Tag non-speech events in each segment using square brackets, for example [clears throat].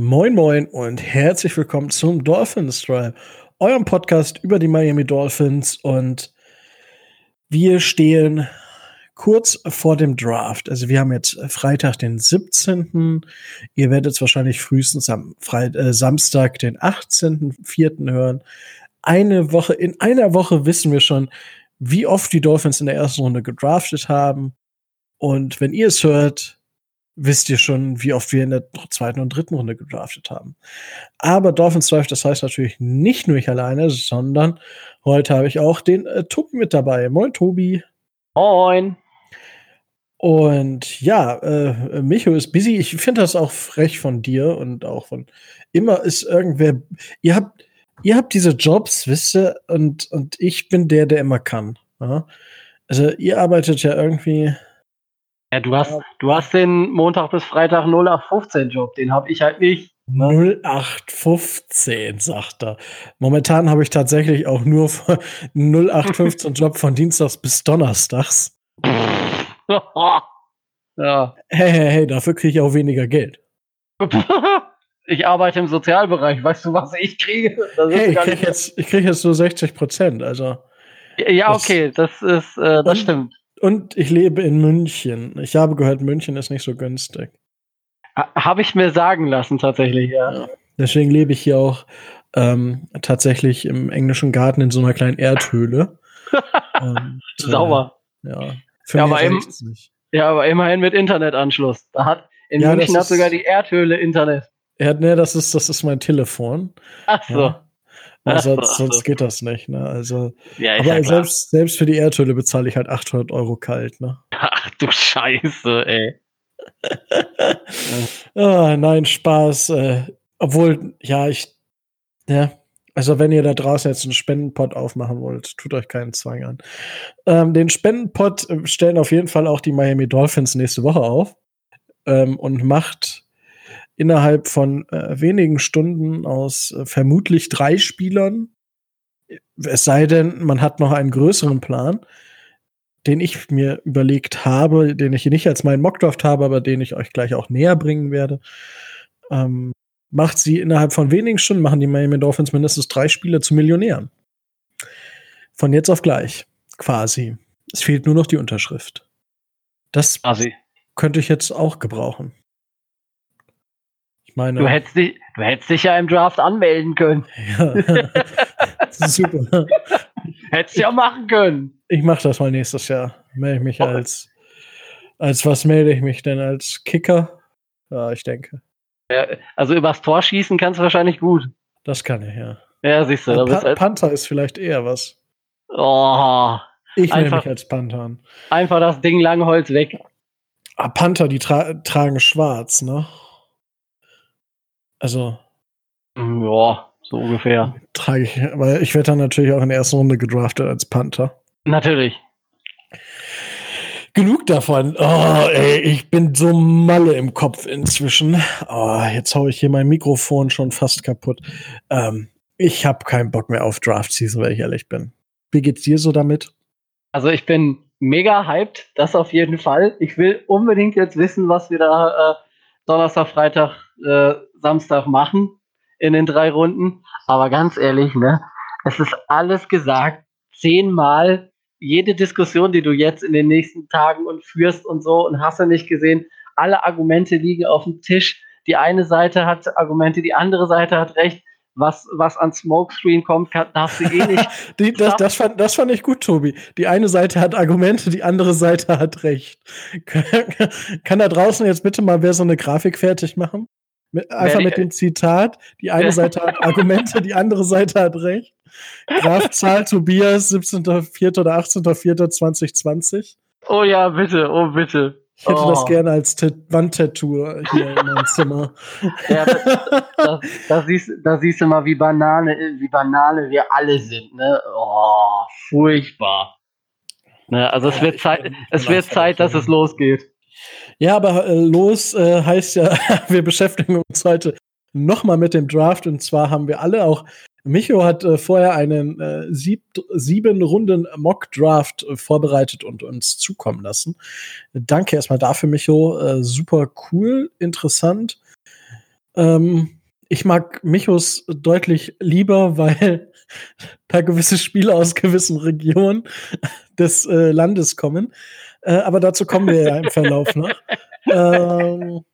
Moin Moin und herzlich willkommen zum Dolphins Drive, eurem Podcast über die Miami Dolphins und wir stehen kurz vor dem Draft. Also wir haben jetzt Freitag den 17. Ihr werdet es wahrscheinlich frühestens am Freit äh, Samstag den 18.04. hören. Eine Woche, in einer Woche wissen wir schon, wie oft die Dolphins in der ersten Runde gedraftet haben. Und wenn ihr es hört, wisst ihr schon, wie oft wir in der zweiten und dritten Runde gedraftet haben. Aber Dolphins Drive, das heißt natürlich nicht nur ich alleine, sondern heute habe ich auch den äh, Tobi mit dabei. Moin, Tobi. Moin. Und ja, äh, Micho ist busy. Ich finde das auch frech von dir und auch von immer ist irgendwer. Ihr habt, ihr habt diese Jobs, wisst ihr, und, und ich bin der, der immer kann. Ja? Also ihr arbeitet ja irgendwie ja, du hast, du hast den Montag bis Freitag 0815 Job, den habe ich halt nicht. Ne? 0815, sagt er. Momentan habe ich tatsächlich auch nur 0815 [laughs] Job von Dienstags bis Donnerstags. [laughs] ja. Hey, hey, hey, dafür kriege ich auch weniger Geld. [laughs] ich arbeite im Sozialbereich, weißt du, was ich kriege? hey, ich kriege jetzt, krieg jetzt nur 60 Prozent, also. Ja, okay, das ist, äh, das stimmt. Und ich lebe in München. Ich habe gehört, München ist nicht so günstig. Habe ich mir sagen lassen, tatsächlich, ja. ja. Deswegen lebe ich hier auch ähm, tatsächlich im englischen Garten in so einer kleinen Erdhöhle. [laughs] Und, Sauber. Äh, ja. Ja aber, im, ja, aber immerhin mit Internetanschluss. Da hat, in ja, München hat sogar die Erdhöhle Internet. Ja, ne, das ist, das ist mein Telefon. Ach so. Ja. Ja, [laughs] sonst, sonst geht das nicht. Ne? Also, ja, aber ja selbst, selbst für die Erdhöhle bezahle ich halt 800 Euro kalt. Ne? Ach du Scheiße, ey. [laughs] ah, nein, Spaß. Äh, obwohl, ja, ich, ja, also wenn ihr da draußen jetzt einen Spendenpot aufmachen wollt, tut euch keinen Zwang an. Ähm, den Spendenpot äh, stellen auf jeden Fall auch die Miami Dolphins nächste Woche auf ähm, und macht innerhalb von äh, wenigen Stunden aus äh, vermutlich drei Spielern. Es sei denn, man hat noch einen größeren Plan, den ich mir überlegt habe, den ich hier nicht als meinen Mockdraft habe, aber den ich euch gleich auch näher bringen werde. Ähm, macht sie innerhalb von wenigen Stunden, machen die Miami Dolphins mindestens drei Spiele zu Millionären. Von jetzt auf gleich, quasi. Es fehlt nur noch die Unterschrift. Das quasi. könnte ich jetzt auch gebrauchen meine. Du hättest, dich, du hättest dich ja im Draft anmelden können. Ja. [laughs] Super. hättest du ja machen können. Ich mache das mal nächstes Jahr. Melde ich mich oh. als. Als was melde ich mich denn? Als Kicker? Ja, ich denke. Ja, also übers Tor schießen kannst du wahrscheinlich gut. Das kann ich, ja. Ja, siehst du. Pa halt Panther ist vielleicht eher was. Oh. Ich nehme mich als Panther an. Einfach das Ding Langholz weg. Ah, Panther, die tra tragen schwarz, ne? Also. Ja, so ungefähr. Trage ich, weil ich werde dann natürlich auch in der ersten Runde gedraftet als Panther. Natürlich. Genug davon. Oh, ey, ich bin so malle im Kopf inzwischen. Oh, jetzt haue ich hier mein Mikrofon schon fast kaputt. Ähm, ich habe keinen Bock mehr auf Draft Season, wenn ich ehrlich bin. Wie geht's dir so damit? Also ich bin mega hyped, das auf jeden Fall. Ich will unbedingt jetzt wissen, was wir da äh, Donnerstag, Freitag äh, Samstag machen in den drei Runden. Aber ganz ehrlich, ne, es ist alles gesagt. Zehnmal jede Diskussion, die du jetzt in den nächsten Tagen und führst und so und hast du nicht gesehen, alle Argumente liegen auf dem Tisch. Die eine Seite hat Argumente, die andere Seite hat recht. Was, was an Smokescreen kommt, darfst du eh nicht. [laughs] die, das, das, fand, das fand ich gut, Tobi. Die eine Seite hat Argumente, die andere Seite hat recht. [laughs] Kann da draußen jetzt bitte mal wer so eine Grafik fertig machen? Mit, einfach mit dem Zitat, die eine Seite hat Argumente, die andere Seite hat recht. Graf Zahl Tobias, 17.04. oder 18.04.2020. Oh ja, bitte, oh bitte. Ich hätte oh. das gerne als Wandtattoo hier in meinem Zimmer. Ja, da, da, siehst, da siehst du mal, wie Banane, wie Banane wir alle sind, ne? Oh, furchtbar. Ne, also es wird Zeit, es wird Zeit, dass es losgeht. Ja, aber äh, los äh, heißt ja, [laughs] wir beschäftigen uns heute nochmal mit dem Draft. Und zwar haben wir alle auch, Micho hat äh, vorher einen äh, sieb, sieben Runden Mock-Draft äh, vorbereitet und uns zukommen lassen. Danke erstmal dafür, Micho. Äh, super cool, interessant. Ähm, ich mag Michos deutlich lieber, [laughs] weil da gewisse Spiele aus gewissen Regionen des Landes kommen. Äh, aber dazu kommen wir ja im Verlauf noch. Ähm,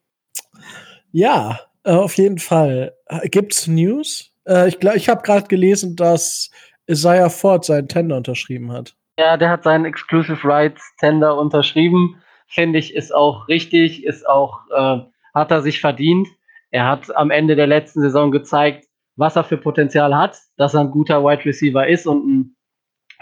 ja, äh, auf jeden Fall. Gibt's News? Äh, ich ich habe gerade gelesen, dass Isaiah Ford seinen Tender unterschrieben hat. Ja, der hat seinen Exclusive Rights Tender unterschrieben. Finde ich, ist auch richtig, ist auch, äh, hat er sich verdient. Er hat am Ende der letzten Saison gezeigt, was er für Potenzial hat, dass er ein guter Wide Receiver ist und ein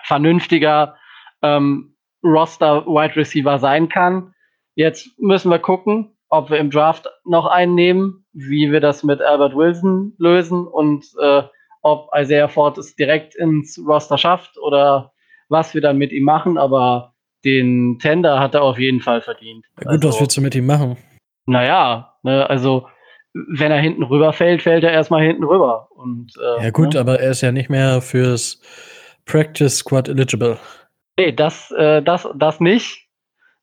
vernünftiger ähm, Roster Wide Receiver sein kann. Jetzt müssen wir gucken, ob wir im Draft noch einen nehmen, wie wir das mit Albert Wilson lösen und äh, ob Isaiah Ford es direkt ins Roster schafft oder was wir dann mit ihm machen. Aber den Tender hat er auf jeden Fall verdient. Ja, gut, also, was willst du mit ihm machen? Naja, ne, also wenn er hinten rüber fällt, fällt er erstmal hinten rüber. Und, äh, ja, gut, ne? aber er ist ja nicht mehr fürs Practice Squad eligible. Nee, das, äh, das, das nicht.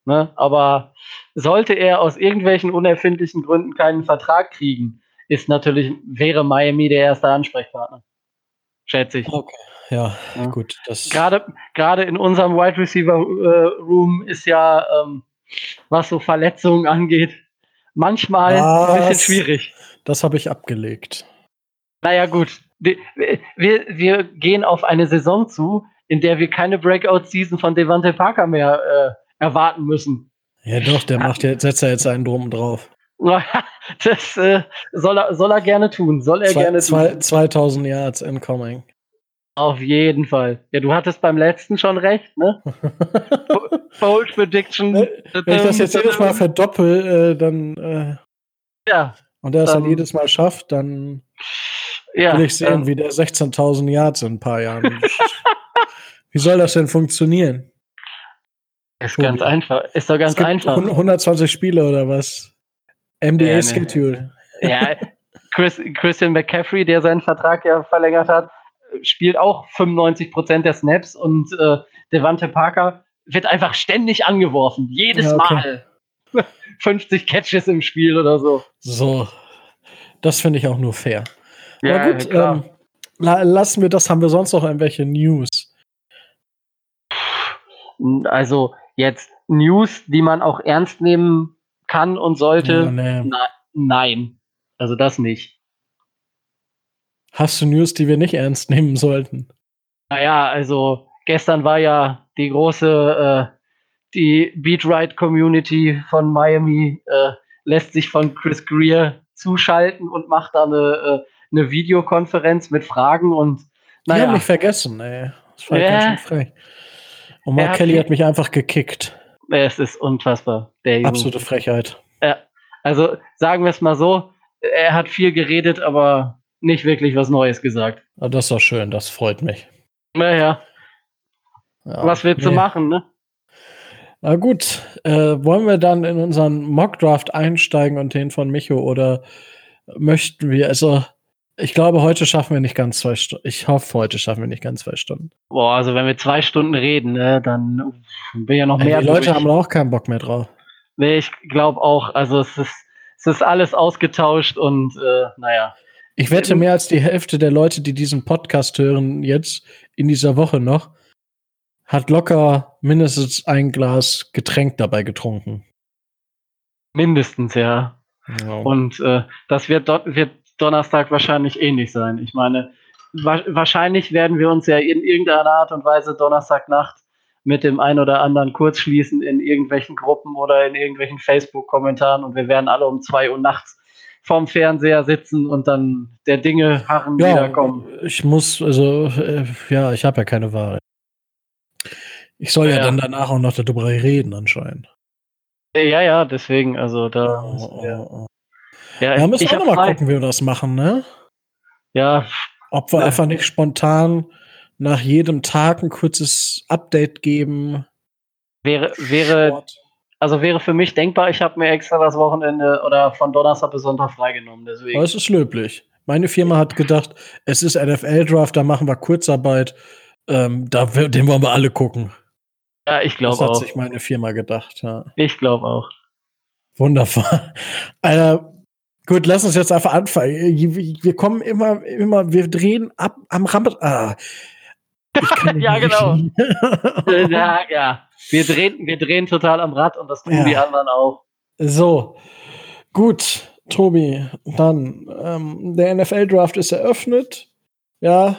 Ne? Aber sollte er aus irgendwelchen unerfindlichen Gründen keinen Vertrag kriegen, ist natürlich, wäre Miami der erste Ansprechpartner. Schätze ich. Okay. Ja, ja. gut. Gerade, gerade in unserem Wide Receiver äh, Room ist ja, ähm, was so Verletzungen angeht, manchmal was? ein bisschen schwierig. Das habe ich abgelegt. Naja, gut. Wir, wir gehen auf eine Saison zu, in der wir keine Breakout-Season von Devante Parker mehr äh, erwarten müssen. Ja, doch, der macht jetzt, setzt ja jetzt einen drum drauf. [laughs] das äh, soll, er, soll er gerne tun. Soll er zwei, gerne tun. 2000 Yards incoming. Auf jeden Fall. Ja, du hattest beim letzten schon recht, ne? [laughs] Bold Prediction. Wenn ich das jetzt jedes Mal verdoppel, äh, dann. Äh, ja. Und er es dann, dann jedes Mal schafft, dann ja, will ich sehen, ähm, wie der 16.000 Yards in ein paar Jahren. [laughs] wie soll das denn funktionieren? Ist Tobi. ganz einfach. Ist doch ganz einfach. 120 Spiele oder was? MBA-Schedule. Ja, Chris, Christian McCaffrey, der seinen Vertrag ja verlängert hat, spielt auch 95 Prozent der Snaps und äh, Devante Parker wird einfach ständig angeworfen. Jedes ja, okay. Mal. [laughs] 50 Catches im Spiel oder so. So. Das finde ich auch nur fair. Ja, Aber gut, ähm, lassen wir das. Haben wir sonst noch irgendwelche News? Also jetzt News, die man auch ernst nehmen kann und sollte. Ja, nee. Na, nein. Also das nicht. Hast du News, die wir nicht ernst nehmen sollten? Naja, also gestern war ja die große, äh, die Beatride-Community von Miami äh, lässt sich von Chris Greer zuschalten und macht da eine, äh, eine Videokonferenz mit Fragen und naja. Die haben mich vergessen, ey. Das war ja. ganz schön frech. Und Mark Kelly hat mich einfach gekickt. Es ist unfassbar. Absolute Frechheit. Ja, also sagen wir es mal so, er hat viel geredet, aber nicht wirklich was Neues gesagt. Ah, das ist doch schön, das freut mich. Naja. Ja, was willst nee. du machen, ne? Na gut, äh, wollen wir dann in unseren Mockdraft einsteigen und den von Micho oder möchten wir, also ich glaube, heute schaffen wir nicht ganz zwei Stunden. Ich hoffe, heute schaffen wir nicht ganz zwei Stunden. Boah, also wenn wir zwei Stunden reden, ne, dann bin ja noch mehr. die Leute haben auch keinen Bock mehr drauf. Nee, ich glaube auch. Also es ist, es ist alles ausgetauscht und äh, naja. Ich wette, mehr als die Hälfte der Leute, die diesen Podcast hören, jetzt in dieser Woche noch, hat locker mindestens ein Glas Getränk dabei getrunken. Mindestens, ja. ja. Und äh, das wird, wird Donnerstag wahrscheinlich ähnlich sein. Ich meine, wa wahrscheinlich werden wir uns ja in irgendeiner Art und Weise Donnerstagnacht mit dem einen oder anderen kurz schließen in irgendwelchen Gruppen oder in irgendwelchen Facebook-Kommentaren und wir werden alle um zwei Uhr nachts vorm Fernseher sitzen und dann der Dinge harren ja, wiederkommen. Ich muss, also, äh, ja, ich habe ja keine Wahl. Ich soll ja, ja, dann danach auch noch darüber reden, anscheinend. Ja, ja, deswegen, also da. Oh, oh, oh. Ja, ja, müssen wir auch noch mal gucken, wie wir das machen, ne? Ja. Ob wir ja. einfach nicht spontan nach jedem Tag ein kurzes Update geben. Wäre, wäre, Sport. Also wäre für mich denkbar, ich habe mir extra das Wochenende oder von Donnerstag bis Sonntag freigenommen. Deswegen. Aber es ist löblich. Meine Firma hat gedacht, es ist NFL-Draft, da machen wir Kurzarbeit. Ähm, da, den wollen wir alle gucken. Ja, ich glaube auch. Das hat sich meine Firma gedacht. Ja. Ich glaube auch. Wunderbar. [laughs] Äh, Gut, lass uns jetzt einfach anfangen. Wir kommen immer, immer, wir drehen ab am Rand. Ah, [laughs] ja, genau. [laughs] ja, ja. Wir drehen, wir drehen total am Rad und das tun ja. die anderen auch. So, gut, Tobi, dann ähm, der NFL-Draft ist eröffnet. Ja.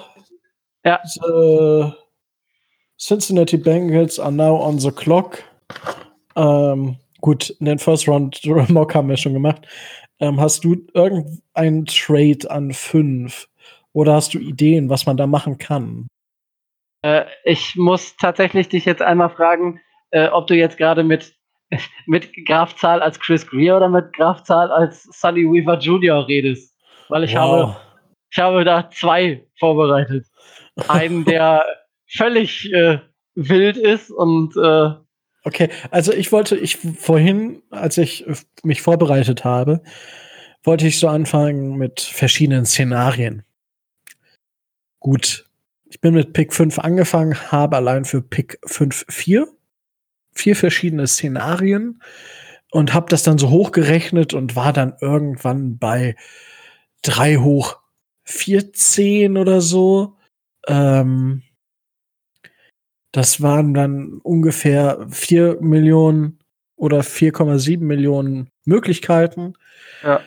Ja. The Cincinnati Bengals are now on the clock. Ähm, gut, den First Round [laughs] Mock haben wir schon gemacht. Ähm, hast du irgendeinen Trade an fünf? Oder hast du Ideen, was man da machen kann? Äh, ich muss tatsächlich dich jetzt einmal fragen, äh, ob du jetzt gerade mit, [laughs] mit Grafzahl als Chris Greer oder mit Grafzahl als Sunny Weaver Jr. redest. Weil ich, wow. habe, ich habe da zwei vorbereitet. Einen, der [laughs] völlig äh, wild ist und äh, Okay, also ich wollte, ich vorhin, als ich mich vorbereitet habe, wollte ich so anfangen mit verschiedenen Szenarien. Gut, ich bin mit Pick 5 angefangen, habe allein für Pick 5 vier, vier verschiedene Szenarien und habe das dann so hochgerechnet und war dann irgendwann bei 3 hoch 14 oder so. Ähm, das waren dann ungefähr 4 Millionen oder 4,7 Millionen Möglichkeiten. Ja.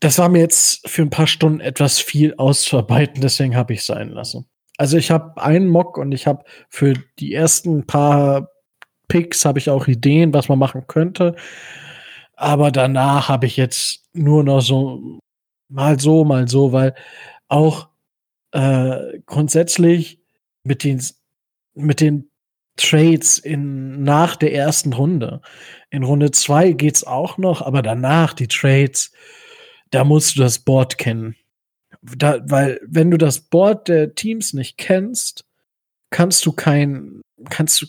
Das war mir jetzt für ein paar Stunden etwas viel auszuarbeiten, deswegen habe ich es sein lassen. Also ich habe einen Mock und ich habe für die ersten paar Picks habe ich auch Ideen, was man machen könnte. Aber danach habe ich jetzt nur noch so mal so, mal so, weil auch äh, grundsätzlich mit den, mit den Trades in, nach der ersten Runde. In Runde zwei geht's auch noch, aber danach die Trades, da musst du das Board kennen da, weil wenn du das Board der Teams nicht kennst, kannst du kein, kannst du,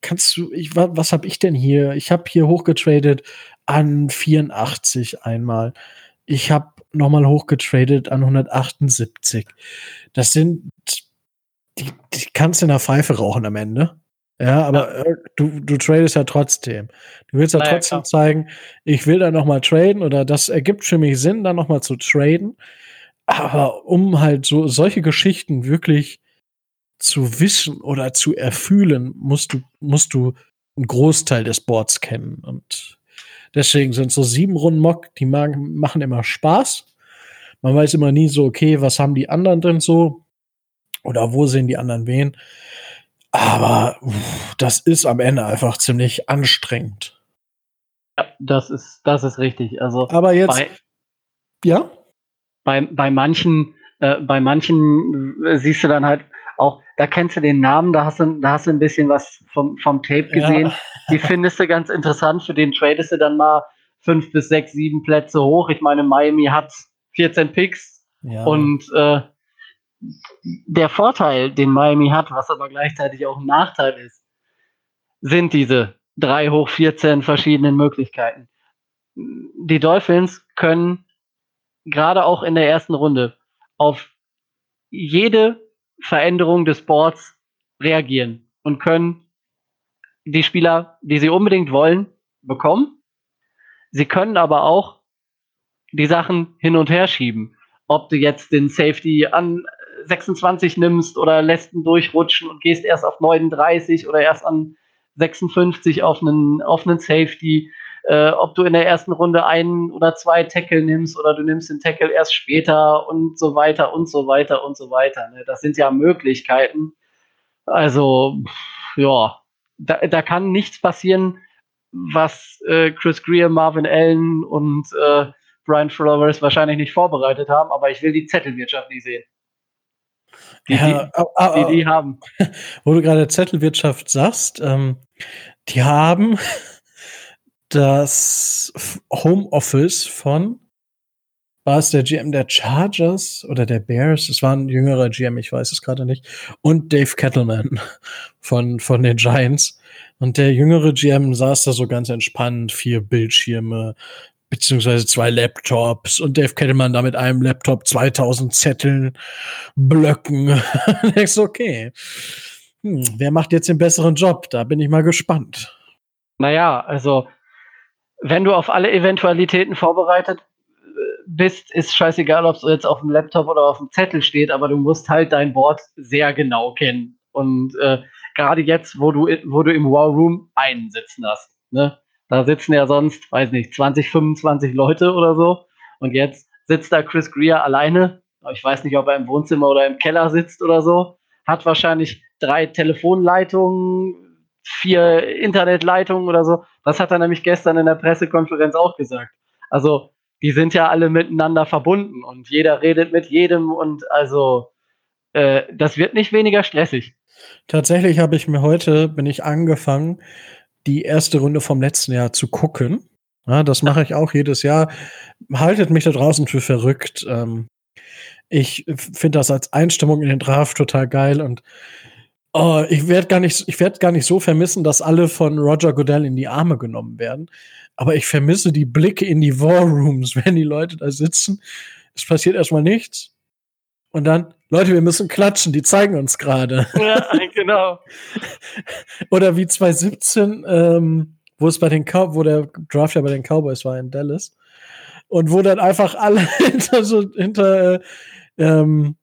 kannst du, ich, was habe ich denn hier? Ich habe hier hochgetradet an 84 einmal. Ich habe nochmal hochgetradet an 178. Das sind, die, die kannst du in der Pfeife rauchen am Ende. Ja, aber ja. Äh, du, du tradest ja trotzdem. Du willst ja naja, trotzdem klar. zeigen, ich will da nochmal traden oder das ergibt für mich Sinn, da nochmal zu traden. Aber um halt so solche Geschichten wirklich zu wissen oder zu erfühlen, musst du, musst du einen Großteil des Boards kennen. Und deswegen sind so sieben Runden Mock, die machen immer Spaß. Man weiß immer nie so, okay, was haben die anderen denn so? Oder wo sehen die anderen wen? Aber uff, das ist am Ende einfach ziemlich anstrengend. Ja, das ist, das ist richtig. Also, aber jetzt, ja? bei, bei manchen, äh, bei manchen äh, siehst du dann halt auch, da kennst du den Namen, da hast du, da hast du ein bisschen was vom, vom Tape gesehen. Ja. Die findest du ganz interessant, für den tradest du dann mal fünf bis sechs, sieben Plätze hoch. Ich meine, Miami hat 14 Picks ja. und äh, der Vorteil, den Miami hat, was aber gleichzeitig auch ein Nachteil ist, sind diese drei hoch 14 verschiedenen Möglichkeiten. Die Dolphins können gerade auch in der ersten Runde, auf jede Veränderung des Boards reagieren und können die Spieler, die sie unbedingt wollen, bekommen. Sie können aber auch die Sachen hin und her schieben. Ob du jetzt den Safety an 26 nimmst oder lässt ihn durchrutschen und gehst erst auf 39 oder erst an 56 auf einen, auf einen Safety äh, ob du in der ersten Runde einen oder zwei Tackle nimmst oder du nimmst den Tackle erst später und so weiter und so weiter und so weiter. Ne? Das sind ja Möglichkeiten. Also, ja, da, da kann nichts passieren, was äh, Chris Greer, Marvin Allen und äh, Brian Flowers wahrscheinlich nicht vorbereitet haben, aber ich will die Zettelwirtschaft nicht sehen. Die, ja, die, die, die, die, haben. [laughs] Wo du gerade Zettelwirtschaft sagst, ähm, die haben [laughs] das Homeoffice von, war es der GM der Chargers oder der Bears? Es war ein jüngerer GM, ich weiß es gerade nicht. Und Dave Kettleman [laughs] von, von den Giants. Und der jüngere GM saß da so ganz entspannt, vier Bildschirme, beziehungsweise zwei Laptops und Dave Kettleman da mit einem Laptop 2000 Zetteln, Blöcken. [laughs] denkst okay. Hm, wer macht jetzt den besseren Job? Da bin ich mal gespannt. Naja, also wenn du auf alle Eventualitäten vorbereitet bist, ist scheißegal, ob es jetzt auf dem Laptop oder auf dem Zettel steht, aber du musst halt dein Wort sehr genau kennen. Und äh, gerade jetzt, wo du, wo du im War Room einen sitzen hast, ne? Da sitzen ja sonst, weiß nicht, 20, 25 Leute oder so. Und jetzt sitzt da Chris Greer alleine. Ich weiß nicht, ob er im Wohnzimmer oder im Keller sitzt oder so. Hat wahrscheinlich drei Telefonleitungen, vier Internetleitungen oder so. Das hat er nämlich gestern in der Pressekonferenz auch gesagt. Also, die sind ja alle miteinander verbunden und jeder redet mit jedem und also, äh, das wird nicht weniger stressig. Tatsächlich habe ich mir heute, bin ich angefangen, die erste Runde vom letzten Jahr zu gucken. Ja, das mache ich auch jedes Jahr. Haltet mich da draußen für verrückt. Ähm, ich finde das als Einstimmung in den Draft total geil und oh, ich werde gar nicht, ich werde gar nicht so vermissen, dass alle von Roger Goodell in die Arme genommen werden. Aber ich vermisse die Blicke in die War Rooms, [laughs] wenn die Leute da sitzen. Es passiert erstmal nichts. Und dann, Leute, wir müssen klatschen, die zeigen uns gerade. [laughs] Ja, genau. [laughs] Oder wie 2017, ähm, wo es bei den Cow wo der Draft ja bei den Cowboys war in Dallas. Und wo dann einfach alle [laughs] hinter so, hinter, äh, ähm,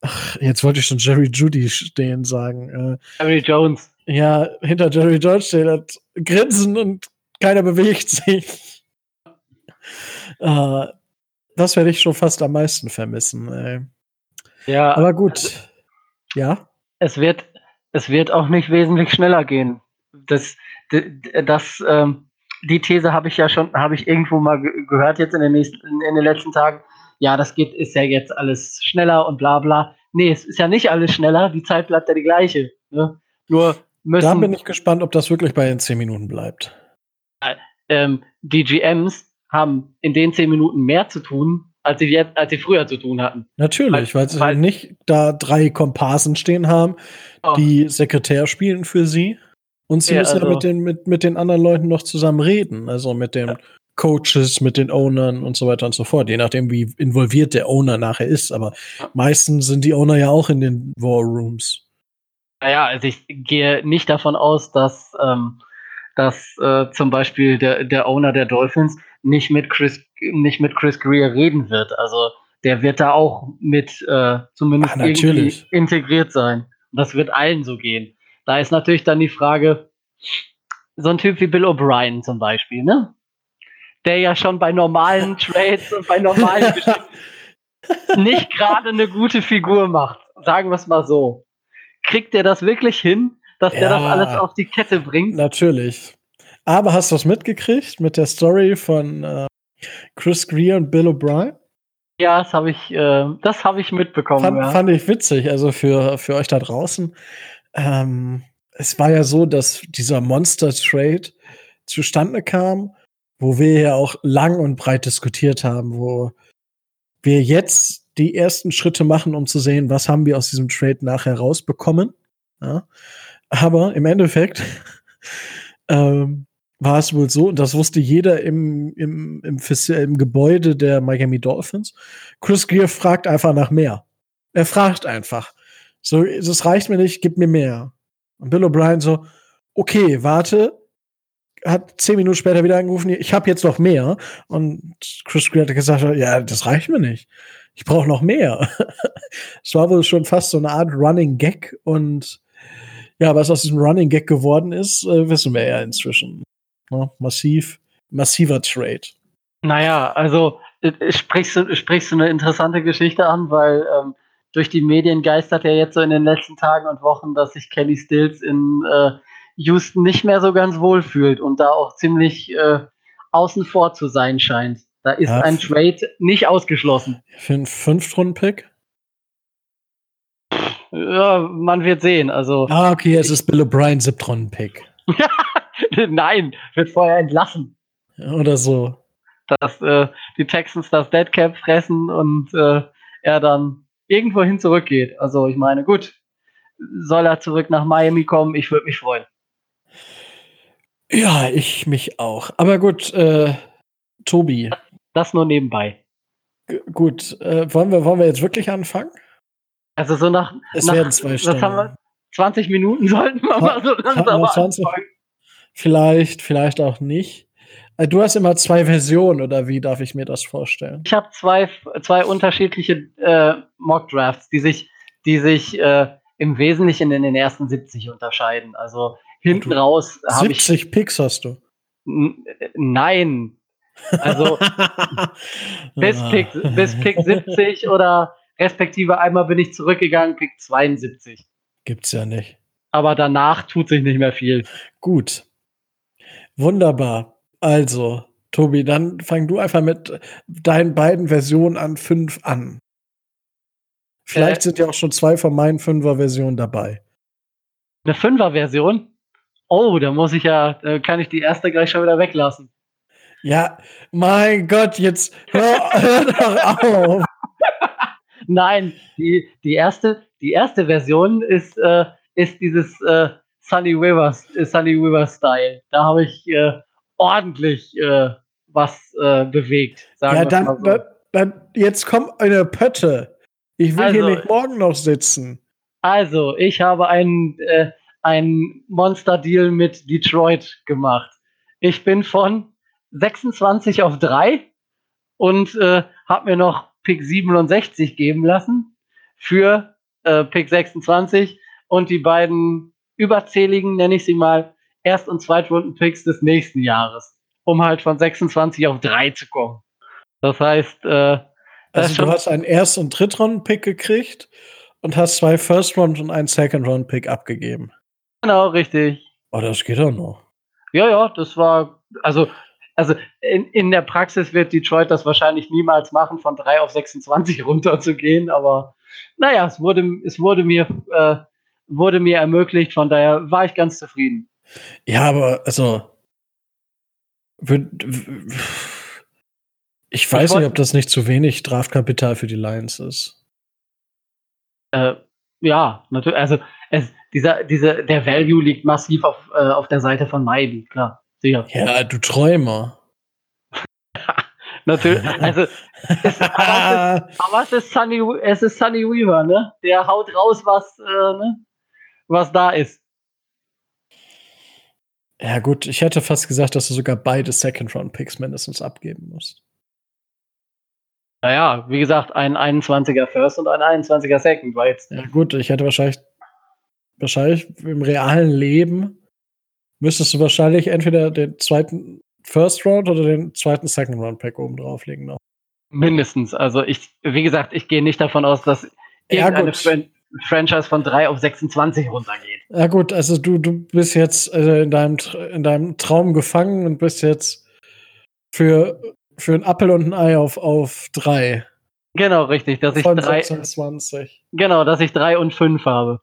ach, jetzt wollte ich schon Jerry Judy stehen sagen. Äh, Jerry Jones. Ja, hinter Jerry Jones stehen und grinsen und keiner bewegt sich. Äh, das werde ich schon fast am meisten vermissen. Ey. Ja. Aber gut. Ja. Es wird, es wird auch nicht wesentlich schneller gehen. Das, das, ähm, die These habe ich ja schon, habe ich irgendwo mal gehört jetzt in den nächsten, in den letzten Tagen. Ja, das geht, ist ja jetzt alles schneller und bla bla. Nee, es ist ja nicht alles schneller, die Zeit bleibt ja die gleiche. Ne? Nur müssen. Da bin ich gespannt, ob das wirklich bei den 10 Minuten bleibt. Ähm, die GMs haben in den 10 Minuten mehr zu tun, als sie, jetzt, als sie früher zu tun hatten. Natürlich, weil, weil sie weil, nicht da drei Komparsen stehen haben, oh. die Sekretär spielen für sie. Und sie ja, müssen also, ja mit den, mit, mit den anderen Leuten noch zusammen reden. Also mit den ja. Coaches, mit den Ownern und so weiter und so fort. Je nachdem, wie involviert der Owner nachher ist. Aber ja. meistens sind die Owner ja auch in den War Rooms. Naja, also ich gehe nicht davon aus, dass, ähm, dass äh, zum Beispiel der, der Owner der Dolphins nicht mit Chris, nicht mit Chris Greer reden wird. Also der wird da auch mit äh, zumindest Ach, irgendwie integriert sein. Und das wird allen so gehen. Da ist natürlich dann die Frage, so ein Typ wie Bill O'Brien zum Beispiel, ne? Der ja schon bei normalen [laughs] Trades und bei normalen [laughs] nicht gerade eine gute Figur macht. Sagen wir es mal so. Kriegt der das wirklich hin, dass ja, der das alles auf die Kette bringt? Natürlich. Aber hast du was mitgekriegt mit der Story von äh, Chris Greer und Bill O'Brien? Ja, das habe ich, äh, das habe ich mitbekommen. Fand, ja. fand, ich witzig, also für, für euch da draußen. Ähm, es war ja so, dass dieser Monster Trade zustande kam, wo wir ja auch lang und breit diskutiert haben, wo wir jetzt die ersten Schritte machen, um zu sehen, was haben wir aus diesem Trade nachher rausbekommen. Ja? Aber im Endeffekt [laughs] ähm, war es wohl so, und das wusste jeder im, im, im, im Gebäude der Miami Dolphins. Chris Greer fragt einfach nach mehr. Er fragt einfach. So, das reicht mir nicht, gib mir mehr. Und Bill O'Brien so, okay, warte. Hat zehn Minuten später wieder angerufen, ich habe jetzt noch mehr. Und Chris Greer hat gesagt, ja, das reicht mir nicht. Ich brauche noch mehr. [laughs] Es war wohl schon fast so eine Art Running Gag. Und ja, was aus diesem Running Gag geworden ist, äh, wissen wir ja inzwischen. Ne? Massiv, massiver Trade. Naja, also äh, sprichst du, sprichst du eine interessante Geschichte an, weil ähm, durch die Medien geistert ja jetzt so in den letzten Tagen und Wochen, dass sich Kelly Stills in äh, Houston nicht mehr so ganz wohl fühlt und da auch ziemlich äh, außen vor zu sein scheint. Da ist ja, ein Trade nicht ausgeschlossen. Für einen Fünftrunden-Pick? Ja, man wird sehen. Also, ah, okay, es ist Bill O'Brien, Siebtrunden-Pick. [laughs] [laughs] Nein, wird vorher entlassen. Oder so. Dass äh, die Texans das Deadcap fressen und äh, er dann irgendwohin zurückgeht. Also ich meine, gut, soll er zurück nach Miami kommen, ich würde mich freuen. Ja, ich mich auch. Aber gut, äh, Tobi. Das nur nebenbei. G gut, äh, wollen, wir, wollen wir jetzt wirklich anfangen? Also so nach, es nach werden zwei Stunden. haben wir, 20 Minuten sollten wir mal so langsam 20, Vielleicht, vielleicht auch nicht. Äh, du hast immer zwei Versionen, oder wie darf ich mir das vorstellen? Ich habe zwei, zwei unterschiedliche äh, Mock Drafts, die sich, die sich äh, im Wesentlichen in den ersten 70 unterscheiden. Also hinten raus habe ich. 70 Picks hast du. Nein. Also [laughs] bis, Pick, bis Pick 70 oder respektive einmal bin ich zurückgegangen, Pick 72. Gibt's ja nicht. Aber danach tut sich nicht mehr viel. Gut. Wunderbar. Also, Tobi, dann fang du einfach mit deinen beiden Versionen an fünf an. Vielleicht äh, sind ja auch schon zwei von meinen Fünfer-Versionen dabei. Eine Fünfer-Version? Oh, da muss ich ja, da kann ich die erste gleich schon wieder weglassen. Ja, mein Gott, jetzt hör, hör [laughs] doch auf. Nein, die, die, erste, die erste Version ist, äh, ist dieses äh, Sunny River, äh, Sunny River Style. Da habe ich äh, ordentlich äh, was äh, bewegt. ja, dann, so. dann, dann, jetzt kommt eine Pötte. Ich will also, hier nicht morgen noch sitzen. Also, ich habe einen, äh, einen Monster-Deal mit Detroit gemacht. Ich bin von 26 auf 3 und äh, habe mir noch Pick 67 geben lassen für äh, Pick 26 und die beiden überzähligen, nenne ich sie mal, Erst- und Zweitrunden-Picks des nächsten Jahres, um halt von 26 auf 3 zu kommen. Das heißt, äh, also du hast einen Erst- und Drittrunden-Pick gekriegt und hast zwei First-Round- und einen Second-Round-Pick abgegeben. Genau, richtig. Oh, das geht auch noch. Ja, ja, das war, also also in, in der Praxis wird Detroit das wahrscheinlich niemals machen, von 3 auf 26 [laughs] runterzugehen, aber naja, es wurde, es wurde mir, äh, wurde mir ermöglicht, von daher war ich ganz zufrieden. Ja, aber also ich weiß ich nicht, ob das nicht zu wenig Draftkapital für die Lions ist. Äh, ja, natürlich. Also es, dieser, dieser, der Value liegt massiv auf, äh, auf der Seite von Miami, klar. Sicher. Ja, du Träumer. [laughs] Natürlich. Also, es, aber, es ist, [laughs] aber es ist, Sunny, es ist Sunny Weaver, ne? Der haut raus, was, äh, ne? Was da ist. Ja, gut, ich hätte fast gesagt, dass du sogar beide Second-Round-Picks mindestens abgeben musst. Naja, wie gesagt, ein 21er First und ein 21er Second war jetzt. Ja, gut, ich hätte wahrscheinlich, wahrscheinlich im realen Leben müsstest du wahrscheinlich entweder den zweiten First Round oder den zweiten Second Round Pack oben drauflegen noch. Mindestens. Also ich, wie gesagt, ich gehe nicht davon aus, dass irgendeine ja, Fran Franchise von 3 auf 26 runtergeht. Ja gut, also du, du bist jetzt äh, in, deinem, in deinem Traum gefangen und bist jetzt für, für ein Appel und ein Ei auf, auf 3. Genau, richtig. Dass ich von drei, 26. Genau, dass ich 3 und 5 habe.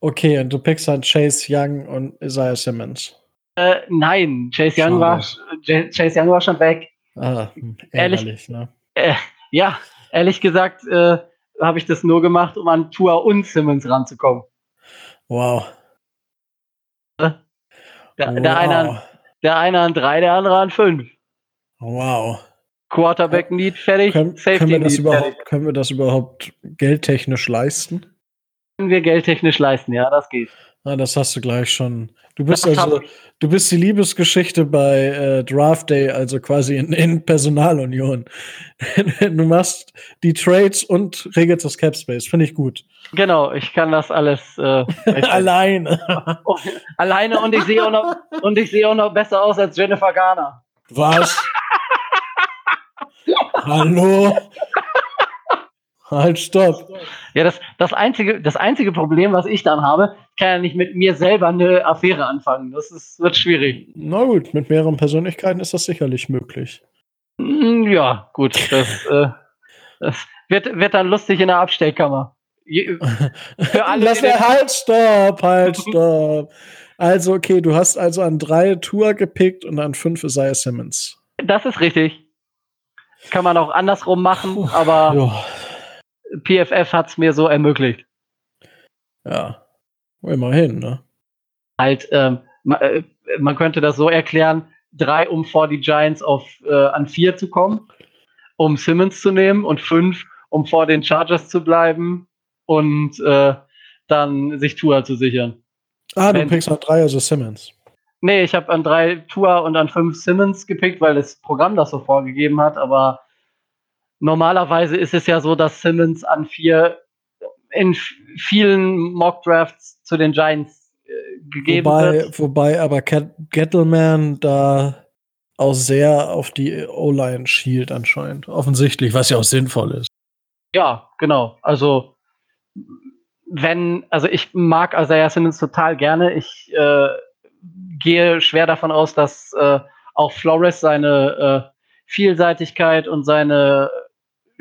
Okay, und du pickst halt Chase Young und Isaiah Simmons. Äh, nein, Chase Young, war, Chase Young war schon weg. Ah, ehrlich, ne? Äh, ja, ehrlich gesagt äh, habe ich das nur gemacht, um an Tua und Simmons ranzukommen. Wow. Der, wow. der, eine an, der eine an drei, der andere an fünf. Wow. Quarterback Need fertig, können, Safety können wir das Need fertig. Können wir das überhaupt geldtechnisch leisten? können wir geldtechnisch leisten, ja, das geht. Ah, das hast du gleich schon. Du bist also, du bist die Liebesgeschichte bei äh, Draft Day, also quasi in, in Personalunion. [laughs] du machst die Trades und regelst das Cap Space, finde ich gut. Genau, ich kann das alles äh, [laughs] alleine. [laughs] alleine und ich sehe auch noch und ich sehe auch noch besser aus als Jennifer Garner. Was? Hallo? Halt, stopp. Ja, das, das, einzige, das einzige Problem, was ich dann habe, kann ja nicht mit mir selber eine Affäre anfangen. Das ist, wird schwierig. Na gut, mit mehreren Persönlichkeiten ist das sicherlich möglich. Hm, ja, gut. Das, [laughs] äh, das wird, wird dann lustig in der Abstellkammer. Für [laughs] alle, Lass mir, halt, stopp, halt, stopp. Also, okay, du hast also an drei Tour gepickt und an fünf Isaiah Simmons. Das ist richtig. Kann man auch andersrum machen, aber. Ja. PFF hat es mir so ermöglicht. Ja, immerhin, ne? Halt, ähm, äh, man könnte das so erklären, drei, um vor die Giants auf äh, an vier zu kommen, um Simmons zu nehmen und fünf, um vor den Chargers zu bleiben und äh, dann sich Tour zu sichern. Ah, du Wenn, pickst noch drei, also Simmons. Nee, ich habe an drei Tour und an fünf Simmons gepickt, weil das Programm das so vorgegeben hat. Aber normalerweise ist es ja so, dass Simmons an vier in vielen Mock Drafts zu den Giants äh, gegeben wobei, wird. Wobei aber Gettleman da auch sehr auf die O-Line schielt anscheinend. Offensichtlich, was ja auch sinnvoll ist. Ja, genau. Also wenn, also ich mag Isaiah Simmons total gerne. Ich äh, gehe schwer davon aus, dass äh, auch Flores seine äh, Vielseitigkeit und seine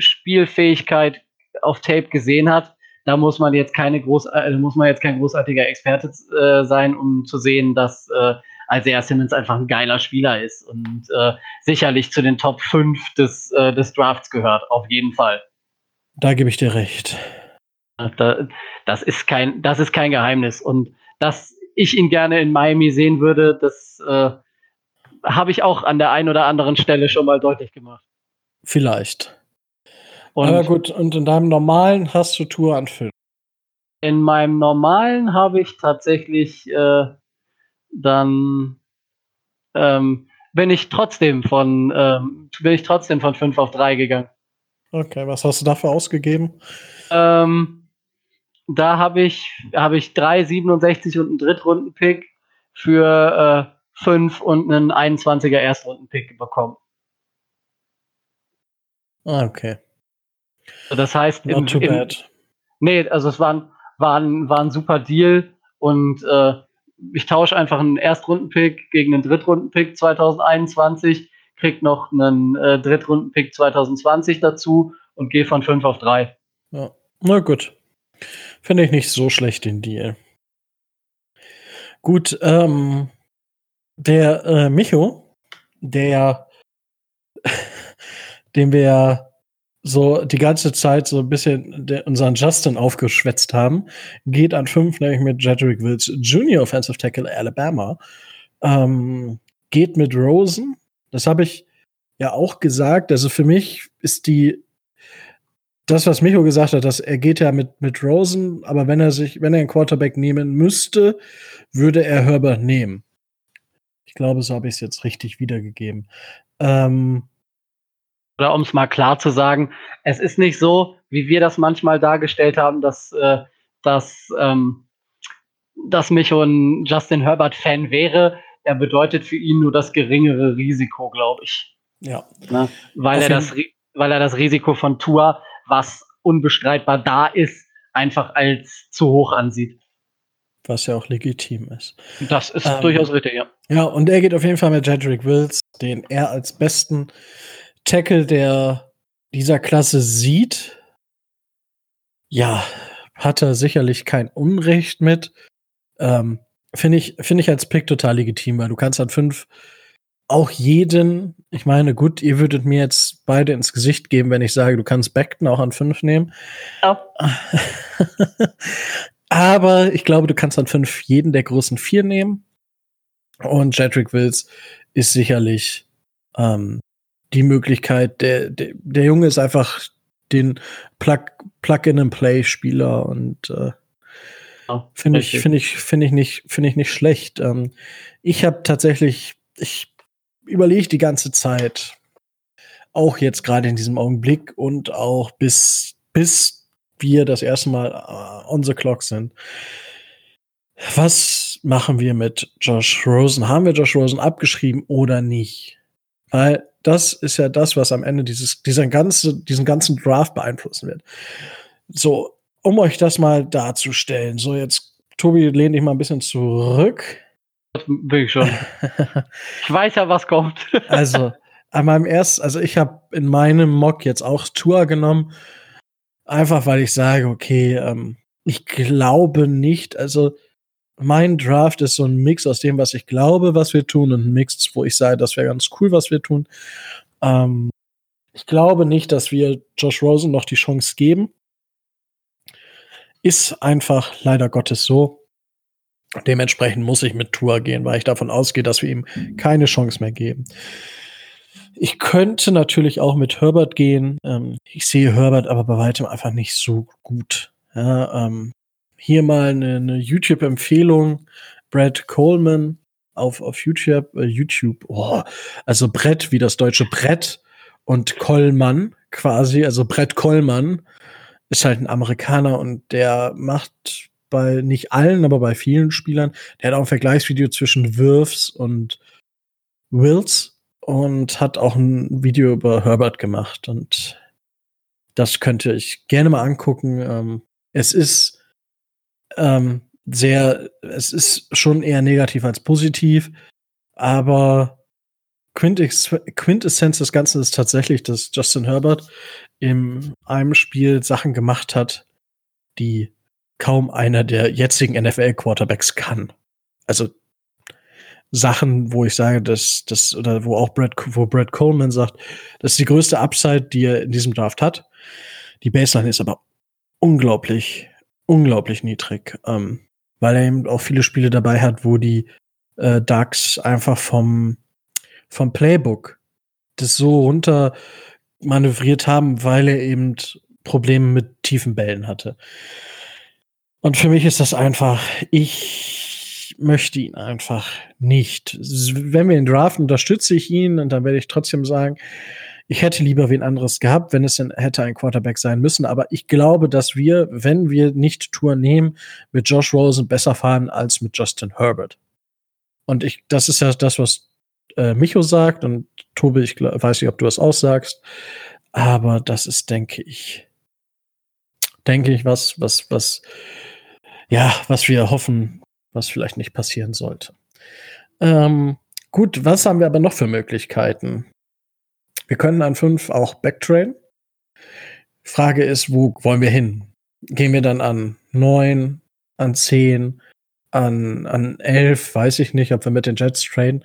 Spielfähigkeit auf Tape gesehen hat. Da muss man jetzt keine groß, äh, muss man jetzt kein großartiger Experte äh, sein, um zu sehen, dass äh, Isaiah Simmons einfach ein geiler Spieler ist und äh, sicherlich zu den Top 5 des, äh, des Drafts gehört, auf jeden Fall. Da gebe ich dir recht. Da, das, ist kein, das ist kein Geheimnis. Und dass ich ihn gerne in Miami sehen würde, das äh, habe ich auch an der einen oder anderen Stelle schon mal deutlich gemacht. Vielleicht. Und Aber gut, und in deinem normalen hast du Tour an Film? In meinem normalen habe ich tatsächlich äh, dann ähm, bin ich trotzdem von ähm, bin ich trotzdem von 5 auf 3 gegangen. Okay, was hast du dafür ausgegeben? Ähm, da habe ich, hab ich 3,67 und einen Drittrunden-Pick für 5 äh, und einen 21er Erstrunden-Pick bekommen. Ah, okay. Das heißt, Not im, too bad. nee, also es war ein, war ein, war ein super Deal und äh, ich tausche einfach einen Erstrunden-Pick gegen einen Drittrunden-Pick 2021, krieg noch einen äh, Drittrunden-Pick 2020 dazu und gehe von 5 auf 3. Ja, na gut. Finde ich nicht so schlecht den Deal. Gut, ähm, der äh, Micho, der, [laughs] den wir so die ganze Zeit so ein bisschen unseren Justin aufgeschwätzt haben, geht an fünf, nämlich mit Jedrick Wills Junior Offensive Tackle Alabama. Ähm, geht mit Rosen. Das habe ich ja auch gesagt. Also für mich ist die das, was Micho gesagt hat, dass er geht ja mit, mit Rosen, aber wenn er sich, wenn er einen Quarterback nehmen müsste, würde er Herbert nehmen. Ich glaube, so habe ich es jetzt richtig wiedergegeben. Ähm, oder um es mal klar zu sagen, es ist nicht so, wie wir das manchmal dargestellt haben, dass, äh, dass, ähm, dass Micho ein Justin Herbert-Fan wäre. Er bedeutet für ihn nur das geringere Risiko, glaube ich. Ja. Ne? Weil, er das, weil er das Risiko von Tour, was unbestreitbar da ist, einfach als zu hoch ansieht. Was ja auch legitim ist. Das ist ähm, durchaus richtig, ja. Ja, und er geht auf jeden Fall mit Jedrick Wills, den er als besten Tackle, der dieser Klasse sieht, ja, hat er sicherlich kein Unrecht mit. Ähm, Finde ich, finde ich als Pick total legitim, weil du kannst an fünf auch jeden, ich meine, gut, ihr würdet mir jetzt beide ins Gesicht geben, wenn ich sage, du kannst Beckton auch an fünf nehmen. Ja. [laughs] Aber ich glaube, du kannst an fünf jeden der großen vier nehmen. Und Jedrick Wills ist sicherlich ähm, die Möglichkeit, der, der, der Junge ist einfach den Plug-in-and-Play-Spieler und äh, oh, finde ich, finde ich, finde ich nicht, finde ich nicht schlecht. Ähm, ich habe tatsächlich, ich überlege die ganze Zeit, auch jetzt gerade in diesem Augenblick und auch bis, bis wir das erste Mal uh, on the clock sind. Was machen wir mit Josh Rosen? Haben wir Josh Rosen abgeschrieben oder nicht? Weil das ist ja das, was am Ende dieses, dieser ganze, diesen ganzen Draft beeinflussen wird. So, um euch das mal darzustellen. So, jetzt, Tobi, lehn dich mal ein bisschen zurück. Das will ich schon. [laughs] ich weiß ja, was kommt. [laughs] also, an meinem ersten, also ich habe in meinem Mock jetzt auch Tour genommen. Einfach weil ich sage, okay, ähm, ich glaube nicht, also mein Draft ist so ein Mix aus dem, was ich glaube, was wir tun, und ein Mix, wo ich sage, das wäre ganz cool, was wir tun. Ähm, ich glaube nicht, dass wir Josh Rosen noch die Chance geben. Ist einfach leider Gottes so. Dementsprechend muss ich mit Tour gehen, weil ich davon ausgehe, dass wir ihm keine Chance mehr geben. Ich könnte natürlich auch mit Herbert gehen. Ähm, ich sehe Herbert aber bei weitem einfach nicht so gut. Ja, ähm, hier mal eine, eine YouTube-Empfehlung. Brad Coleman, auf, auf YouTube, äh, YouTube, oh, also Brett wie das deutsche Brett und Kollmann quasi, also Brett Kollmann ist halt ein Amerikaner und der macht bei nicht allen, aber bei vielen Spielern, der hat auch ein Vergleichsvideo zwischen Wirfs und Wills und hat auch ein Video über Herbert gemacht und das könnte ich gerne mal angucken. Ähm, es ist ähm, sehr, es ist schon eher negativ als positiv, aber Quintessenz des Ganzen ist tatsächlich, dass Justin Herbert in einem Spiel Sachen gemacht hat, die kaum einer der jetzigen NFL-Quarterbacks kann. Also Sachen, wo ich sage, dass das oder wo auch Brad, wo Brad Coleman sagt, das ist die größte Upside, die er in diesem Draft hat. Die Baseline ist aber unglaublich, unglaublich niedrig, ähm, weil er eben auch viele Spiele dabei hat, wo die äh, Ducks einfach vom vom Playbook das so runter manövriert haben, weil er eben Probleme mit tiefen Bällen hatte. Und für mich ist das einfach, ich möchte ihn einfach nicht. Wenn wir ihn draften, unterstütze ich ihn und dann werde ich trotzdem sagen, ich hätte lieber wen anderes gehabt, wenn es denn hätte ein Quarterback sein müssen. Aber ich glaube, dass wir, wenn wir nicht Tour nehmen, mit Josh Rosen besser fahren als mit Justin Herbert. Und ich, das ist ja das, was äh, Micho sagt und Tobi, ich weiß nicht, ob du das aussagst, aber das ist, denke ich, denke ich, was, was, was, ja, was wir hoffen, was vielleicht nicht passieren sollte. Ähm, gut, was haben wir aber noch für Möglichkeiten? Wir können an fünf auch backtrain. Frage ist, wo wollen wir hin? Gehen wir dann an neun, an zehn, an, an elf? Weiß ich nicht, ob wir mit den Jets trainen.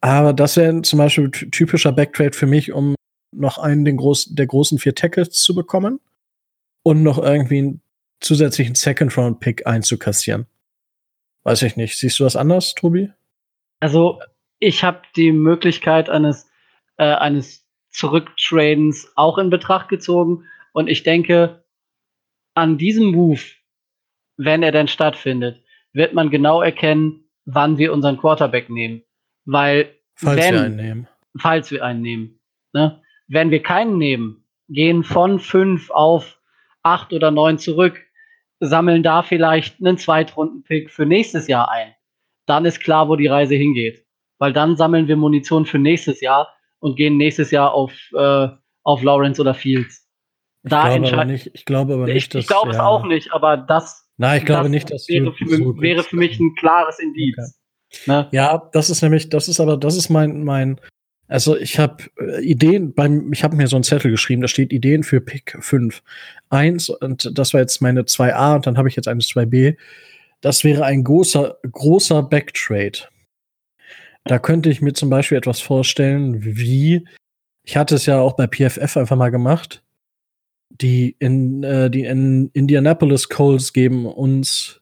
Aber das wäre zum Beispiel typischer Backtrade für mich, um noch einen den groß, der großen vier Tackles zu bekommen und noch irgendwie einen zusätzlichen Second-Round-Pick einzukassieren. Weiß ich nicht. Siehst du das anders, Tobi? Also, ich habe die Möglichkeit eines, äh, eines Zurücktradens auch in Betracht gezogen und ich denke, an diesem Move, wenn er denn stattfindet, wird man genau erkennen, wann wir unseren Quarterback nehmen. Weil falls wenn, wir einen nehmen. Falls wir einen nehmen. Ne? Wenn wir keinen nehmen, gehen von fünf auf acht oder neun zurück, sammeln da vielleicht einen Zweitrunden-Pick für nächstes Jahr ein. Dann ist klar, wo die Reise hingeht. Weil dann sammeln wir Munition für nächstes Jahr und gehen nächstes Jahr auf, äh, auf Lawrence oder Fields. Da ich, glaube aber nicht, ich glaube aber nicht, ich, dass, ich glaube ja. es auch nicht, aber das, Nein, ich glaube das nicht, dass wäre, für, so wäre für mich ein klares Indiz. Okay. Ne? Ja, das ist nämlich, das ist aber, das ist mein, mein, also ich habe äh, Ideen beim, ich habe mir so einen Zettel geschrieben, da steht Ideen für Pick 5. Eins, und das war jetzt meine 2a und dann habe ich jetzt eine 2b. Das wäre ein großer, großer Backtrade. Da könnte ich mir zum Beispiel etwas vorstellen, wie, ich hatte es ja auch bei PFF einfach mal gemacht. Die in, äh, die in Indianapolis Colts geben uns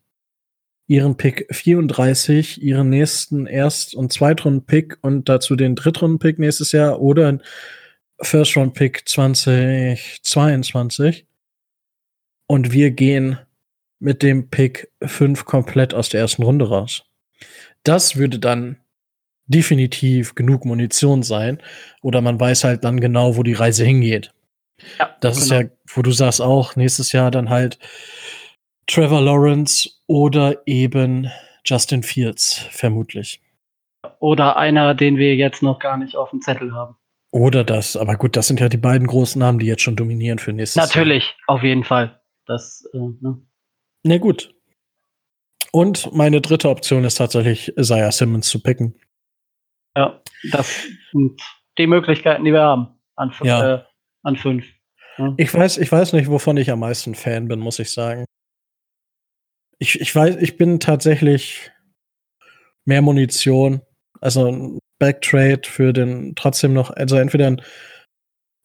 ihren Pick 34, ihren nächsten Erst- und Zweitrunden-Pick und dazu den Drittrunden-Pick nächstes Jahr oder First-Round-Pick 2022. Und wir gehen mit dem Pick 5 komplett aus der ersten Runde raus. Das würde dann definitiv genug Munition sein. Oder man weiß halt dann genau, wo die Reise hingeht. Ja, das genau. ist ja, wo du sagst auch, nächstes Jahr dann halt Trevor Lawrence oder eben Justin Fields, vermutlich. Oder einer, den wir jetzt noch gar nicht auf dem Zettel haben. Oder das, aber gut, das sind ja die beiden großen Namen, die jetzt schon dominieren für nächstes Natürlich, Jahr. auf jeden Fall. Das, äh, ne? Na gut. Und meine dritte Option ist tatsächlich, Isaiah Simmons zu picken. Ja, das sind die Möglichkeiten, die wir haben. An, ja. äh, an fünf. Ja. Ich weiß, ich weiß nicht, wovon ich am meisten Fan bin, muss ich sagen ich, ich weiß, ich bin tatsächlich mehr Munition, also ein Backtrade für den trotzdem noch, also entweder ein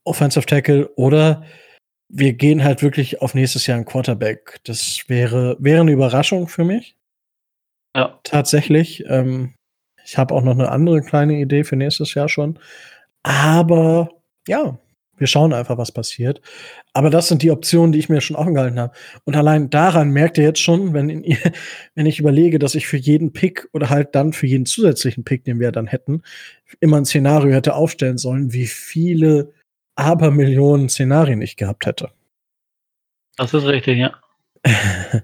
Offensive Tackle oder wir gehen halt wirklich auf nächstes Jahr ein Quarterback. Das wäre, wäre eine Überraschung für mich. Ja. Tatsächlich. Ähm, ich habe auch noch eine andere kleine Idee für nächstes Jahr schon. Aber ja, Wir schauen einfach, was passiert. Aber das sind die Optionen, die ich mir schon offen gehalten habe. Und allein daran merkt ihr jetzt schon, wenn, in, [laughs] wenn ich überlege, dass ich für jeden Pick oder halt dann für jeden zusätzlichen Pick, den wir dann hätten, immer ein Szenario hätte aufstellen sollen, wie viele Abermillionen Szenarien ich gehabt hätte. Das ist richtig, ja. [laughs]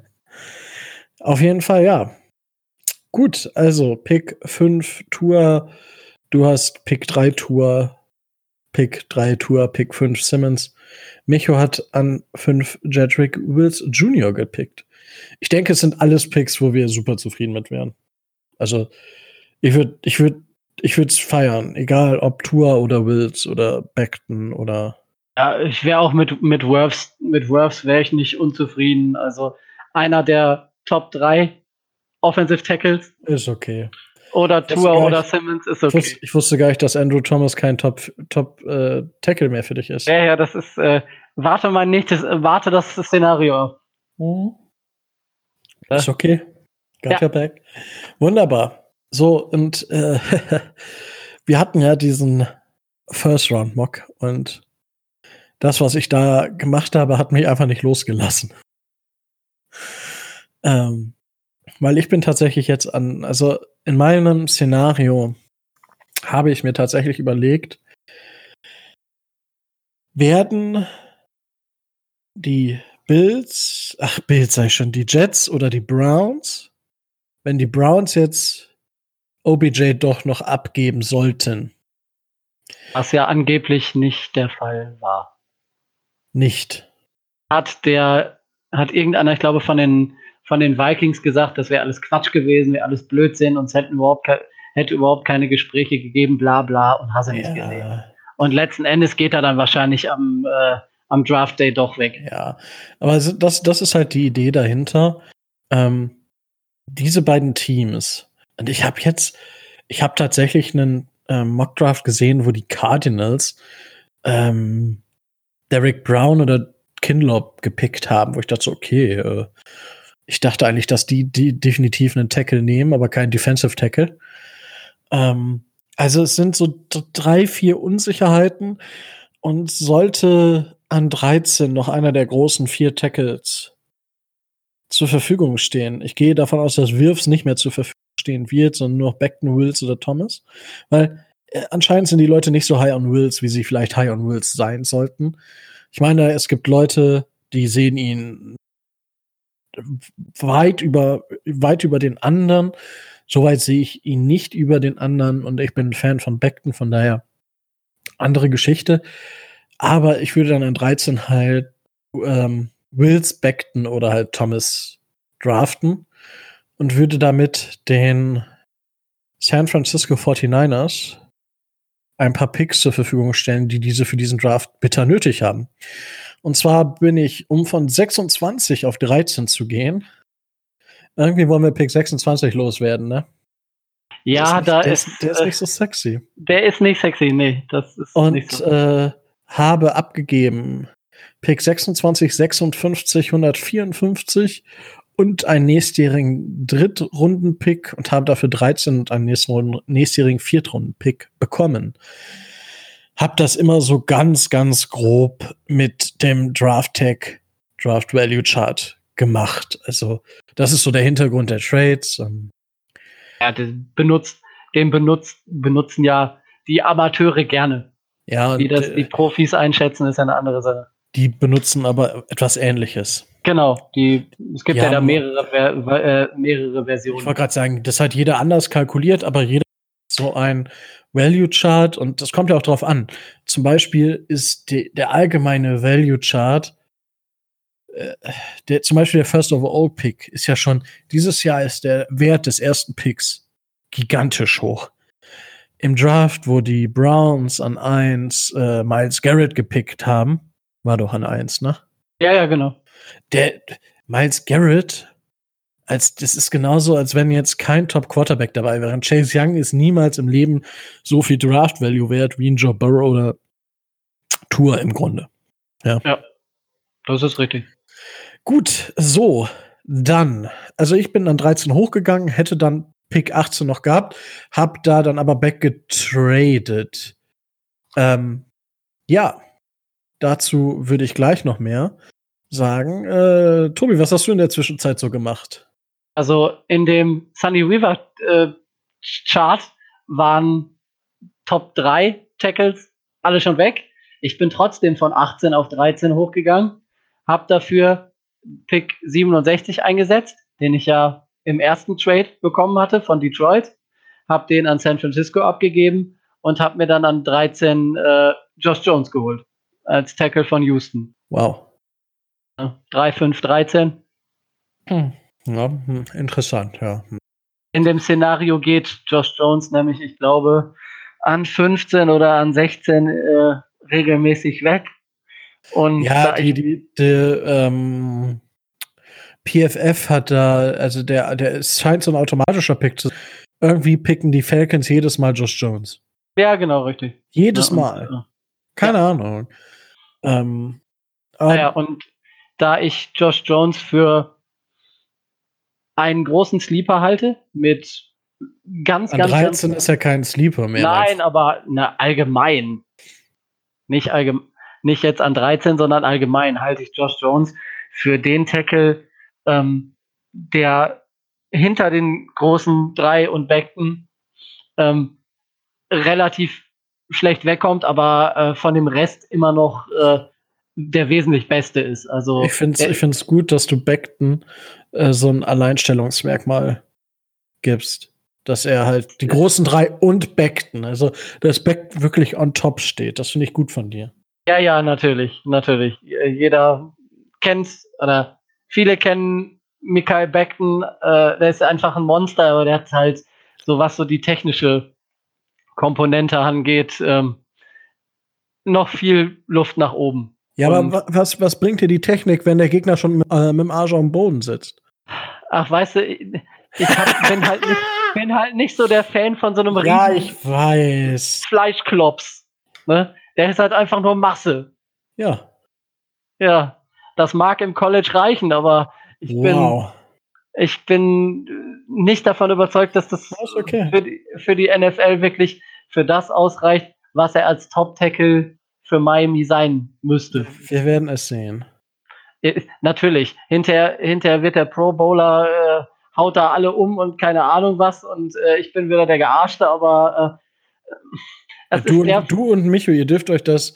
Auf jeden Fall, ja. Gut, also Pick 5 Tour, du hast Pick 3 Tour, Pick 3 Tour, Pick 5 Simmons. Micho hat an 5 Jedrick Wills Jr. gepickt. Ich denke, es sind alles Picks, wo wir super zufrieden mit wären. Also, ich würde ich würd, ich würde es feiern, egal ob Tour oder Wills oder Beckton oder. Ja, ich wäre auch mit, mit Worths, mit Worths wäre ich nicht unzufrieden. Also, einer der Top 3 Offensive Tackles. Ist okay. Oder Tour oder Simmons ist okay. Ich wusste, ich wusste, gar nicht, dass Andrew Thomas kein Top, Top äh, Tackle mehr für dich ist. Ja, ja, das ist. Äh, warte mal nicht, das, warte das Szenario. Mhm. Ist okay. Got ja. your back. Wunderbar. So, und äh, [laughs] wir hatten ja diesen First Round Mock und das, was ich da gemacht habe, hat mich einfach nicht losgelassen. Ähm, weil ich bin tatsächlich jetzt an, also in meinem Szenario habe ich mir tatsächlich überlegt, werden die Bills, ach Bills sei schon, die Jets oder die Browns, wenn die Browns jetzt OBJ doch noch abgeben sollten. Was ja angeblich nicht der Fall war. Nicht. Hat der, hat irgendeiner, ich glaube, von den von den Vikings gesagt, das wäre alles Quatsch gewesen, wäre alles Blödsinn und es hätten überhaupt hätte überhaupt keine Gespräche gegeben, bla bla und hast du nicht ja. gesehen. Und letzten Endes geht er dann wahrscheinlich am, äh, am Draft Day doch weg. Ja, aber das, das ist halt die Idee dahinter. Ähm, diese beiden Teams, und ich habe jetzt, ich habe tatsächlich einen ähm, Mock Draft gesehen, wo die Cardinals ähm, Derek Brown oder Kinlob gepickt haben, wo ich dachte, so, okay, äh, ich dachte eigentlich, dass die, die definitiv einen Tackle nehmen, aber keinen Defensive Tackle. Ähm, also es sind so drei, vier Unsicherheiten und sollte an 13 noch einer der großen vier Tackles zur Verfügung stehen. Ich gehe davon aus, dass Wirfs nicht mehr zur Verfügung stehen wird, sondern nur Beckton, Wills oder Thomas. Weil äh, anscheinend sind die Leute nicht so high on Wills, wie sie vielleicht high on Wills sein sollten. Ich meine, es gibt Leute, die sehen ihn weit über, weit über den anderen. Soweit sehe ich ihn nicht über den anderen und ich bin ein Fan von Beckton, von daher andere Geschichte. Aber ich würde dann an 13 halt ähm, Wills Beckton oder halt Thomas draften und würde damit den San Francisco 49ers ein paar Picks zur Verfügung stellen, die diese für diesen Draft bitter nötig haben. Und zwar bin ich, um von 26 auf 13 zu gehen, irgendwie wollen wir Pick 26 loswerden, ne? Ja, ist da der ist. Der ist nicht so sexy. Der ist nicht sexy, nee. Das ist Und nicht so. äh, habe abgegeben Pick 26, 56, 154 und einen nächstjährigen Drittrunden-Pick und habe dafür 13 und einen nächstjährigen Viertrunden-Pick bekommen habe das immer so ganz, ganz grob mit dem Draft Tag, Draft Value Chart gemacht. Also, das ist so der Hintergrund der Trades. Ähm. Ja, den benutzt, den benutzt, benutzen ja die Amateure gerne. Ja, Wie das die Profis einschätzen, ist eine andere Sache. Die benutzen aber etwas Ähnliches. Genau, die, es gibt die ja da mehrere, äh, mehrere Versionen. Ich wollte gerade sagen, das hat jeder anders kalkuliert, aber jeder so ein Value Chart und das kommt ja auch drauf an. Zum Beispiel ist die, der allgemeine Value Chart, äh, der, zum Beispiel der First Overall Pick ist ja schon, dieses Jahr ist der Wert des ersten Picks gigantisch hoch. Im Draft, wo die Browns an 1 äh, Miles Garrett gepickt haben, war doch an 1, ne? Ja, ja, genau. Der Miles Garrett als das ist genauso, als wenn jetzt kein Top Quarterback dabei wäre. Chase Young ist niemals im Leben so viel Draft Value wert wie ein Joe Burrow oder Tour im Grunde. Ja. ja, das ist richtig. Gut, so, dann, also ich bin dann 13 hochgegangen, hätte dann Pick 18 noch gehabt, hab da dann aber backgetradet. Ähm, ja, dazu würde ich gleich noch mehr sagen. Äh, Tobi, was hast du in der Zwischenzeit so gemacht? Also in dem Sunny River äh, Chart waren Top 3 Tackles alle schon weg. Ich bin trotzdem von 18 auf 13 hochgegangen, habe dafür Pick 67 eingesetzt, den ich ja im ersten Trade bekommen hatte von Detroit, habe den an San Francisco abgegeben und habe mir dann an 13 äh, Josh Jones geholt als Tackle von Houston. Wow. 3, 5, 13. Hm. Ja, hm, interessant, ja. Hm. In dem Szenario geht Josh Jones nämlich, ich glaube, an 15 oder an 16 äh, regelmäßig weg. Und ja, die, die, die ähm, PFF hat da, also der, der scheint so ein automatischer Pick zu sein. Irgendwie picken die Falcons jedes Mal Josh Jones. Ja, genau, richtig. Jedes ja, Mal. Und, Keine ja. Ahnung. Ähm, naja, und da ich Josh Jones für einen großen Sleeper halte, mit ganz, An ganz. 13 ganz, ist ja kein Sleeper mehr. Nein, aber na, allgemein. Nicht, allgemein, nicht jetzt an 13, sondern allgemein halte ich Josh Jones für den Tackle, ähm, der hinter den großen drei und Beckton ähm, relativ schlecht wegkommt, aber äh, von dem Rest immer noch äh, der wesentlich beste ist. Also ich finde es ich find's gut, dass du Beckton äh, so ein Alleinstellungsmerkmal gibst. Dass er halt die großen drei und Beckton, also dass Beck wirklich on top steht. Das finde ich gut von dir. Ja, ja, natürlich, natürlich. Jeder kennt oder viele kennen Mikael Beckton, äh, der ist einfach ein Monster, aber der hat halt so was so die technische Komponente angeht, ähm, noch viel Luft nach oben. Ja, Und aber was, was bringt dir die Technik, wenn der Gegner schon mit, äh, mit dem Arsch am Boden sitzt? Ach, weißt du, ich hab, bin, halt nicht, [laughs] bin halt nicht so der Fan von so einem ja, riesen ich weiß. Fleischklops. Ne? Der ist halt einfach nur Masse. Ja. Ja, das mag im College reichen, aber ich wow. bin, ich bin nicht davon überzeugt, dass das, das okay. für, die, für die NFL wirklich für das ausreicht, was er als Top-Tackle für Miami sein müsste. Wir werden es sehen. Natürlich. Hinterher, hinterher wird der Pro Bowler, äh, haut da alle um und keine Ahnung was und äh, ich bin wieder der Gearschte, aber äh, du, und, du und Micho, ihr dürft euch das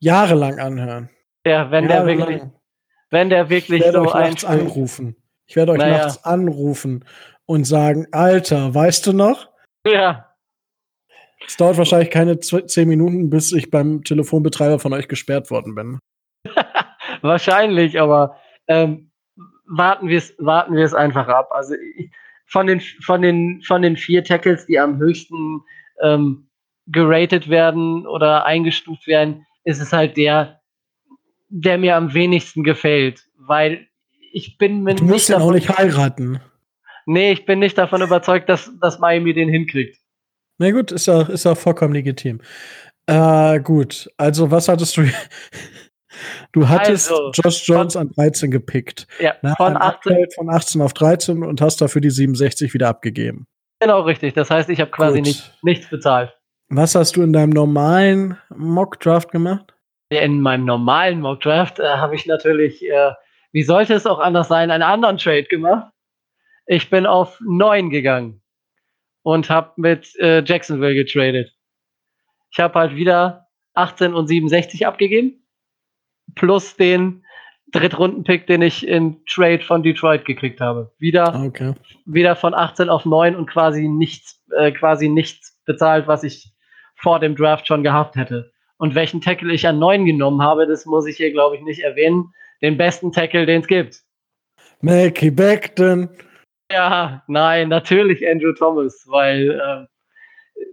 jahrelang anhören. Ja, wenn jahrelang. der wirklich, wenn der wirklich ich werde so euch nachts anrufen. Ich werde euch naja. nachts anrufen und sagen, Alter, weißt du noch? Ja. Es dauert wahrscheinlich keine zehn Minuten, bis ich beim Telefonbetreiber von euch gesperrt worden bin. [laughs] wahrscheinlich, aber ähm, warten wir es warten wir es einfach ab. Also von den von den von den vier Tackles, die am höchsten ähm, geratet werden oder eingestuft werden, ist es halt der, der mir am wenigsten gefällt, weil ich bin mir du musst nicht auch nicht heiraten. Nee, ich bin nicht davon überzeugt, dass, dass Miami den hinkriegt. Na gut, ist ja, ist ja vollkommen legitim. Äh, gut, also was hattest du? [laughs] du hattest also, Josh Jones von, an 13 gepickt. Ja, Na, von, 18, von 18 auf 13 und hast dafür die 67 wieder abgegeben. Genau, richtig. Das heißt, ich habe quasi nicht, nichts bezahlt. Was hast du in deinem normalen Mock-Draft gemacht? In meinem normalen Mock-Draft äh, habe ich natürlich, äh, wie sollte es auch anders sein, einen anderen Trade gemacht. Ich bin auf 9 gegangen und habe mit äh, Jacksonville getradet. Ich habe halt wieder 18 und 67 abgegeben, plus den Drittrunden-Pick, den ich in Trade von Detroit gekriegt habe. Wieder, ah, okay. wieder von 18 auf 9 und quasi nichts, äh, quasi nichts bezahlt, was ich vor dem Draft schon gehabt hätte. Und welchen Tackle ich an 9 genommen habe, das muss ich hier, glaube ich, nicht erwähnen. Den besten Tackle, den es gibt. Mackie Beckton. Ja, nein, natürlich Andrew Thomas, weil äh,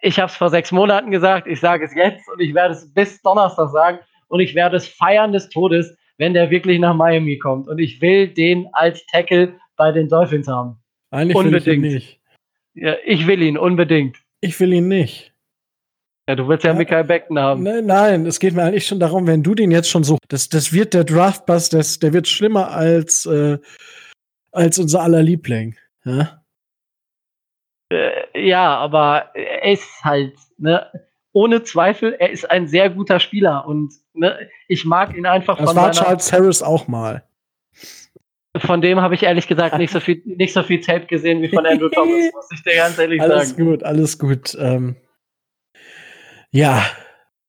ich habe es vor sechs Monaten gesagt, ich sage es jetzt und ich werde es bis Donnerstag sagen und ich werde es feiern des Todes, wenn der wirklich nach Miami kommt. Und ich will den als Tackle bei den Dolphins haben. Eigentlich unbedingt. will ich ihn nicht. Ja, ich will ihn unbedingt. Ich will ihn nicht. Ja, du willst ja, ja Michael Beckton haben. Nein, nein, es geht mir eigentlich schon darum, wenn du den jetzt schon so, das, das wird der Draftbus, das, der wird schlimmer als äh, als unser aller Liebling. Ja, äh, ja aber er ist halt, ne? ohne Zweifel, er ist ein sehr guter Spieler und ne, ich mag ihn einfach das von war Charles Harris auch mal. Von dem habe ich ehrlich gesagt nicht so viel, nicht so viel Tape gesehen wie von Andrew Thomas, [laughs] muss ich dir ganz ehrlich alles sagen. Alles gut, alles gut. Ähm, ja,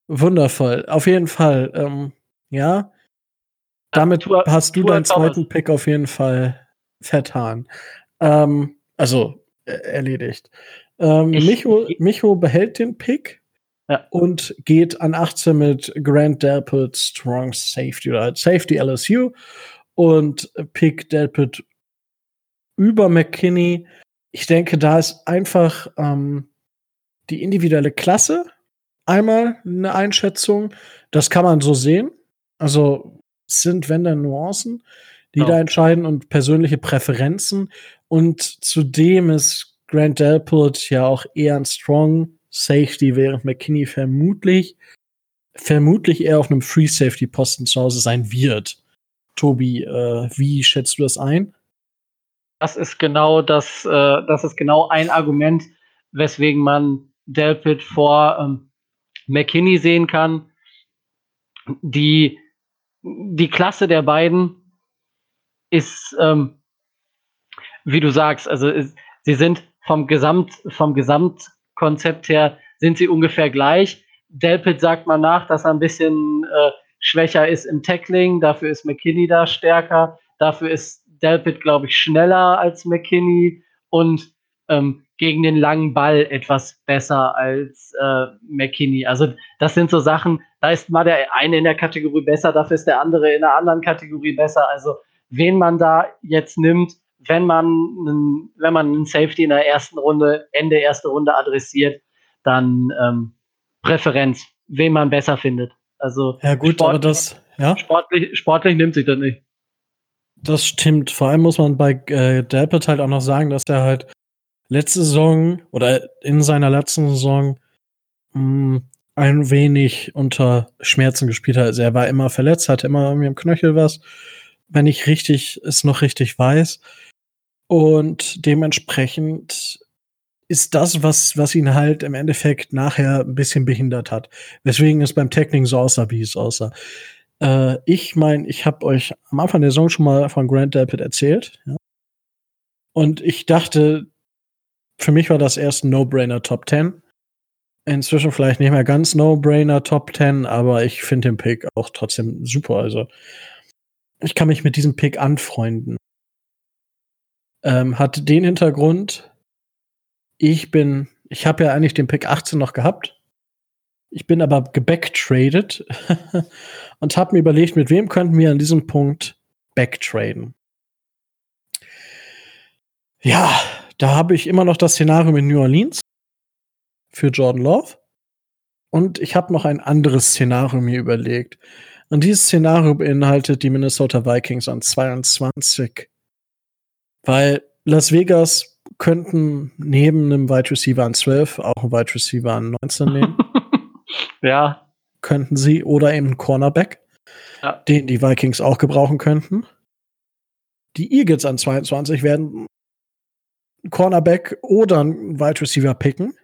wundervoll. Auf jeden Fall. Ähm, ja. Damit Tour, hast du Tour deinen Thomas. zweiten Pick auf jeden Fall vertan. Ähm, also äh, erledigt. Ähm, ich, Micho, Micho behält den Pick ja. und geht an 18 mit Grant Delpit Strong Safety oder Safety LSU und Pick Delpit über McKinney. Ich denke, da ist einfach ähm, die individuelle Klasse einmal eine Einschätzung. Das kann man so sehen. Also sind, wenn dann Nuancen, die ja. da entscheiden und persönliche Präferenzen. Und zudem ist Grant Delpit ja auch eher ein Strong Safety, während McKinney vermutlich, vermutlich eher auf einem Free Safety Posten zu Hause sein wird. Tobi, äh, wie schätzt du das ein? Das ist genau das, äh, das ist genau ein Argument, weswegen man Delpit vor ähm, McKinney sehen kann. Die, die Klasse der beiden ist, ähm, wie du sagst, also ist, sie sind vom Gesamt, vom Gesamtkonzept her sind sie ungefähr gleich. Delpit sagt man nach, dass er ein bisschen äh, schwächer ist im Tackling, dafür ist McKinney da stärker, dafür ist Delpit, glaube ich, schneller als McKinney und ähm, gegen den langen Ball etwas besser als äh, McKinney. Also das sind so Sachen, da ist mal der eine in der Kategorie besser, dafür ist der andere in der anderen Kategorie besser. Also wen man da jetzt nimmt, wenn man einen, wenn man einen Safety in der ersten Runde, Ende erste Runde adressiert, dann ähm, Präferenz, wen man besser findet. Also ja gut, sportlich, aber das ja sportlich, sportlich nimmt sich das nicht. Das stimmt. Vor allem muss man bei äh, Delpit halt auch noch sagen, dass er halt letzte Saison oder in seiner letzten Saison mh, hm, ein wenig unter Schmerzen gespielt hat. Also er war immer verletzt, hatte immer irgendwie im Knöchel was, wenn ich richtig es noch richtig weiß. Und dementsprechend ist das, was, was ihn halt im Endeffekt nachher ein bisschen behindert hat. Weswegen es beim Tackling so aussah, wie es aussah. Äh, ich meine, ich habe euch am Anfang der Saison schon mal von Grant Delpit erzählt. Ja? Und ich dachte, für mich war das erst ein No-Brainer Top 10. Inzwischen vielleicht nicht mehr ganz No-Brainer Top 10, aber ich finde den Pick auch trotzdem super. Also, ich kann mich mit diesem Pick anfreunden. Ähm, hat den Hintergrund, ich bin, ich habe ja eigentlich den Pick 18 noch gehabt. Ich bin aber gebacktradet [laughs] und habe mir überlegt, mit wem könnten wir an diesem Punkt backtraden. Ja, da habe ich immer noch das Szenario mit New Orleans für Jordan Love. Und ich habe noch ein anderes Szenario mir überlegt. Und dieses Szenario beinhaltet die Minnesota Vikings an 22 weil Las Vegas könnten neben einem Wide Receiver an 12 auch einen Wide Receiver an 19 nehmen. [laughs] ja. Könnten sie. Oder eben einen Cornerback, ja. den die Vikings auch gebrauchen könnten. Die Eagles an 22 werden einen Cornerback oder einen Wide Receiver picken.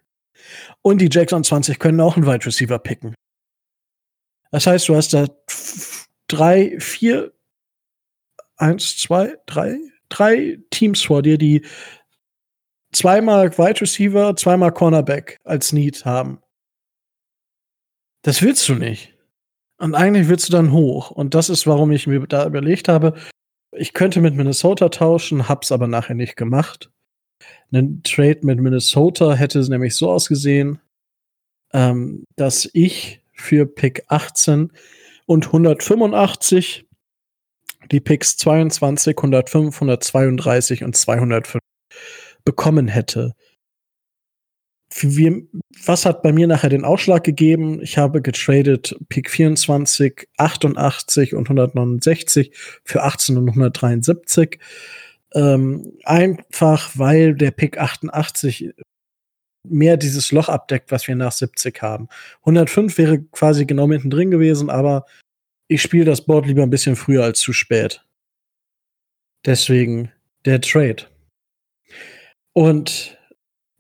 Und die Jacks an 20 können auch einen Wide Receiver picken. Das heißt, du hast da drei, vier, eins, zwei, drei, drei Teams vor dir, die zweimal Wide Receiver, zweimal Cornerback als Need haben. Das willst du nicht. Und eigentlich willst du dann hoch. Und das ist, warum ich mir da überlegt habe, ich könnte mit Minnesota tauschen, hab's aber nachher nicht gemacht. Ein Trade mit Minnesota hätte es nämlich so ausgesehen, ähm, dass ich für Pick 18 und 185 die Picks 22, 105, 132 und 205 bekommen hätte. Wie, was hat bei mir nachher den Ausschlag gegeben? Ich habe getradet Pick 24, 88 und 169 für 18 und 173. Ähm, einfach weil der Pick 88 mehr dieses Loch abdeckt, was wir nach 70 haben. 105 wäre quasi genau mittendrin gewesen, aber ich spiele das Board lieber ein bisschen früher als zu spät. Deswegen der Trade. Und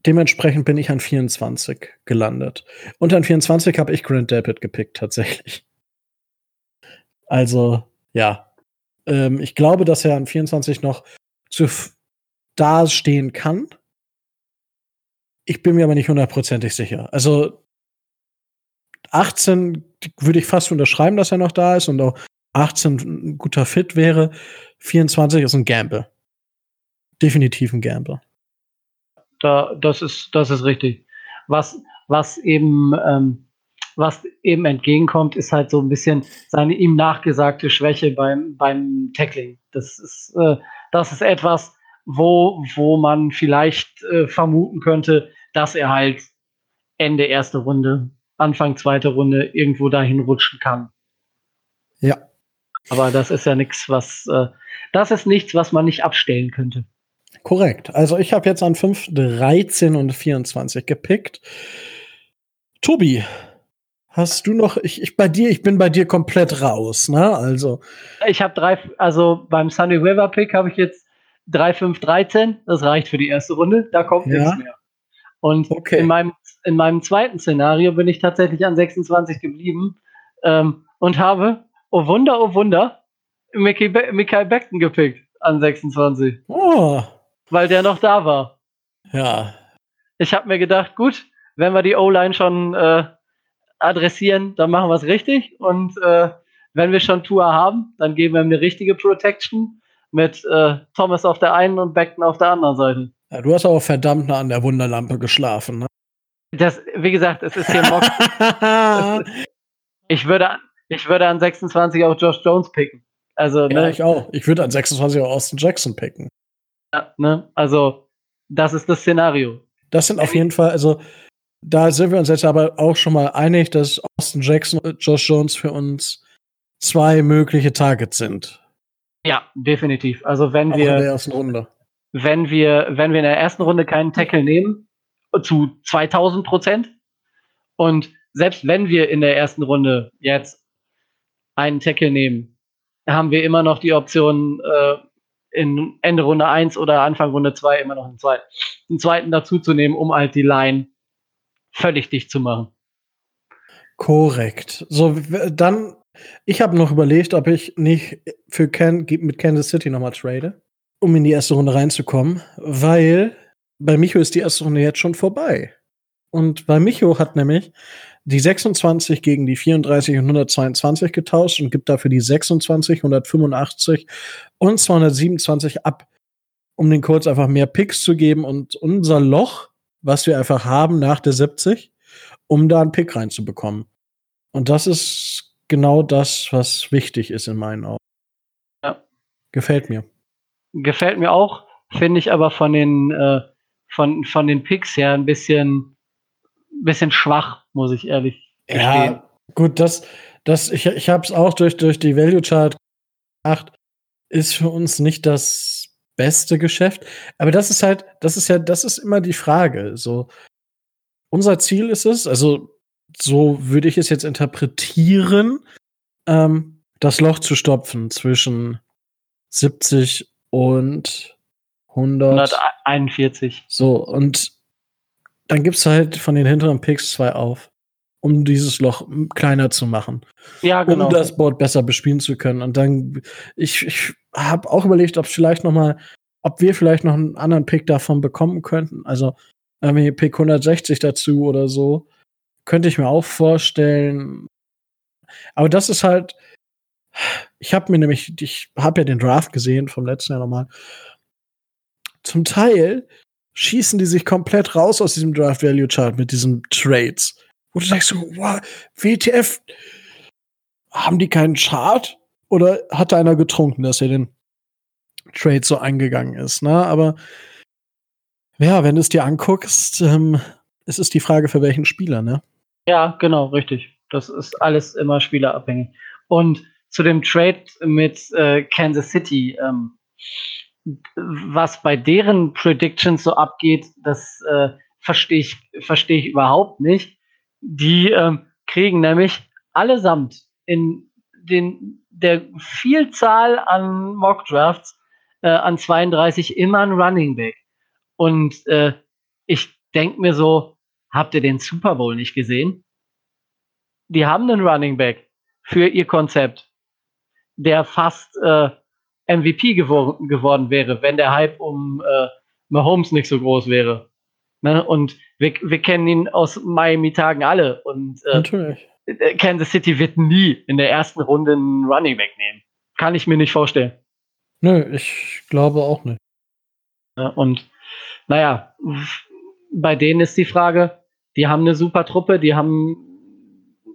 dementsprechend bin ich an 24 gelandet. Und an 24 habe ich Grant Delpit gepickt, tatsächlich. Also, ja. Ähm, ich glaube, dass er an 24 noch zu da stehen kann. Ich bin mir aber nicht hundertprozentig sicher. Also 18 würde ich fast unterschreiben, dass er noch da ist und auch 18 ein guter Fit wäre. 24 ist ein Gamble. Definitiv ein Gamble. Da, das ist, das ist richtig. Was, was eben, ähm, was eben entgegenkommt, ist halt so ein bisschen seine ihm nachgesagte Schwäche beim, beim Tackling. Das ist, äh, das ist etwas, wo, wo man vielleicht äh, vermuten könnte, dass er halt Ende erste Runde, Anfang zweite Runde irgendwo dahin rutschen kann. Ja. Aber das ist ja nichts, was, äh, das ist nichts, was man nicht abstellen könnte. Korrekt. Also ich habe jetzt an 5, 13 und 24 gepickt. Tobi, hast du noch, ich, ich bei dir, ich bin bei dir komplett raus, ne? Also. Ich habe drei, also beim Sunny River Pick habe ich jetzt 3, 5, 13. Das reicht für die erste Runde. Da kommt ja. nichts mehr. Und okay. in, meinem, in meinem zweiten Szenario bin ich tatsächlich an 26 geblieben ähm, und habe, oh Wunder, oh Wunder, Mickey Be Michael Beckton gepickt an 26. Oh. Weil der noch da war. Ja. Ich habe mir gedacht, gut, wenn wir die O-Line schon äh, adressieren, dann machen wir es richtig. Und äh, wenn wir schon Tour haben, dann geben wir ihm eine richtige Protection mit äh, Thomas auf der einen und Beckton auf der anderen Seite. Ja, du hast aber verdammt nah an der Wunderlampe geschlafen, ne? Das, wie gesagt, es ist hier Mock. ich, [laughs] würde, ich würde an 26 auch Josh Jones picken. Also, ja, ne? ich auch. Ich würde an 26 auch Austin Jackson picken. Ja, ne? Also, das ist das Szenario. Das sind auf jeden Fall, also, da sind wir uns jetzt aber auch schon mal einig, dass Austin Jackson und Josh Jones für uns zwei mögliche Targets sind. Ja, definitiv. Also wenn Auch wir in der ersten Runde. Wenn wir, wenn wir in der ersten Runde keinen Tackle nehmen, zu 2000 Prozent. Und selbst wenn wir in der ersten Runde jetzt einen Tackle nehmen, haben wir immer noch die Option, äh, in Ende Runde 1 oder Anfang Runde 2 immer noch einen zweiten, einen zweiten dazuzunehmen, um halt die Line völlig dicht zu machen. Korrekt. So, dann ich habe noch überlegt, ob ich nicht für Ken mit Kansas City nochmal trade, um in die erste Runde reinzukommen, weil bei Micho ist die erste Runde jetzt schon vorbei. Und bei Micho hat nämlich die 26 gegen die 34 und 122 getauscht und gibt dafür die 26, 185 und 227 ab, um den Kurz einfach mehr Picks zu geben und unser Loch, was wir einfach haben nach der 70, um da einen Pick reinzubekommen. Und das ist genau das, was wichtig ist in meinen Augen. Ja. Gefällt mir. Gefällt mir auch, finde ich aber von den, äh, von, von den Picks her ein bisschen, bisschen schwach, muss ich ehrlich gestehen. Ja, gut, das, das, ich, ich habe es auch durch, durch die Value Chart gemacht, ist für uns nicht das beste Geschäft. Aber das ist halt, das ist ja, das ist immer die Frage. So, unser Ziel ist es, also so würde ich es jetzt interpretieren, ähm, das Loch zu stopfen zwischen 70 und 100. 141. So, und dann gibt es halt von den hinteren Picks zwei auf, um dieses Loch kleiner zu machen. Ja, genau. Um das Board besser bespielen zu können. Und dann, ich, ich habe auch überlegt, ob vielleicht noch mal, ob wir vielleicht noch einen anderen Pick davon bekommen könnten. Also irgendwie Pick 160 dazu oder so. Könnte ich mir auch vorstellen. Aber das ist halt, ich habe mir nämlich, ich habe ja den Draft gesehen vom letzten Jahr nochmal. Zum Teil schießen die sich komplett raus aus diesem Draft Value Chart mit diesen Trades. Wo du sagst, wow, WTF, haben die keinen Chart? Oder hat da einer getrunken, dass er den Trade so eingegangen ist? Ne? Aber ja, wenn du es dir anguckst, ähm, es ist die Frage, für welchen Spieler, ne? Ja, genau, richtig. Das ist alles immer spielerabhängig. Und zu dem Trade mit äh, Kansas City, ähm, was bei deren Predictions so abgeht, das äh, verstehe ich, versteh ich überhaupt nicht. Die ähm, kriegen nämlich allesamt in den, der Vielzahl an Mock Drafts äh, an 32 immer ein Running Back. Und äh, ich denke mir so, habt ihr den Super Bowl nicht gesehen? Die haben einen Running Back für ihr Konzept, der fast äh, MVP gewor geworden wäre, wenn der Hype um äh, Mahomes nicht so groß wäre. Ne? Und wir, wir kennen ihn aus Miami-Tagen alle. Und äh, Natürlich. Kansas City wird nie in der ersten Runde einen Running Back nehmen. Kann ich mir nicht vorstellen. Nö, ich glaube auch nicht. Ja, und naja, bei denen ist die Frage, die haben eine super Truppe, die haben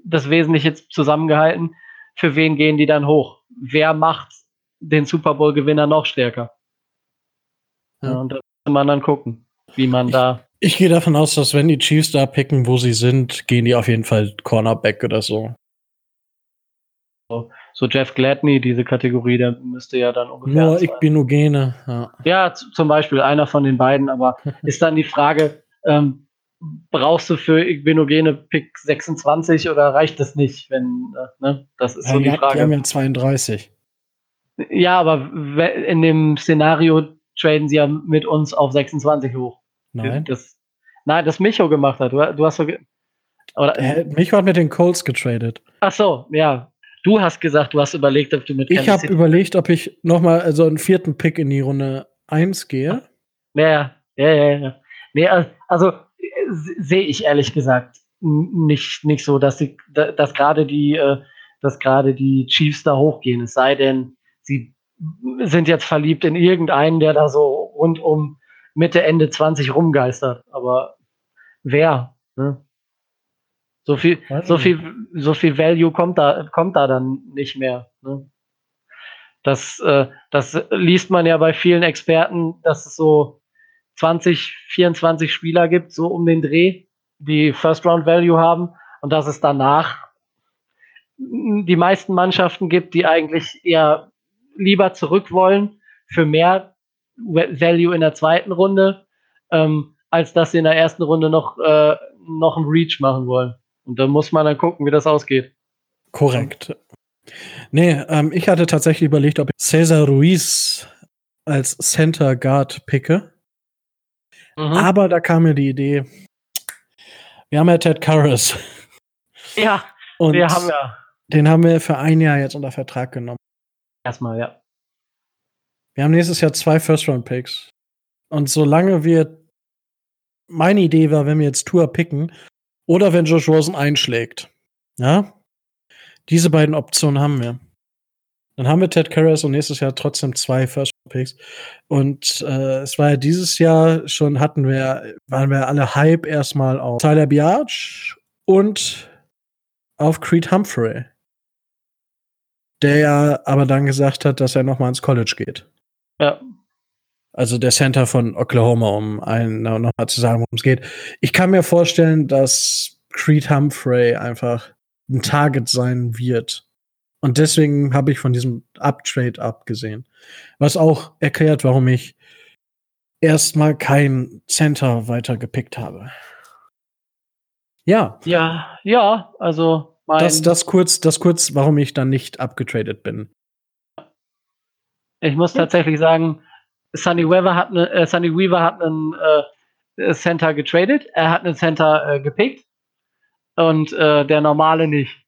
das Wesentliche zusammengehalten. Für wen gehen die dann hoch? Wer macht den Super Bowl-Gewinner noch stärker? Ja. und da muss man dann gucken, wie man ich, da. Ich gehe davon aus, dass wenn die Chiefs da picken, wo sie sind, gehen die auf jeden Fall Cornerback oder so. So Jeff Gladney, diese Kategorie, der müsste ja dann ungefähr. Nur Igbinogene, ja. Ja, zum Beispiel einer von den beiden, aber [laughs] ist dann die Frage, ähm, brauchst du für Igbinogene Pick 26 oder reicht das nicht, wenn, äh, ne? Das ist ja, so die Frage. Die haben ja 32. Ja, aber in dem Szenario traden sie ja mit uns auf 26 hoch. Nein. Das, nein, das Micho gemacht hat. Du, du hast so. Oder, äh, Micho hat mit den Colts getradet. Ach so, ja. Du hast gesagt, du hast überlegt, ob du mit Ich habe überlegt, ob ich nochmal also einen vierten Pick in die Runde 1 gehe. Ja, ja, ja, ja. Nee, also sehe ich ehrlich gesagt nicht, nicht so, dass, sie, dass gerade die, äh, dass gerade die Chiefs da hochgehen. Es sei denn, sie sind jetzt verliebt in irgendeinen, der da so rund um Mitte, Ende 20 rumgeistert. Aber wer? Ne? So viel, so viel, so viel Value kommt da, kommt da dann nicht mehr. Ne? Das, äh, das liest man ja bei vielen Experten, dass es so 20, 24 Spieler gibt, so um den Dreh, die First Round Value haben und dass es danach die meisten Mannschaften gibt, die eigentlich eher lieber zurück wollen für mehr Value in der zweiten Runde, ähm, als dass sie in der ersten Runde noch, äh, noch einen Reach machen wollen. Und da muss man dann gucken, wie das ausgeht. Korrekt. Nee, ähm, ich hatte tatsächlich überlegt, ob ich Cesar Ruiz als Center Guard picke. Mhm. Aber da kam mir die Idee, wir haben ja Ted Karras. Ja, und wir haben ja. Den haben wir für ein Jahr jetzt unter Vertrag genommen. Erstmal, ja. Wir haben nächstes Jahr zwei First-Round-Picks. Und solange wir. Meine Idee war, wenn wir jetzt Tour picken oder wenn Josh Rosen einschlägt. Ja? Diese beiden Optionen haben wir. Dann haben wir Ted Karras und nächstes Jahr trotzdem zwei First Picks. Und äh, es war ja dieses Jahr schon, hatten wir, waren wir alle Hype erstmal auf Tyler Biage und auf Creed Humphrey der ja aber dann gesagt hat, dass er nochmal ins College geht. Ja. Also der Center von Oklahoma, um einen nochmal zu sagen, worum es geht. Ich kann mir vorstellen, dass Creed Humphrey einfach ein Target sein wird. Und deswegen habe ich von diesem Uptrade abgesehen. Was auch erklärt, warum ich erstmal kein Center weiter gepickt habe. Ja. Ja, ja, also das, das, kurz, das kurz, warum ich dann nicht abgetradet bin. Ich muss tatsächlich sagen, Sunny Weaver hat ne, äh, Sunny Weaver hat einen äh, Center getradet, er hat einen Center äh, gepickt und äh, der normale nicht.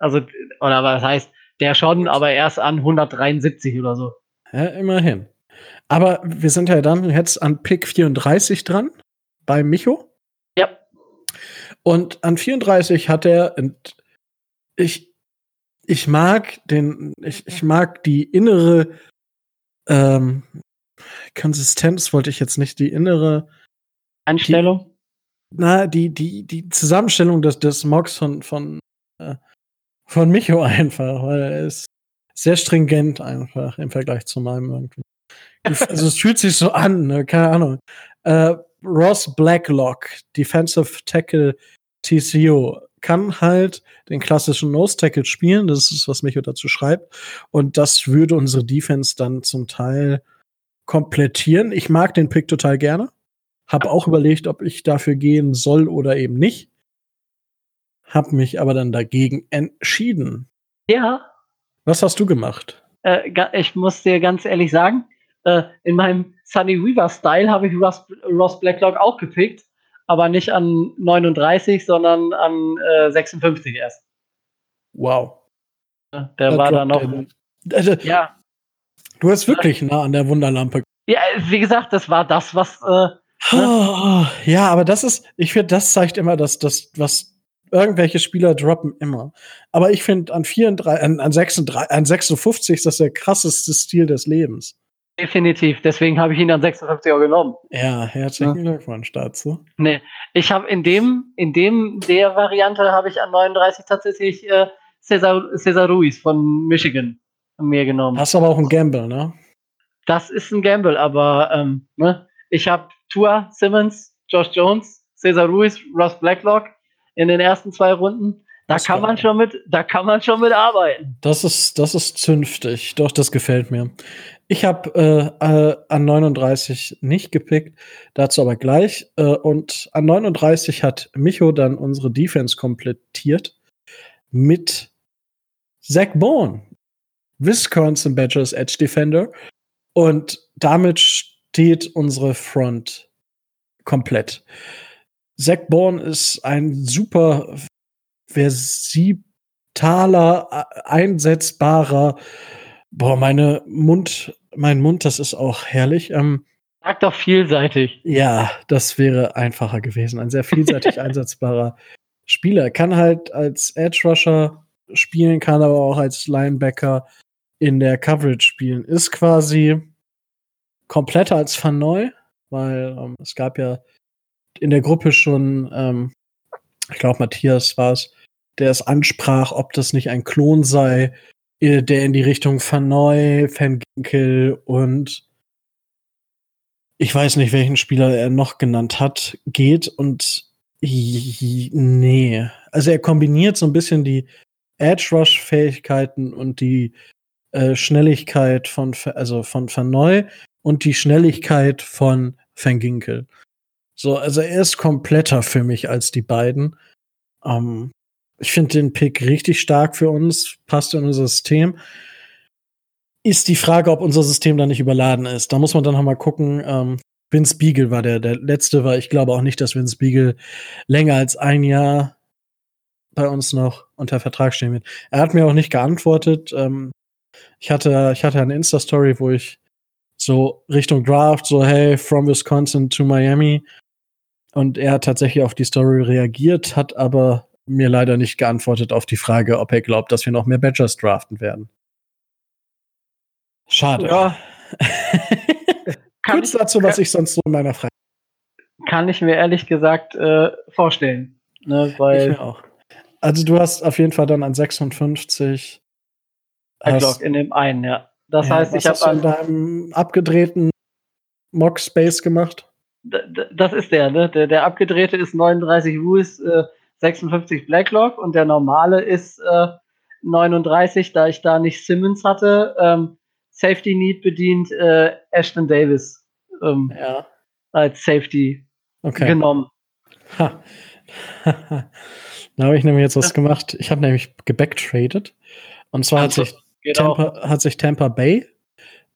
Also, oder was heißt, der schon, aber erst an 173 oder so. Ja, immerhin. Aber wir sind ja dann jetzt an Pick 34 dran bei Micho. Ja. Und an 34 hat er, ich, ich mag den, ich, ich mag die innere ähm, Konsistenz, wollte ich jetzt nicht, die innere Einstellung. Die, na, die, die, die Zusammenstellung des, des Mocks von, von, äh, von Micho [laughs] einfach, weil er ist sehr stringent einfach im Vergleich zu meinem irgendwie. also es fühlt sich so an, ne? keine Ahnung. Äh, Ross Blacklock, Defensive Tackle TCU, kann halt den klassischen Nose Tackle spielen. Das ist, was Micho dazu schreibt. Und das würde unsere Defense dann zum Teil komplettieren. Ich mag den Pick total gerne. Hab auch überlegt, ob ich dafür gehen soll oder eben nicht. Hab mich aber dann dagegen entschieden. Ja. Was hast du gemacht? Äh, ich muss dir ganz ehrlich sagen, äh, in meinem Sunny Weaver Style habe ich Ross, Ross Blacklock auch gepickt. aber nicht an 39, sondern an äh, 56 erst. Wow. Der da war da noch. Also, ja. Du hast wirklich nah an der Wunderlampe. Ja, wie gesagt, das war das, was. Äh, ne? Ja, aber das ist, ich finde, das zeigt immer, dass das, was irgendwelche Spieler droppen immer. Aber ich finde, an, 34, an, an, 36, an 56 ist das der krasseste Stil des Lebens. Definitiv, deswegen habe ich ihn an 56 auch genommen. Ja, herzlichen ja. Glückwunsch dazu. Nee, ich habe in dem, in dem, der Variante habe ich an 39 tatsächlich äh, Cesar, Cesar Ruiz von Michigan mir genommen. Hast aber auch ein Gamble, ne? Das ist ein Gamble, aber ähm, ne? ich habe Tua, Simmons, Josh Jones, Cesar Ruiz, Ross Blacklock in den ersten zwei Runden. Da das kann man schon mit, da kann man schon mit arbeiten. Das ist, das ist zünftig. Doch, das gefällt mir. Ich habe äh, äh, an 39 nicht gepickt, dazu aber gleich. Äh, und an 39 hat Micho dann unsere Defense komplettiert mit Zach Bourne, Wisconsin Badgers Edge Defender. Und damit steht unsere Front komplett. Zach Bourne ist ein super versibtaler, einsetzbarer, boah, meine Mund, mein Mund, das ist auch herrlich. Ähm, Sag doch vielseitig. Ja, das wäre einfacher gewesen. Ein sehr vielseitig [laughs] einsetzbarer Spieler. Er kann halt als Edge Rusher spielen, kann aber auch als Linebacker in der Coverage spielen. Ist quasi kompletter als Van Neu, weil ähm, es gab ja in der Gruppe schon, ähm, ich glaube, Matthias war es, der es ansprach, ob das nicht ein Klon sei, äh, der in die Richtung Van Neu, und ich weiß nicht, welchen Spieler er noch genannt hat, geht und nee. Also er kombiniert so ein bisschen die Edge Rush Fähigkeiten und die äh, Schnelligkeit von also von Van und die Schnelligkeit von Van Ginkel. So, also er ist kompletter für mich als die beiden. Ähm, ich finde den Pick richtig stark für uns, passt in unser System. Ist die Frage, ob unser System da nicht überladen ist. Da muss man dann noch mal gucken. Ähm, Vince Beagle war der, der letzte, weil ich glaube auch nicht, dass Vince Beagle länger als ein Jahr bei uns noch unter Vertrag stehen wird. Er hat mir auch nicht geantwortet. Ähm, ich hatte, ich hatte eine Insta-Story, wo ich so Richtung Draft, so hey, from Wisconsin to Miami, und er hat tatsächlich auf die Story reagiert, hat aber mir leider nicht geantwortet auf die Frage, ob er glaubt, dass wir noch mehr Badgers draften werden. Schade. Ja. [laughs] Kurz dazu, was ich sonst so in meiner Frage. Kann ich mir ehrlich gesagt äh, vorstellen. Ne, weil auch. Also du hast auf jeden Fall dann an 56 hast, in dem einen, ja. Das ja, heißt, ich habe an deinem abgedrehten Mock Space gemacht das ist der, ne? Der, der abgedrehte ist 39 Ruiz, äh, 56 Blacklock und der normale ist äh, 39, da ich da nicht Simmons hatte. Ähm, Safety Need bedient äh, Ashton Davis ähm, ja. als Safety okay. genommen. Ha. [laughs] da habe ich nämlich jetzt was gemacht. Ich habe nämlich gebacktradet. Und zwar hat sich, Tampa, hat sich Tampa Bay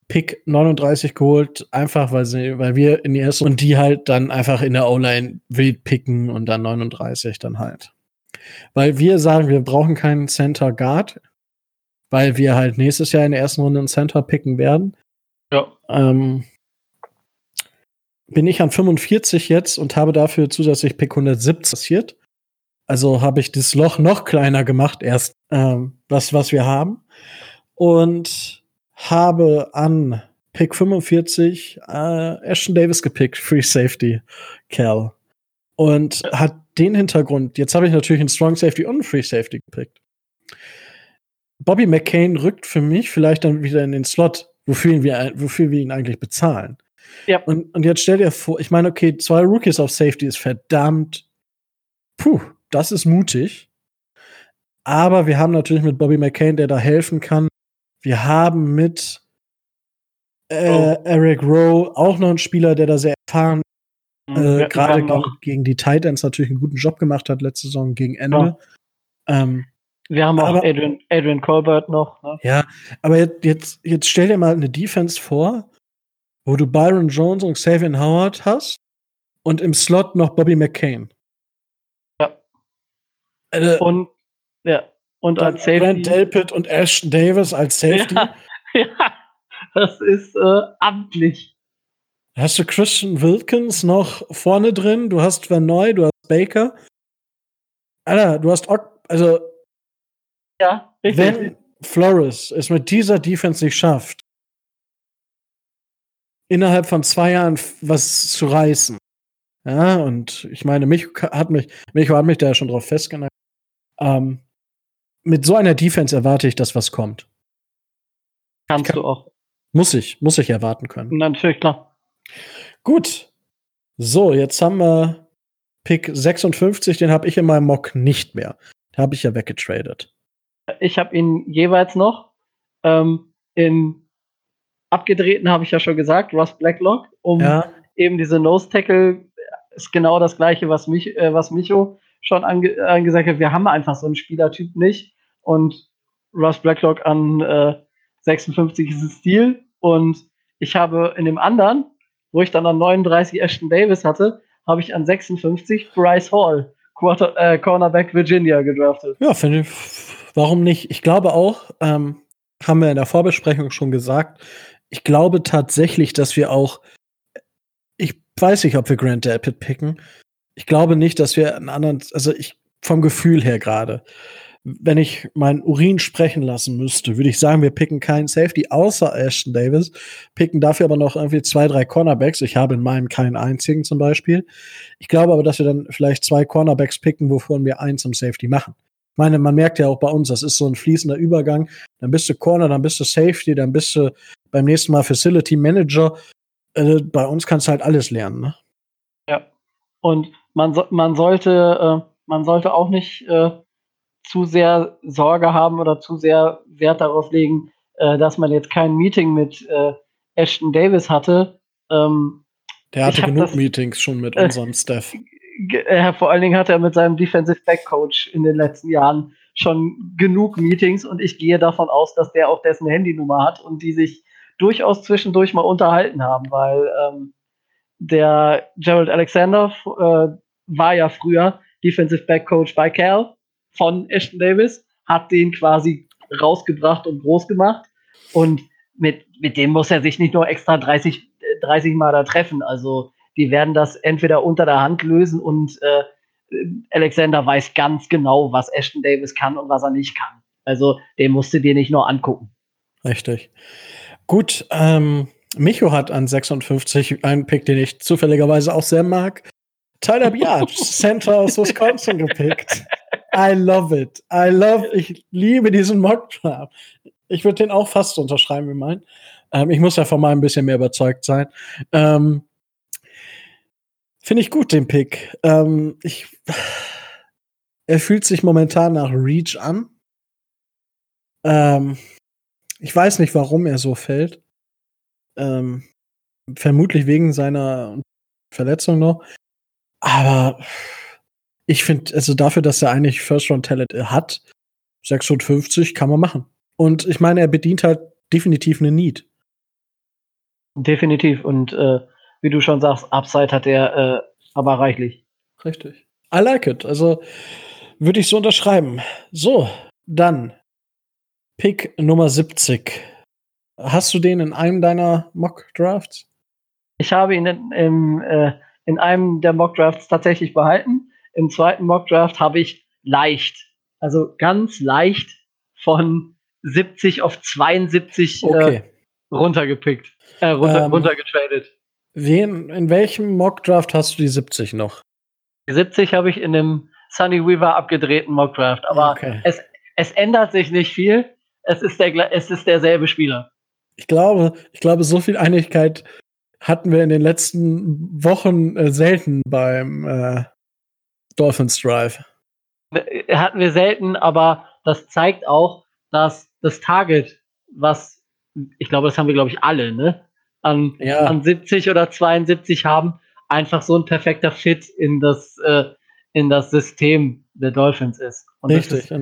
Pick 39 geholt, einfach weil sie, weil wir in die erste und die halt dann einfach in der O-Line wild picken und dann 39 dann halt. Weil wir sagen, wir brauchen keinen Center Guard, weil wir halt nächstes Jahr in der ersten Runde einen Center picken werden. Ja. Ähm, bin ich an 45 jetzt und habe dafür zusätzlich Pick 170 passiert. Also habe ich das Loch noch kleiner gemacht, erst ähm, was, was wir haben. Und habe an Pick 45 äh, Ashton Davis gepickt, Free Safety Cal. Und hat den Hintergrund, jetzt habe ich natürlich einen Strong Safety und einen Free Safety gepickt. Bobby McCain rückt für mich vielleicht dann wieder in den Slot, wofür wir, wofür wir ihn eigentlich bezahlen. Ja. Und, und jetzt stell dir vor, ich meine, okay, zwei Rookies auf Safety ist verdammt, puh, das ist mutig. Aber wir haben natürlich mit Bobby McCain, der da helfen kann, wir haben mit äh, oh. Eric Rowe auch noch einen Spieler, der da sehr erfahren mhm. äh, gerade gegen, gegen, die Titans natürlich einen guten Job gemacht hat letzte Saison gegen Ende. Ja. Ähm, wir haben auch aber, Adrian, Adrian Colbert noch. Ne? Ja, aber jetzt, jetzt, jetzt stell dir mal eine Defense vor, wo du Byron Jones und Xavier Howard hast und im Slot noch Bobby McCain. Ja. Äh, Und, ja. Und dann als Safety. Grant Delpit und Ashton Davis als Safety. Ja, [laughs] ja, das ist äh, amtlich. Hast du Christian Wilkins noch vorne drin? Du hast Van Noy, du hast Baker. Alter, du hast Ock, also Ja, richtig. wenn Flores es mit dieser Defense nicht schafft, innerhalb von zwei Jahren was zu reißen. Ja, und ich meine, mich hat mich, mich hat mich da ja schon drauf festgenagelt. Ähm, mit so einer Defense erwarte ich, dass was kommt. Kannst kann- du auch. Muss ich, muss ich erwarten können. Natürlich, klar. Gut. So, jetzt haben wir Pick 56, den habe ich in meinem Mock nicht mehr. Den habe ich ja weggetradet. Ich habe ihn jeweils noch. Ähm, in abgedrehten habe ich ja schon gesagt, Ross Blacklock, um Ja, eben diese Nose Tackle ist genau das gleiche, was mich, äh, was Micho schon ange angesagt hat. Wir haben einfach so einen Spielertyp nicht. Und Ross Blacklock an äh, 56 ist ein Stil. Und ich habe in dem anderen, wo ich dann an 39 Ashton Davis hatte, habe ich an 56 Bryce Hall, Quarter, äh, Cornerback Virginia gedraftet. ja finde ich. Warum nicht? Ich glaube auch, ähm, haben wir in der Vorbesprechung schon gesagt, ich glaube tatsächlich, dass wir auch, ich weiß nicht, ob wir Grant Delpit picken. Ich glaube nicht, dass wir einen anderen, also ich, vom Gefühl her gerade, wenn ich meinen Urin sprechen lassen müsste, würde ich sagen, wir picken keinen Safety außer Ashton Davis, picken dafür aber noch irgendwie zwei, drei Cornerbacks. Ich habe in meinem keinen einzigen zum Beispiel. Ich glaube aber, dass wir dann vielleicht zwei Cornerbacks picken, wovon wir eins im Safety machen. Ich meine, man merkt ja auch bei uns, das ist so ein fließender Übergang. Dann bist du Corner, dann bist du Safety, dann bist du beim nächsten Mal Facility Manager. Äh, bei uns kannst du halt alles lernen, ne? Ja. Und man, so, man sollte, äh, man sollte auch nicht äh, zu sehr Sorge haben oder zu sehr Wert darauf legen, äh, dass man jetzt kein Meeting mit äh, Ashton Davis hatte. Ähm, Der hatte genug das- Meetings schon mit [laughs] unserem Staff. äh, vor allen Dingen hat er mit seinem Defensive Back Coach in den letzten Jahren schon genug Meetings und ich gehe davon aus, dass der auch dessen Handynummer hat und die sich durchaus zwischendurch mal unterhalten haben, weil ähm, der Gerald Alexander äh, war ja früher Defensive Back Coach bei Cal von Ashton Davis, hat den quasi rausgebracht und groß gemacht und mit, mit dem muss er sich nicht nur extra 30, äh, 30 Mal da treffen. Also die werden das entweder unter der Hand lösen und äh, Alexander weiß ganz genau, was Ashton Davis kann und was er nicht kann. Also den musst du dir nicht nur angucken. Richtig. Gut, ähm, Micho hat an 56 einen Pick, den ich zufälligerweise auch sehr mag. Tyler Biatch, [laughs] Center aus Wisconsin gepickt. I love it. I love, ich liebe diesen Mock Draft. Ich würde den auch fast unterschreiben wie mein. Ähm, ich muss ja von meinem ein bisschen mehr überzeugt sein. Ähm, Finde ich gut, den Pick. Ähm, ich, er fühlt sich momentan nach Reach an. Ähm, ich weiß nicht, warum er so fällt. Ähm, vermutlich wegen seiner Verletzung noch. Aber ich finde, also dafür, dass er eigentlich First Round Talent hat, 56 kann man machen. Und ich meine, er bedient halt definitiv eine Need. Definitiv. Und äh, wie du schon sagst, Upside hat er äh, aber reichlich. Richtig. I like it. Also würde ich so unterschreiben. So, dann Pick Nummer 70. Hast du den in einem deiner Mock Drafts? Ich habe ihn in, im, äh, in einem der Mock Drafts tatsächlich behalten. Im zweiten Mock Draft habe ich leicht, also ganz leicht von 70 auf 72 Okay. äh, runtergepickt, äh, runter, Ähm, runtergetradet. Wen, in welchem Mock Draft hast du die 70 noch? Die 70 habe ich in dem Sunny Weaver abgedrehten Mock Draft, aber Okay. es, es ändert sich nicht viel. Es ist, der, es ist derselbe Spieler. Ich glaube, ich glaube, so viel Einigkeit hatten wir in den letzten Wochen äh, selten beim äh, Dolphins Drive. Äh, Hatten wir selten, aber das zeigt auch, dass das Target, was ich glaube, das haben wir, glaube ich, alle, ne? An, Ja. an 70 oder 72 haben, einfach so ein perfekter Fit in das, äh, in das System der Dolphins ist. Und Richtig. ist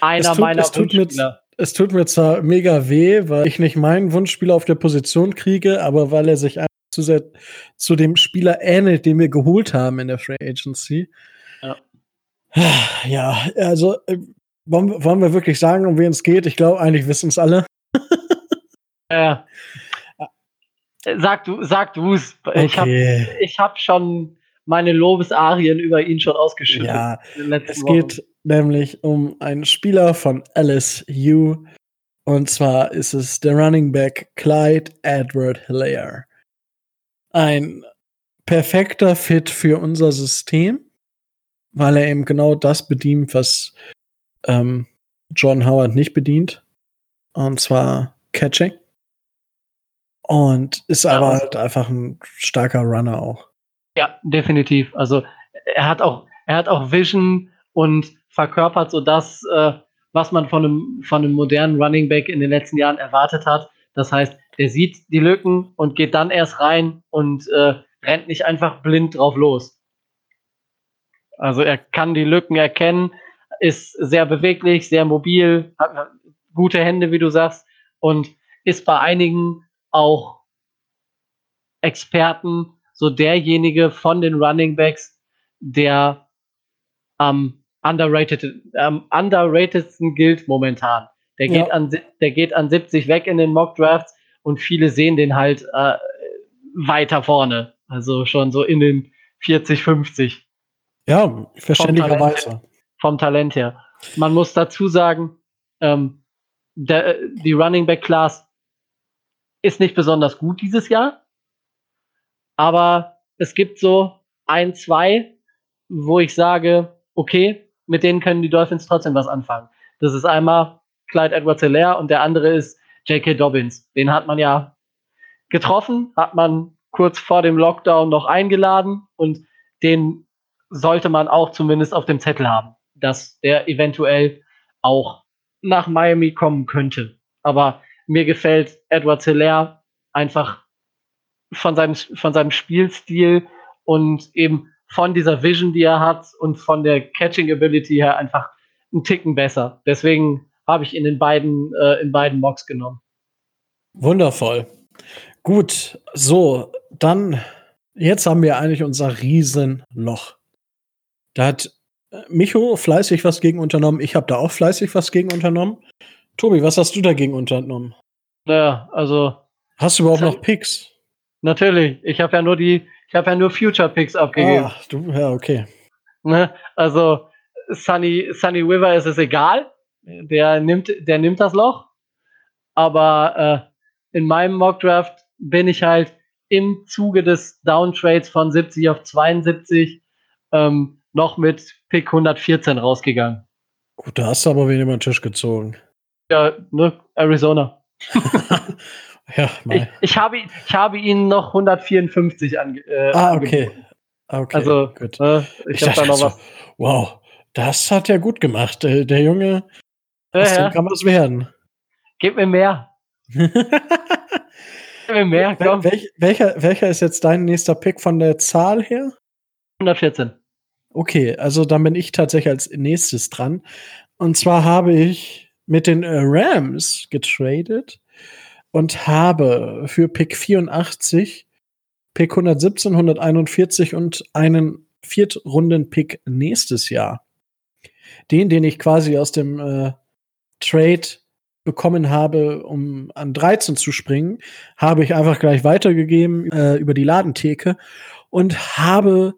einer Es tut- meiner es tut mir- es tut mir zwar mega weh, weil ich nicht meinen Wunschspieler auf der Position kriege, aber weil er sich zu, zu dem Spieler ähnelt, den wir geholt haben in der Free Agency. Ja, ja also äh, wollen, wollen wir wirklich sagen, um wen es geht? Ich glaube, eigentlich wissen es alle. [laughs] ja. Sag du, sag du's. Okay. Ich habe ich hab schon meine Lobesarien über ihn schon ausgeschüttet. Ja, es Wochen. geht nämlich um einen Spieler von LSU. Und zwar ist es der Running Back Clyde Edward Hilaire. Ein perfekter Fit für unser System, weil er eben genau das bedient, was ähm, John Howard nicht bedient. Und zwar Catching. Und ist aber halt einfach ein starker Runner auch. Ja, definitiv. Also er hat auch, er hat auch Vision und verkörpert so das, äh, was man von einem, von einem modernen Running Back in den letzten Jahren erwartet hat. Das heißt, er sieht die Lücken und geht dann erst rein und äh, rennt nicht einfach blind drauf los. Also er kann die Lücken erkennen, ist sehr beweglich, sehr mobil, hat gute Hände, wie du sagst, und ist bei einigen auch Experten so derjenige von den Running Backs, der am underrated, am underratedsten gilt momentan. Der geht, ja. an, der geht an 70 weg in den Mock Drafts und viele sehen den halt äh, weiter vorne. Also schon so in den 40, 50. Ja, verständlicherweise. Vom, vom Talent her. Man muss dazu sagen, ähm, der, die Running Back Class ist nicht besonders gut dieses Jahr. Aber es gibt so ein, zwei, wo ich sage, okay, mit denen können die Dolphins trotzdem was anfangen. Das ist einmal Clyde Edwards Hilaire und der andere ist J.K. Dobbins. Den hat man ja getroffen, hat man kurz vor dem Lockdown noch eingeladen und den sollte man auch zumindest auf dem Zettel haben, dass der eventuell auch nach Miami kommen könnte. Aber mir gefällt Edward Hilaire einfach von seinem, von seinem Spielstil und eben von dieser Vision, die er hat und von der Catching Ability her einfach einen Ticken besser. Deswegen habe ich ihn in beiden, äh, in beiden Mocks genommen. Wundervoll. Gut, so, dann, jetzt haben wir eigentlich unser Riesenloch. Da hat äh, Micho fleißig was gegen unternommen. Ich habe da auch fleißig was gegen unternommen. Tobi, was hast du dagegen unternommen? Naja, also. Hast du überhaupt noch Picks? Natürlich. Ich habe ja nur die, ich habe ja nur Future Picks abgegeben. Ach, du, ja, okay. Ne? Also Sunny, Sunny River ist es egal. Der nimmt, der nimmt das Loch. Aber äh, in meinem Mock Draft bin ich halt im Zuge des Downtrades von 70 auf 72 ähm, noch mit Pick 114 rausgegangen. Gut, da hast du aber wen über den Tisch gezogen. Ja, ne, Arizona. [laughs] ja, ich, ich, habe, ich habe ihn noch 154 ange, äh, Ah, okay. Okay, also, gut. Äh, ich, ich habe da noch was. wow, das hat er gut gemacht. Der, der Junge, ja, aus ja. kann was werden. Gib mir mehr. [laughs] Gib mir mehr, komm. Wel welcher, welcher ist jetzt dein nächster Pick von der Zahl her? 114. Okay, also dann bin ich tatsächlich als nächstes dran. Und zwar habe ich mit den äh, Rams getradet und habe für Pick 84, Pick 117, 141 und einen Viertrunden-Pick nächstes Jahr. Den, den ich quasi aus dem äh, Trade bekommen habe, um an 13 zu springen, habe ich einfach gleich weitergegeben äh, über die Ladentheke und habe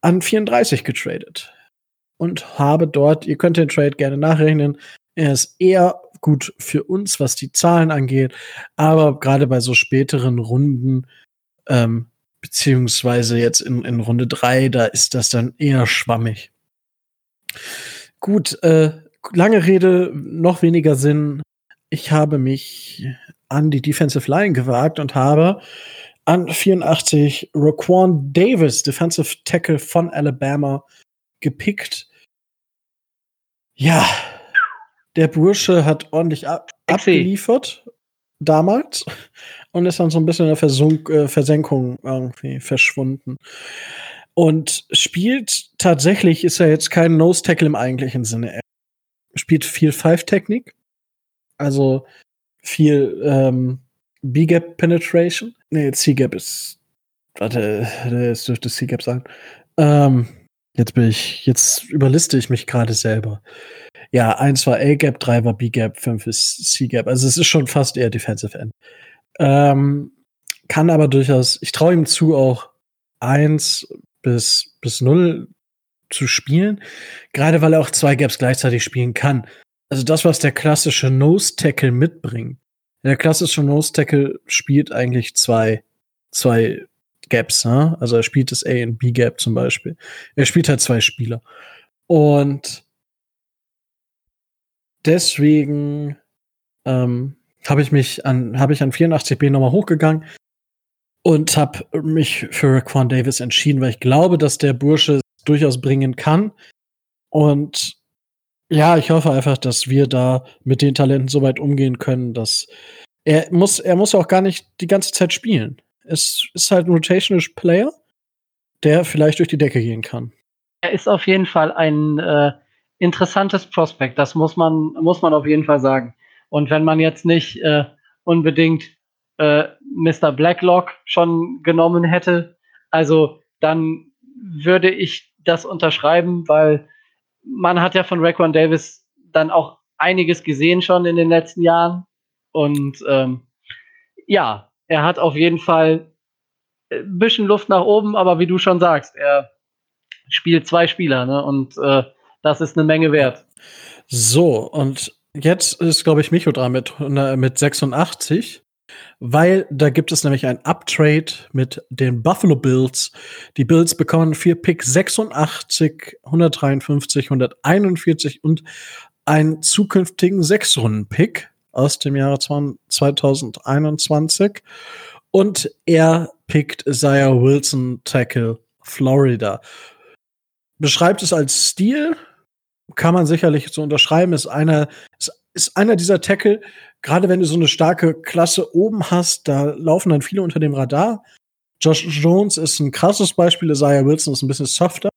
an 34 getradet. Und habe dort, ihr könnt den Trade gerne nachrechnen, er ist eher gut für uns, was die Zahlen angeht, aber gerade bei so späteren Runden, ähm, beziehungsweise jetzt in, in Runde drei, da ist das dann eher schwammig. Gut, äh, lange Rede, noch weniger Sinn. Ich habe mich an die Defensive Line gewagt und habe an 84 Raquan Davis, Defensive Tackle von Alabama, gepickt. Ja, der Bursche hat ordentlich ab abgeliefert damals und ist dann so ein bisschen in der Versunk äh, Versenkung irgendwie verschwunden. Und spielt tatsächlich, ist er jetzt kein Nose Tackle im eigentlichen Sinne. Er spielt viel Five-Technik, also viel ähm, B-Gap Penetration. Nee, C-Gap ist. Warte, das dürfte C-Gap sein. Ähm, jetzt bin ich, jetzt überliste ich mich gerade selber. Ja, eins war A-Gap, drei war B-Gap, fünf ist C-Gap. Also es ist schon fast eher Defensive End. Ähm, kann aber durchaus, ich traue ihm zu, auch eins bis, bis null zu spielen. Gerade weil er auch zwei Gaps gleichzeitig spielen kann. Also das, was der klassische Nose Tackle mitbringt. Der klassische Nose Tackle spielt eigentlich zwei, zwei Gaps, ne? Also er spielt das A und B Gap zum Beispiel. Er spielt halt zwei Spieler. Und deswegen ähm, habe ich mich an, habe ich an 84b nochmal hochgegangen und habe mich für Raquan Davis entschieden, weil ich glaube, dass der Bursche durchaus bringen kann. Und ja, ich hoffe einfach, dass wir da mit den Talenten so weit umgehen können, dass er muss, er muss auch gar nicht die ganze Zeit spielen. Es ist halt ein Rotational Player, der vielleicht durch die Decke gehen kann. Er ist auf jeden Fall ein äh, interessantes Prospekt. Das muss man, muss man auf jeden Fall sagen. Und wenn man jetzt nicht äh, unbedingt äh, Mr. Blacklock schon genommen hätte, also dann würde ich das unterschreiben, weil man hat ja von Raquan Davis dann auch einiges gesehen schon in den letzten Jahren. Und ähm, ja, er hat auf jeden Fall ein bisschen Luft nach oben, aber wie du schon sagst, er spielt zwei Spieler, ne? Und äh, das ist eine Menge wert. So, und jetzt ist, glaube ich, Micho dran mit, mit 86 weil da gibt es nämlich ein Uptrade mit den Buffalo Bills. Die Bills bekommen vier Pick 86, 153, 141 und einen zukünftigen Sechs-Runden-Pick aus dem Jahre 2021. Und er pickt Isaiah Wilson Tackle Florida. Beschreibt es als Stil, kann man sicherlich so unterschreiben, ist einer, ist, ist einer dieser Tackle, gerade wenn du so eine starke Klasse oben hast, da laufen dann viele unter dem Radar. Josh Jones ist ein krasses Beispiel, Isaiah Wilson ist ein bisschen softer.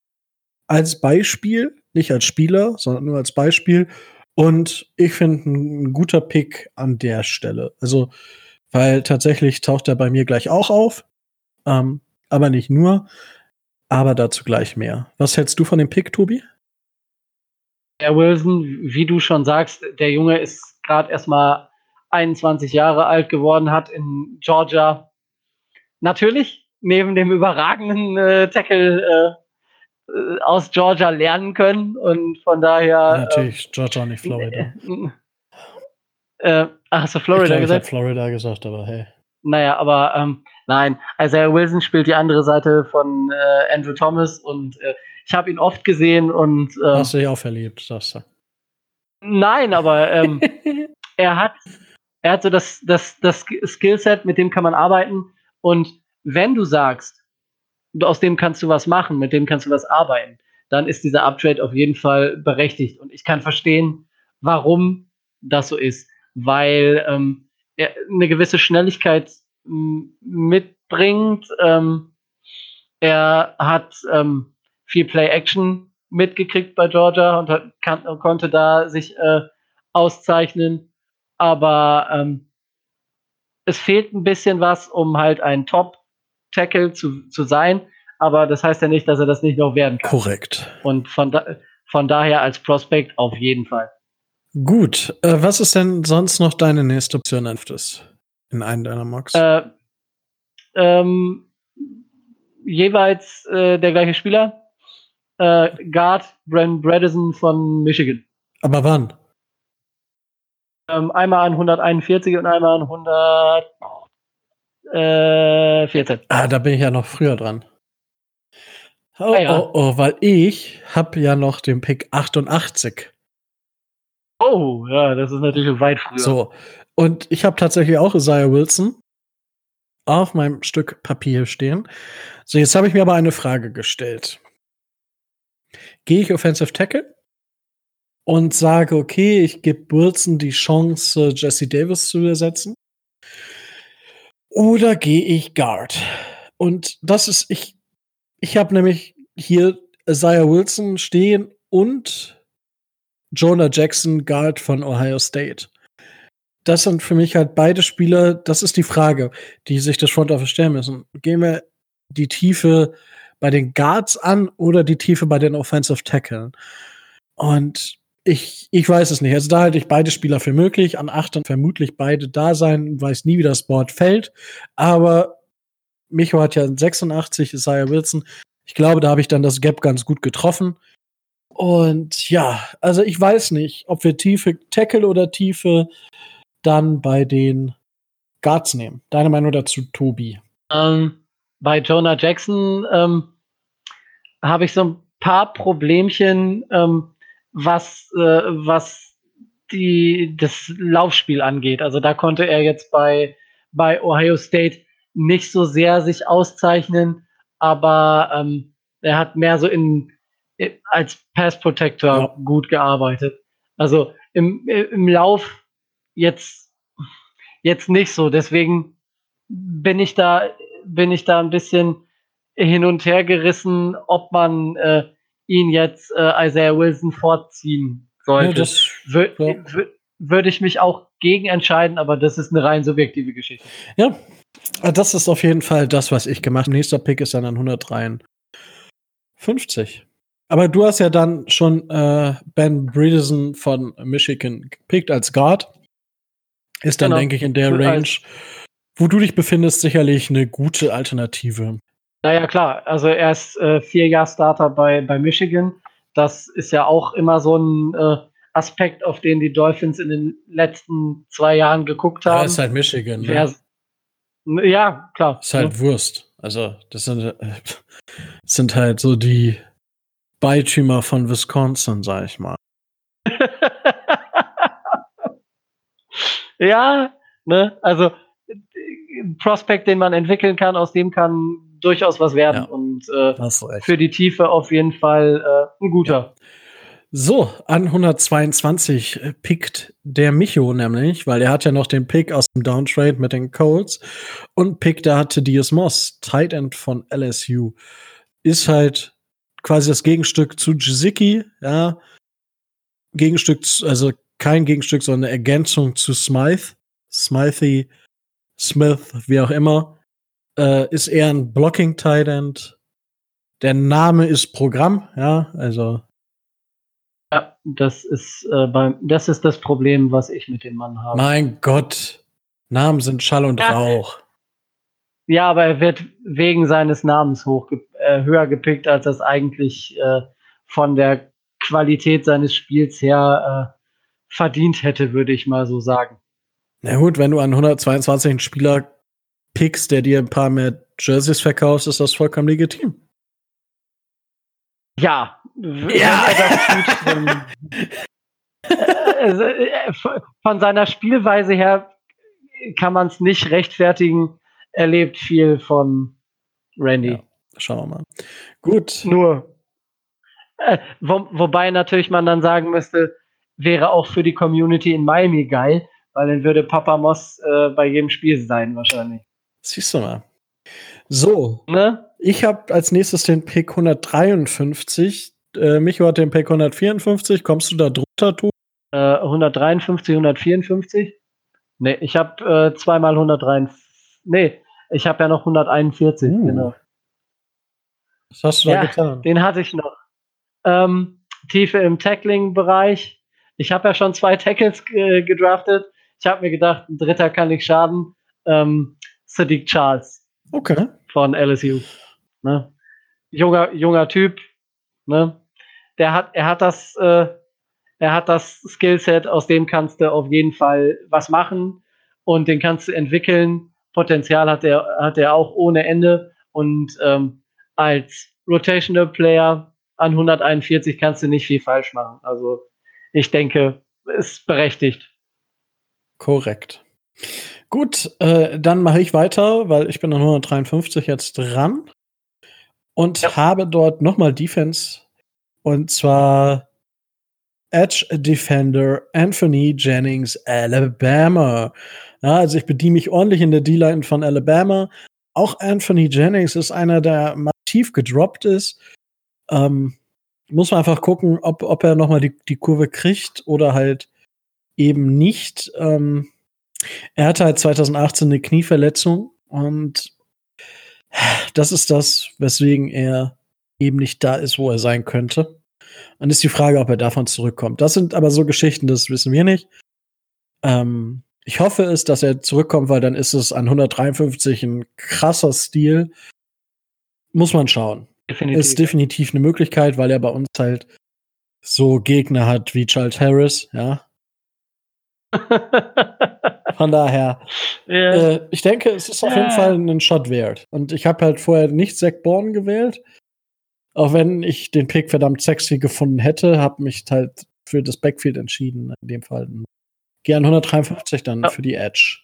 Als Beispiel, nicht als Spieler, sondern nur als Beispiel. Und ich finde ein guter Pick an der Stelle. Also, weil tatsächlich taucht er bei mir gleich auch auf. Ähm, aber nicht nur. Aber dazu gleich mehr. Was hältst du von dem Pick, Tobi? Der Wilson, wie du schon sagst, der Junge ist gerade erstmal 21 Jahre alt geworden hat in Georgia. Natürlich neben dem überragenden äh, Tackle äh, äh aus Georgia lernen können und von daher. Natürlich, äh, Georgia, nicht Florida. [laughs] Äh, ach, hast du Florida ich glaub, gesagt? Ich Florida gesagt, aber hey. Naja, aber ähm, nein, Isaiah Wilson spielt die andere Seite von äh, Andrew Thomas und äh, ich habe ihn oft gesehen und. Äh, Hast du dich auch verliebt, sagst du? Nein, aber ähm, [laughs] er hat er hat so das, das, das Skillset, mit dem kann man arbeiten. Und wenn du sagst, aus dem kannst du was machen, mit dem kannst du was arbeiten, dann ist dieser Uptrade auf jeden Fall berechtigt. Und ich kann verstehen, warum das so ist. Weil ähm, er eine gewisse Schnelligkeit mitbringt. Ähm, er hat ähm, viel Play-Action mitgekriegt bei Georgia und hat, kann, konnte da sich äh, auszeichnen aber ähm, es fehlt ein bisschen was, um halt ein Top-Tackle zu, zu sein. Aber das heißt ja nicht, dass er das nicht noch werden kann. Korrekt. Und von, da, von daher als Prospect auf jeden Fall. Gut. Äh, was ist denn sonst noch deine nächste Option in einem deiner Mocks? Äh, ähm, jeweils äh, der gleiche Spieler. Äh, Guard Brent Bredesen von Michigan. Aber wann? Ähm, einmal an 141 und einmal an 114. Ah, da bin ich ja noch früher dran. Oh, ah, ja. oh, oh, weil ich habe ja noch den Pick 88. Oh, ja, das ist natürlich weit früher. So, und ich habe tatsächlich auch Isaiah Wilson auf meinem Stück Papier stehen. So, jetzt habe ich mir aber eine Frage gestellt. Gehe ich Offensive Tackle? Und sage, okay, ich gebe Wilson die Chance, Jesse Davis zu ersetzen. Oder gehe ich Guard? Und das ist, ich, ich habe nämlich hier Isaiah Wilson stehen und Jonah Jackson, Guard von Ohio State. das sind für mich halt beide Spieler, das ist die Frage, die sich das Front Office stellen müssen. Gehen wir die Tiefe bei den Guards an oder die Tiefe bei den Offensive Tackle? Und ich, ich weiß es nicht. Also da halte ich beide Spieler für möglich. An acht dann vermutlich beide da sein. Weiß nie, wie das Board fällt. Aber Micho hat ja 86, Isaiah Wilson. Ich glaube, da habe ich dann das Gap ganz gut getroffen. Und ja, also ich weiß nicht, ob wir tiefe Tackle oder tiefe dann bei den Guards nehmen. Deine Meinung dazu, Tobi? Ähm, bei Jonah Jackson ähm, habe ich so ein paar Problemchen, ähm, was, äh, was die, das Laufspiel angeht. Also da konnte er jetzt bei, bei Ohio State nicht so sehr sich auszeichnen, aber ähm, er hat mehr so in, als Pass Protector ja. gut gearbeitet. Also im, im Lauf jetzt, jetzt nicht so. Deswegen bin ich da, bin ich da ein bisschen hin und her gerissen, ob man äh, ihn jetzt äh, Isaiah Wilson vorziehen sollte. Ja, Würde ja. würd ich mich auch gegen entscheiden, aber das ist eine rein subjektive Geschichte. Ja, das ist auf jeden Fall das, was ich gemacht habe. Nächster Pick ist dann an 153. Aber du hast ja dann schon äh, Ben Bredesen von Michigan gepickt als Guard. Ist dann, genau. denke ich, in der Range, wo du dich befindest, sicherlich eine gute Alternative. Naja, klar. Also er ist äh, vier Jahre Starter bei, bei Michigan. Das ist ja auch immer so ein äh, Aspekt, auf den die Dolphins in den letzten zwei Jahren geguckt haben. Ja, ist halt Michigan. Ne? ja, klar. Ist halt ja. Wurst. Also, das sind, äh, [laughs] sind halt so die Beitümer von Wisconsin, sag ich mal. [laughs] ja, ne, also Prospekt, den man entwickeln kann, aus dem kann durchaus was werden. Ja, und äh, für die Tiefe auf jeden Fall äh, ein guter. Ja. So, an 122 pickt der Micho nämlich, weil er hat ja noch den Pick aus dem Downtrade mit den Colts und Pick, da hatte Diaz Moss, Tight End von LSU. Ist halt quasi das Gegenstück zu Jiziki, ja. Gegenstück, also kein Gegenstück, sondern eine Ergänzung zu Smythe. Smythe, Smith, wie auch immer. Äh, ist eher ein Blocking Tight End. Der Name ist Programm, ja, also. Ja, das ist, äh, beim, das ist das Problem, was ich mit dem Mann habe. Mein Gott, Namen sind Schall und ja. Rauch. Ja, aber er wird wegen seines Namens hoch, äh, höher gepickt, als das eigentlich äh, von der Qualität seines Spiels her äh, verdient hätte, würde ich mal so sagen. Na gut, wenn du an 122 einen Spieler pickst, der dir ein paar mehr Jerseys verkaufst, ist das vollkommen legitim. Ja, ja. Also, äh, von seiner Spielweise her kann man es nicht rechtfertigen. Er lebt viel von Randy. Ja, schauen wir mal. Gut. Nur. Äh, wo, wobei natürlich man dann sagen müsste, wäre auch für die Community in Miami geil, weil dann würde Papa Moss äh, bei jedem Spiel sein wahrscheinlich. Siehst du mal. So, ne? ich habe als nächstes den Pick 153. Äh, Micho hat den Pick 154. Kommst du da drunter, tu? Äh, 153, 154? Nee, ich habe äh, zweimal 153. Nee, ich habe ja noch 141, uh. genau. Was hast du da ja, getan? Den hatte ich noch. Ähm, Tiefe im Tackling-Bereich. Ich habe ja schon zwei Tackles äh, gedraftet. Ich habe mir gedacht, ein dritter kann nicht schaden. Ähm, Sadiq Charles. Okay. Von LSU. Ne? Junger, junger Typ. Ne? Der hat, er hat das, äh, er hat das Skillset, aus dem kannst du auf jeden Fall was machen und den kannst du entwickeln. Potenzial hat er, hat er auch ohne Ende und ähm, als Rotational Player an 141 kannst du nicht viel falsch machen. Also ich denke, ist berechtigt. Korrekt. Gut, äh, dann mache ich weiter, weil ich bin an 153 jetzt dran und ja. habe dort nochmal Defense und zwar Edge Defender Anthony Jennings Alabama. Ja, also ich bediene mich ordentlich in der D-Line von Alabama. Auch Anthony Jennings ist einer, der massiv gedroppt ist. Ähm, muss man einfach gucken, ob, ob er nochmal die, die Kurve kriegt oder halt eben nicht. Ähm, Er hatte halt 2018 eine Knieverletzung und das ist das, weswegen er eben nicht da ist, wo er sein könnte. Dann ist die Frage, ob er davon zurückkommt. Das sind aber so Geschichten, das wissen wir nicht. Ähm, ich hoffe es, dass er zurückkommt, weil dann ist es an 153 ein krasser Stil. Muss man schauen. Definitiv. Ist definitiv eine Möglichkeit, weil er bei uns halt so Gegner hat wie Charles Harris, ja. [laughs] Von daher, yeah. äh, ich denke, es ist auf jeden Fall ein Shot wert. Und ich habe halt vorher nicht Zach Bourne gewählt. Auch wenn ich den Pick verdammt sexy gefunden hätte, habe mich halt für das Backfield entschieden. In dem Fall gern 153 dann ja. für die Edge.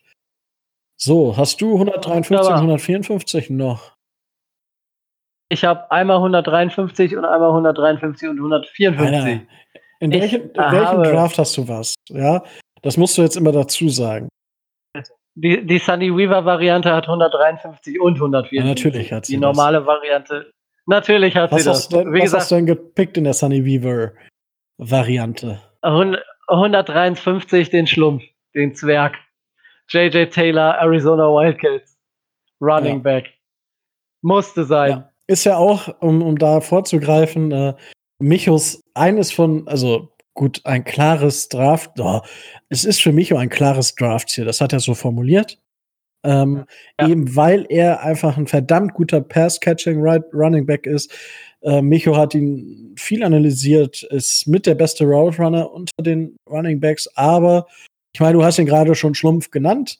So, hast du 153 und 154 noch? Ich habe einmal 153 und einmal 153 und 154. Alter, in, welchen, in welchem Draft hast du was? Ja, das musst du jetzt immer dazu sagen. Die, die Sunny Weaver Variante hat 153 und 154. Ja, natürlich hat sie Die normale das. Variante. Natürlich hat was sie das. Denn, Wie was gesagt, hast du denn gepickt in der Sunny Weaver Variante? 153 den Schlumpf, den Zwerg. JJ Taylor, Arizona Wildcats. Running ja. Back. Musste sein. Ja. Ist ja auch, um, um da vorzugreifen, äh, Michos eines von, also gut, ein klares Draft. Oh, es ist für Micho ein klares Draft hier. Das hat er so formuliert. Ähm, ja. Eben weil er einfach ein verdammt guter Pass-Catching Running Back ist. Äh, Micho hat ihn viel analysiert, ist mit der beste Route Runner unter den Running Backs, aber ich meine, du hast ihn gerade schon Schlumpf genannt.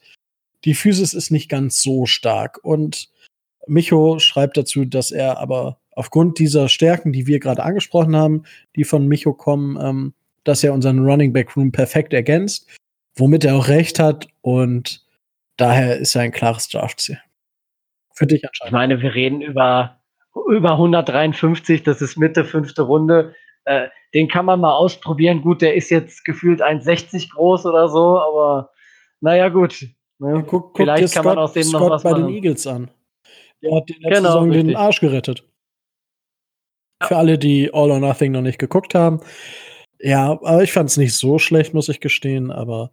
Die Physis ist nicht ganz so stark und Micho schreibt dazu, dass er aber aufgrund dieser Stärken, die wir gerade angesprochen haben, die von Micho kommen, ähm, dass er unseren Running Back Room perfekt ergänzt, womit er auch recht hat und daher ist er ein klares Draftziel. Für dich anscheinend. Ich meine, wir reden über, über 153, das ist Mitte fünfte Runde. Äh, den kann man mal ausprobieren. Gut, der ist jetzt gefühlt 1,60 groß oder so, aber naja, gut. Ne? Ja, guck, guck Vielleicht kann Scott, man aus dem Scott noch was bei machen. den Eagles an. Der hat den letzten genau, Saison richtig. den Arsch gerettet. Ja. Für alle, die All or Nothing noch nicht geguckt haben. Ja, aber ich fand es nicht so schlecht, muss ich gestehen, aber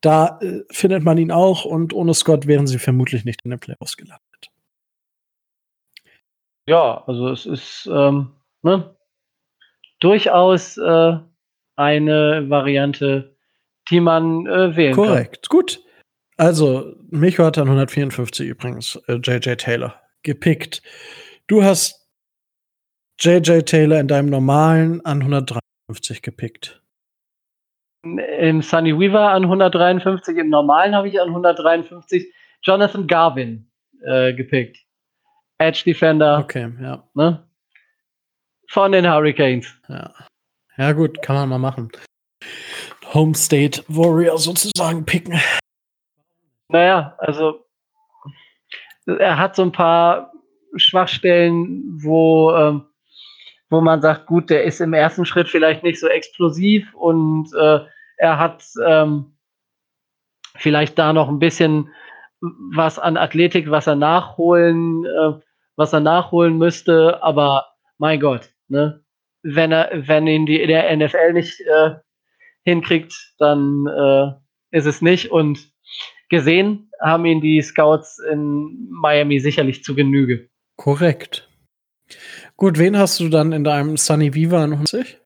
da äh, findet man ihn auch und ohne Scott wären sie vermutlich nicht in den Playoffs gelandet. Ja, also es ist ähm, ne, durchaus äh, eine Variante, die man äh, wählen Korrekt. kann. Korrekt, gut. Also, Micho hat dann 154 übrigens äh, JJ Taylor gepickt. Du hast JJ Taylor in deinem normalen an 153 gepickt. Im Sunny Weaver an 153, im normalen habe ich an 153 Jonathan Garvin äh, gepickt. Edge Defender. Okay, ja. Ne? Von den Hurricanes. Ja. Ja, gut, kann man mal machen. Home State Warrior sozusagen picken. Naja, also er hat so ein paar Schwachstellen, wo, ähm, wo man sagt, gut, der ist im ersten Schritt vielleicht nicht so explosiv und äh, er hat ähm, vielleicht da noch ein bisschen was an Athletik, was er nachholen, äh, was er nachholen müsste, aber mein Gott, ne? Wenn er, wenn ihn die der NFL nicht äh, hinkriegt, dann äh, ist es nicht. Und gesehen haben ihn die Scouts in Miami sicherlich zu Genüge. Korrekt. Gut, wen hast du dann in deinem Sunny Viva an 150?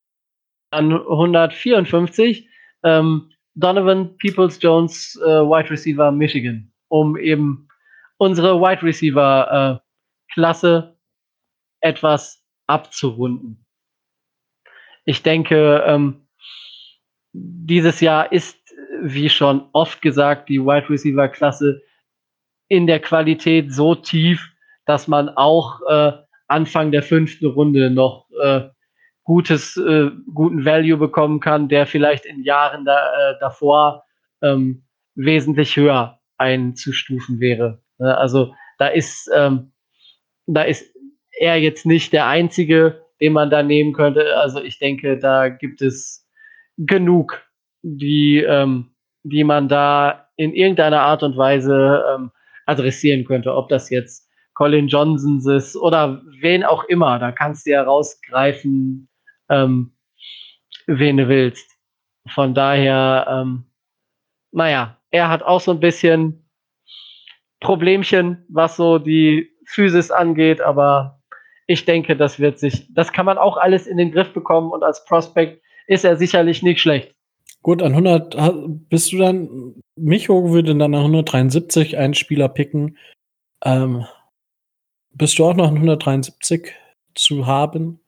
An 154 ähm, Donovan Peoples Jones, äh, Wide Receiver Michigan, um eben unsere Wide Receiver äh, Klasse etwas abzurunden. Ich denke, ähm, dieses Jahr ist wie schon oft gesagt, die Wide Receiver Klasse in der Qualität so tief, dass man auch äh, Anfang der fünften Runde noch äh, gutes, äh, guten Value bekommen kann, der vielleicht in Jahren da, äh, davor ähm, wesentlich höher einzustufen wäre. Ne, also da ist, ähm, da ist er jetzt nicht der einzige, den man da nehmen könnte. Also ich denke, da gibt es genug, die ähm, die man da in irgendeiner Art und Weise ähm, adressieren könnte. Ob das jetzt Colin Johnsons ist oder wen auch immer. Da kannst du ja rausgreifen, ähm, wen du willst. Von daher, ähm, naja, er hat auch so ein bisschen Problemchen, was so die Physis angeht, aber ich denke, das wird sich, das kann man auch alles in den Griff bekommen und als Prospect ist er sicherlich nicht schlecht. Gut, an 100 bist du dann, Micho würde dann an 173 einen Spieler picken. Ähm, bist du auch noch an 173 zu haben?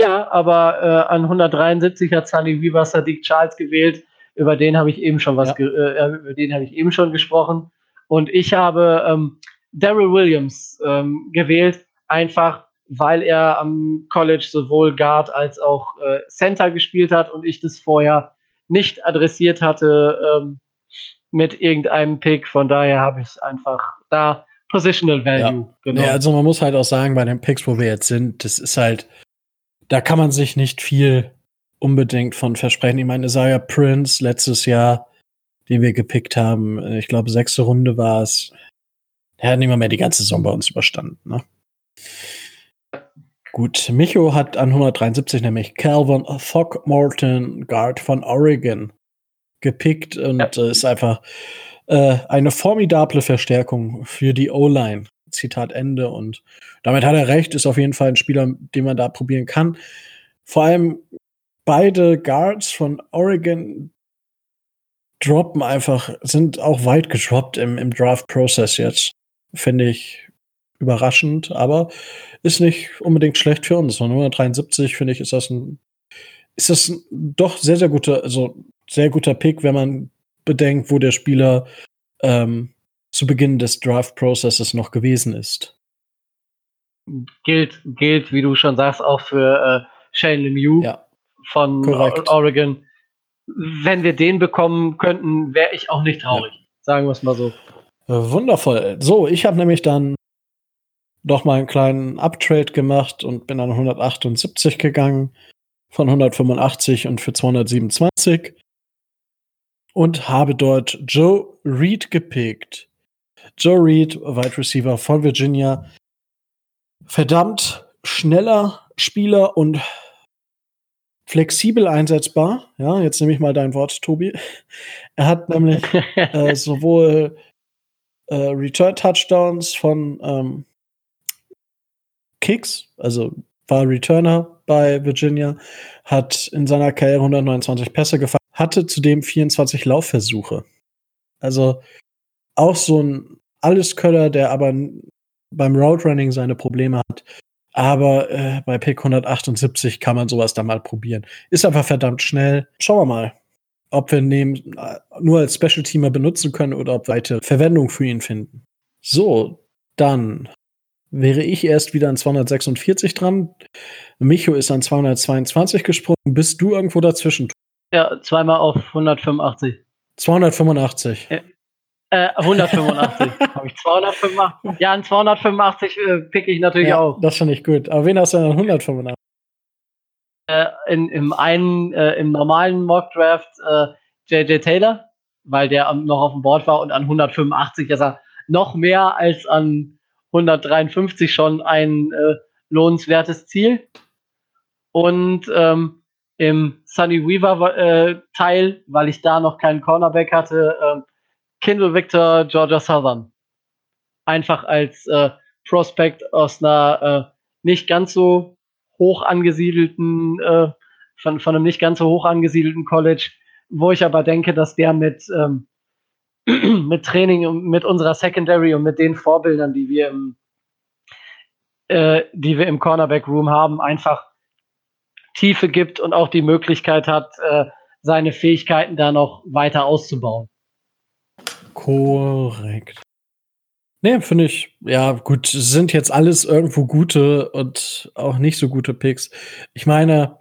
Ja, aber äh, an 173 hat Sunny Weaver Sadiq Charles gewählt. Über den habe ich eben schon was, ja. äh, über den habe ich eben schon gesprochen. Und ich habe ähm, Daryl Williams ähm, gewählt, einfach weil er am College sowohl Guard als auch äh, Center gespielt hat und ich das vorher nicht adressiert hatte ähm, mit irgendeinem Pick. Von daher habe ich einfach da Positional Value ja. genommen. Ja, also man muss halt auch sagen, bei den Picks, wo wir jetzt sind, das ist halt, da kann man sich nicht viel unbedingt von versprechen. Ich meine, Isaiah Prince letztes Jahr, den wir gepickt haben, ich glaube, sechste Runde war es. Er hat nicht mehr, mehr die ganze Saison bei uns überstanden. Ne? Gut, Micho hat an 173 nämlich Calvin Throckmorton, Guard von Oregon, gepickt und ja. äh, ist einfach äh, eine formidable Verstärkung für die O-Line. Zitat Ende. Und damit hat er recht, ist auf jeden Fall ein Spieler, den man da probieren kann. Vor allem beide Guards von Oregon droppen einfach, sind auch weit gedroppt im, im Draft-Prozess jetzt. Finde ich überraschend, aber ist nicht unbedingt schlecht für uns. Von 173 finde ich, ist das ein, ist das ein doch sehr, sehr guter, also sehr guter Pick, wenn man bedenkt, wo der Spieler ähm, zu Beginn des Draft-Prozesses noch gewesen ist. Gilt, gilt, wie du schon sagst, auch für äh, Shane Lemieux ja, von korrekt. Oregon. Wenn wir den bekommen könnten, wäre ich auch nicht traurig. Ja. Sagen wir es mal so. Wundervoll. So, ich habe nämlich dann doch mal einen kleinen Uptrade gemacht und bin an 178 gegangen von 185 und für 227 und habe dort Joe Reed gepickt. Joe Reed, Wide Receiver von Virginia, verdammt schneller Spieler und flexibel einsetzbar. Ja, jetzt nehme ich mal dein Wort, Tobi. Er hat nämlich [laughs] äh, sowohl äh, Return Touchdowns von ähm, Kicks, also war Returner bei Virginia, hat in seiner Karriere 129 Pässe gefangen, hatte zudem 24 Laufversuche. Also auch so ein Allesköller, der aber beim Roadrunning seine Probleme hat. Aber äh, bei Pick 178 kann man sowas dann mal probieren. Ist einfach verdammt schnell. Schauen wir mal, ob wir ihn äh, nur als Special Teamer benutzen können oder ob wir weitere Verwendung für ihn finden. So, dann wäre ich erst wieder an 246 dran. Micho ist an 222 gesprungen. Bist du irgendwo dazwischen? Ja, zweimal auf 185. 285. Äh, 185. [laughs] Habe ich 285? Ja, an 285 äh, pick ich natürlich ja, auch. Das finde ich gut. Aber wen hast du denn an 185? Äh, in, im einen, äh, im normalen Mock Draft JJ äh, Taylor, weil der noch auf dem Board war und an 185 ist er noch mehr als an 153 schon ein äh, lohnenswertes Ziel. Und ähm, im Sunny Weaver äh, Teil, weil ich da noch keinen Cornerback hatte, äh, Kindle Victor Georgia Southern. Einfach als äh, Prospect aus einer äh, nicht ganz so hoch angesiedelten, äh, von, von einem nicht ganz so hoch angesiedelten College, wo ich aber denke, dass der mit ähm, [clears throat] mit Training und mit unserer Secondary und mit den Vorbildern, die wir im, die wir im Cornerback Room haben, einfach Tiefe gibt und auch die Möglichkeit hat, äh, seine Fähigkeiten da noch weiter auszubauen. Korrekt. Nee, finde ich, ja, gut, sind jetzt alles irgendwo gute und auch nicht so gute Picks. Ich meine,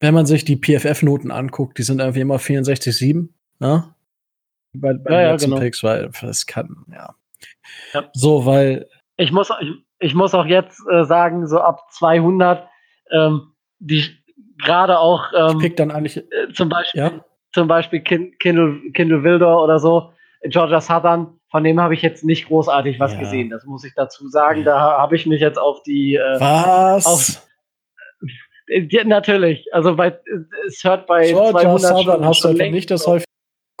wenn man sich die PFF-Noten anguckt, die sind irgendwie immer 64,7, ne? bei, bei ja, den letzten ja, genau. Picks, weil das kann, ja. ja. So, weil. Ich muss, ich, ich muss auch jetzt äh, sagen, so ab 200, ähm, die gerade auch. Ähm, ich pick dann eigentlich. Äh, zum Beispiel, ja? zum Beispiel Kindle, Kindle Wilder oder so, Georgia Southern, von dem habe ich jetzt nicht großartig was ja. gesehen. Das muss ich dazu sagen. Da habe ich mich jetzt auf die. Äh, was? Auf, ja, natürlich. Also bei, es hört bei Georgia 200 Southern hast du nicht das häufig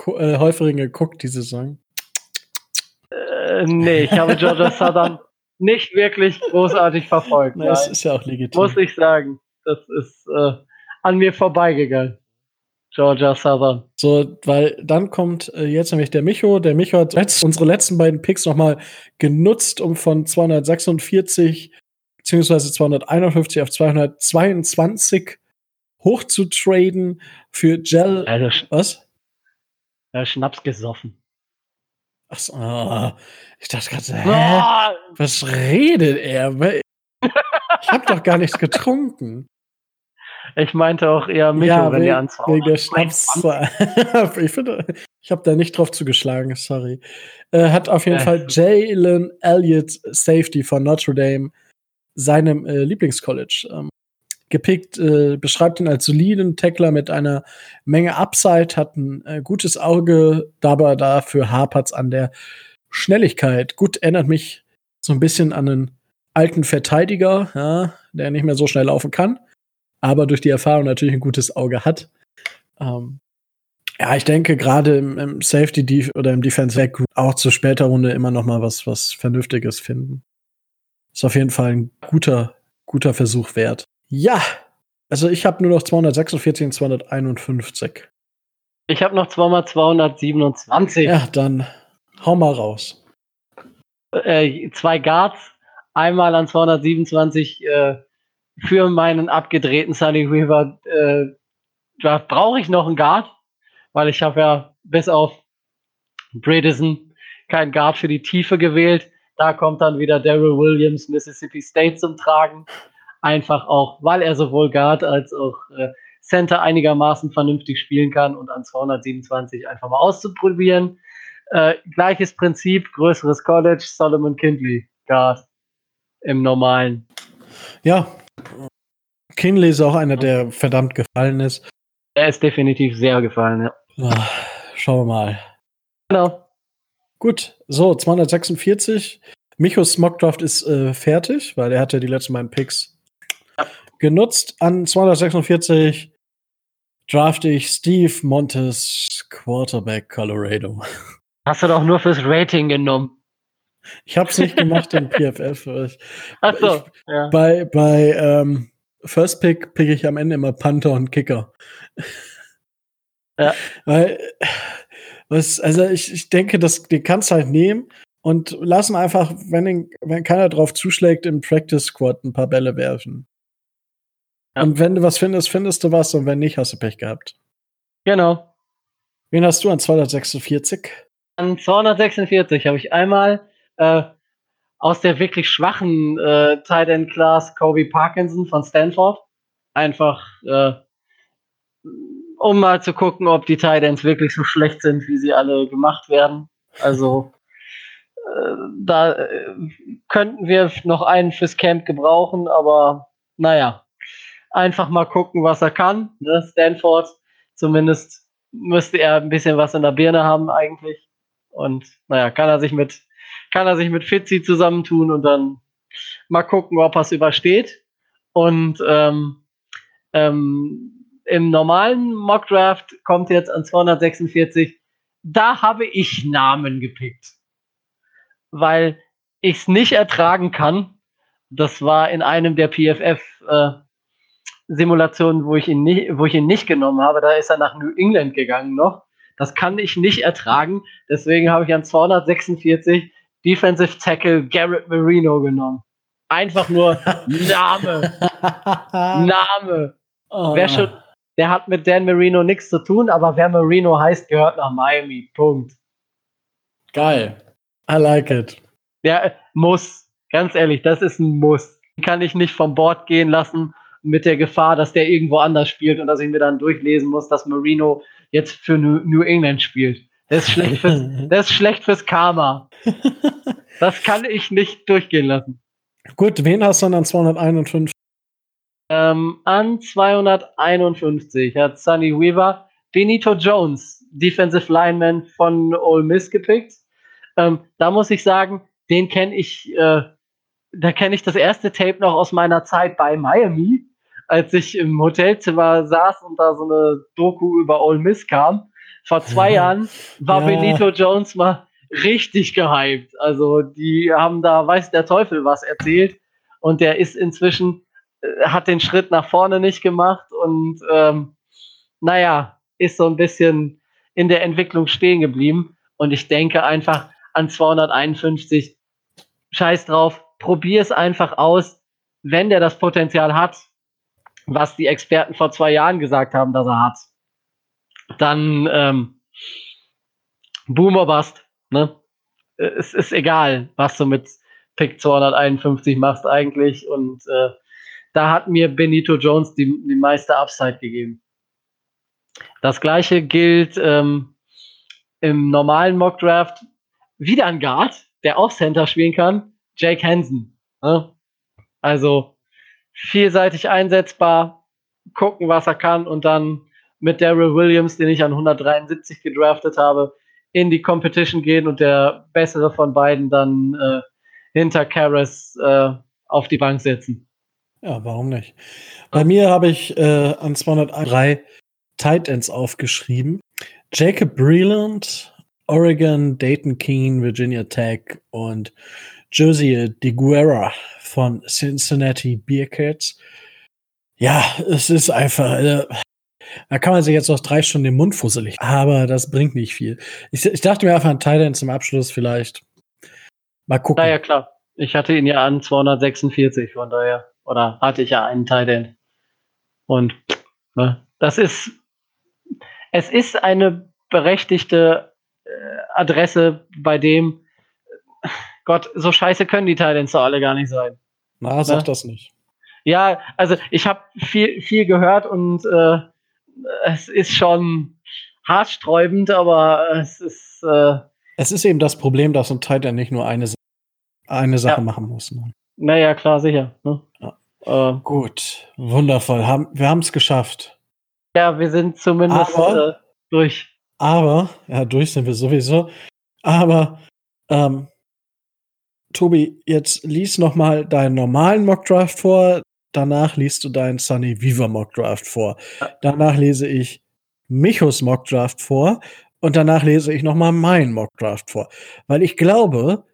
äh, geguckt diese Saison? Äh, nee, ich habe Georgia [laughs] Southern nicht wirklich großartig verfolgt. Na, das ist ja auch legitim. Muss ich sagen. Das ist äh, an mir vorbeigegangen. Georgia Southern. So, weil dann kommt äh, jetzt nämlich der Micho. Der Micho hat letzt, unsere letzten beiden Picks nochmal genutzt, um von 246 beziehungsweise 251 auf 222 hochzutraden für Gel. Also, was? Ja, Schnaps gesoffen. Ach so, oh, ich dachte gerade, hä? Oh. Was redet er? Ich habe doch gar nichts getrunken. Ich meinte auch eher Micho, ja, wenn ihr ans wegen der Schnaps. [laughs] ich finde, ich habe da nicht drauf zugeschlagen, sorry. Äh, hat auf jeden äh. Fall Jalen Elliott Safety von Notre Dame, seinem äh, Lieblingscollege, ähm, gepickt. Äh, beschreibt ihn als soliden Tackler mit einer Menge Upside, hat ein äh, gutes Auge, aber dafür hapert's an der Schnelligkeit. Gut, erinnert mich so ein bisschen an einen alten Verteidiger, ja, der nicht mehr so schnell laufen kann aber durch die Erfahrung natürlich ein gutes Auge hat. Ähm, ja, ich denke gerade im, im Safety Def oder im Defense Back auch zur später Runde immer noch mal was was Vernünftiges finden. Ist auf jeden Fall ein guter guter Versuch wert. Ja, also ich habe nur noch 246 und 251. Ich habe noch zweimal 227. Ja, dann hau mal raus. Äh, zwei Guards, einmal an 227 äh, für meinen abgedrehten Sunny Weaver äh, brauche ich noch einen Guard, weil ich habe ja bis auf Bredesen keinen Guard für die Tiefe gewählt. Da kommt dann wieder Daryl Williams, Mississippi State zum Tragen. Einfach auch, weil er sowohl Guard als auch äh, Center einigermaßen vernünftig spielen kann und an 227 einfach mal auszuprobieren. Äh, gleiches Prinzip, größeres College, Solomon Kindley, Guard im normalen. Ja, Kinley ist auch einer, der verdammt gefallen ist. Er ist definitiv sehr gefallen, ja. Ah, schauen wir mal. Genau. Gut, so, 246. Michos Mockdraft ist äh, fertig, weil er hatte die letzten beiden Picks ja. genutzt. An 246 drafte ich Steve Montes, Quarterback Colorado. Hast du doch nur fürs Rating genommen. Ich habe es nicht gemacht im [laughs] PFF. Ich, Ach so, ich, ja. Bei, bei ähm, First Pick pick ich am Ende immer Panther und Kicker. Ja. Weil, was, also ich, ich denke, das, den kannst du halt nehmen und lassen einfach, wenn, den, wenn keiner drauf zuschlägt, im Practice Squad ein paar Bälle werfen. Ja. Und wenn du was findest, findest du was und wenn nicht, hast du Pech gehabt. Genau. Wen hast du an 246? An 246 habe ich einmal äh, aus der wirklich schwachen äh, Tight End Class Kobe Parkinson von Stanford. Einfach, äh, um mal zu gucken, ob die Tight Ends wirklich so schlecht sind, wie sie alle gemacht werden. Also äh, da äh, könnten wir noch einen fürs Camp gebrauchen, aber naja, einfach mal gucken, was er kann. Ne? Stanford, zumindest müsste er ein bisschen was in der Birne haben eigentlich. Und naja, kann er sich mit kann er sich mit Fitzi zusammentun und dann mal gucken, ob er es übersteht. Und ähm, ähm, im normalen Mockdraft kommt jetzt an 246. Da habe ich Namen gepickt. Weil ich es nicht ertragen kann. Das war in einem der PFF äh, wo wo ich ihn nicht genommen habe. Da ist er nach New England gegangen noch. Das kann ich nicht ertragen. Deswegen habe ich an 246 Defensive Tackle Garrett Marino genommen. Einfach nur [laughs] Name. Name. Oh. Wer schon, der hat mit Dan Marino nichts zu tun, aber wer Marino heißt, gehört nach Miami. Punkt. Geil. I like it. Ja, muss. Ganz ehrlich, das ist ein Muss. Kann ich nicht vom Bord gehen lassen mit der Gefahr, dass der irgendwo anders spielt und dass ich mir dann durchlesen muss, dass Marino jetzt für New England spielt. Das ist schlecht fürs, [laughs] das ist schlecht fürs Karma. Das kann ich nicht durchgehen lassen. Gut, wen hast du dann an 251? Ähm, an 251 hat Sunny Weaver Benito Jones, Defensive Lineman von Ole Miss gepickt. Ähm, da muss ich sagen, den kenne ich, äh, da kenne ich das erste Tape noch aus meiner Zeit bei Miami, als ich im Hotelzimmer saß und da so eine Doku über Ole Miss kam vor zwei Jahren war ja. Benito Jones mal richtig gehypt. Also die haben da, weiß der Teufel was erzählt. Und der ist inzwischen, äh, hat den Schritt nach vorne nicht gemacht und ähm, naja, ist so ein bisschen in der Entwicklung stehen geblieben. Und ich denke einfach an 251, scheiß drauf, probier es einfach aus, wenn der das Potenzial hat, was die Experten vor zwei Jahren gesagt haben, dass er hat, dann ähm, Boomer Bust. Ne? Es ist egal, was du mit Pick 251 machst eigentlich. Und äh, da hat mir Benito Jones die, die meiste Upside gegeben. Das gleiche gilt ähm, im normalen Mock Draft wieder ein Guard, der auch Center spielen kann, Jake Hansen. Ne? Also vielseitig einsetzbar, gucken, was er kann und dann mit Daryl Williams, den ich an 173 gedraftet habe, in die Competition gehen und der bessere von beiden dann äh, hinter Karras äh, auf die Bank setzen. Ja, warum nicht? Bei mir habe ich äh, an 203 Tight Ends aufgeschrieben. Jacob Breland, Oregon, Dayton Keene, Virginia Tech und Josie DeGuerra von Cincinnati Bearcats. Ja, es ist einfach, äh, da kann man sich jetzt noch drei Stunden den Mund fusselig, aber das bringt nicht viel. Ich, ich dachte mir einfach an Thailand zum Abschluss vielleicht. Mal gucken. Naja, klar. Ich hatte ihn ja an 246, von daher. Oder hatte ich ja einen Thailand. Und ne, das ist, es ist eine berechtigte äh, Adresse, bei dem, Gott, so scheiße können die Thailands doch alle gar nicht sein. Na, sag ne? das nicht. Ja, also ich habe viel, viel gehört und äh, es ist schon haarsträubend, aber es ist. Äh, es ist eben das Problem, dass ein Titan nicht nur eine, eine Sache ja. machen muss. Ne? Naja, klar, sicher. Ne? Ja. Äh, Gut, wundervoll. Haben, wir haben es geschafft. Ja, wir sind zumindest aber, äh, durch. Aber, ja, durch sind wir sowieso. Aber, ähm, Tobi, jetzt lies noch mal deinen normalen Mockdraft vor, Danach liest du deinen Sunny Viva Mock Draft vor. Danach lese ich Michos Mock Draft vor. Und danach lese ich nochmal meinen Mock Draft vor. Weil ich glaube,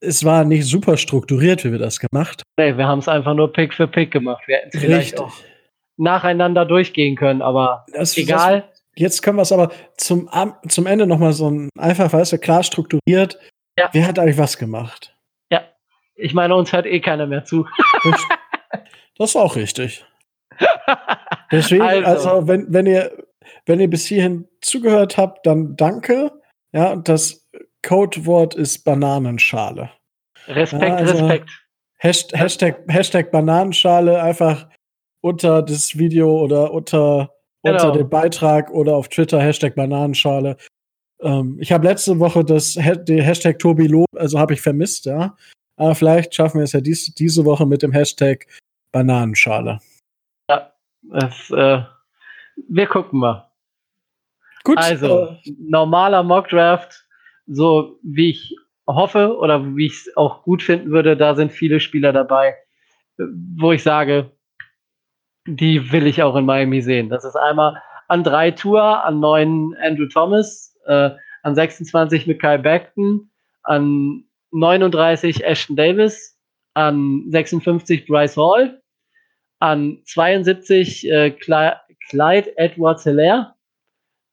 es war nicht super strukturiert, wie wir das gemacht haben. Nee, wir haben es einfach nur Pick für Pick gemacht. Wir hätten es vielleicht auch nacheinander durchgehen können, aber das, egal. Das, jetzt können wir es aber zum, zum Ende nochmal so ein, einfach, weißt du, klar strukturiert. Ja. Wer hat eigentlich was gemacht? Ja, ich meine, uns hört eh keiner mehr zu. [laughs] Das ist auch richtig. [laughs] Deswegen, also, also wenn, wenn, ihr, wenn ihr bis hierhin zugehört habt, dann danke. Ja, und das Codewort ist Bananenschale. Respekt, ja, also Respekt. Hashtag, Hashtag, Hashtag Bananenschale einfach unter das Video oder unter, genau. unter dem Beitrag oder auf Twitter Hashtag Bananenschale. Ähm, ich habe letzte Woche das Hashtag Tobi Lob, also habe ich vermisst, ja. Aber vielleicht schaffen wir es ja dies, diese Woche mit dem Hashtag Bananenschale. Ja, das, äh, wir gucken mal. Gut. Also, äh, normaler Mockdraft, so wie ich hoffe oder wie ich es auch gut finden würde, da sind viele Spieler dabei, wo ich sage, die will ich auch in Miami sehen. Das ist einmal an drei Tour, an neun Andrew Thomas, äh, an 26 mit Kyle Beckton, an 39 Ashton Davis, an 56 Bryce Hall, an 72 äh, Clyde Edwards Hilaire,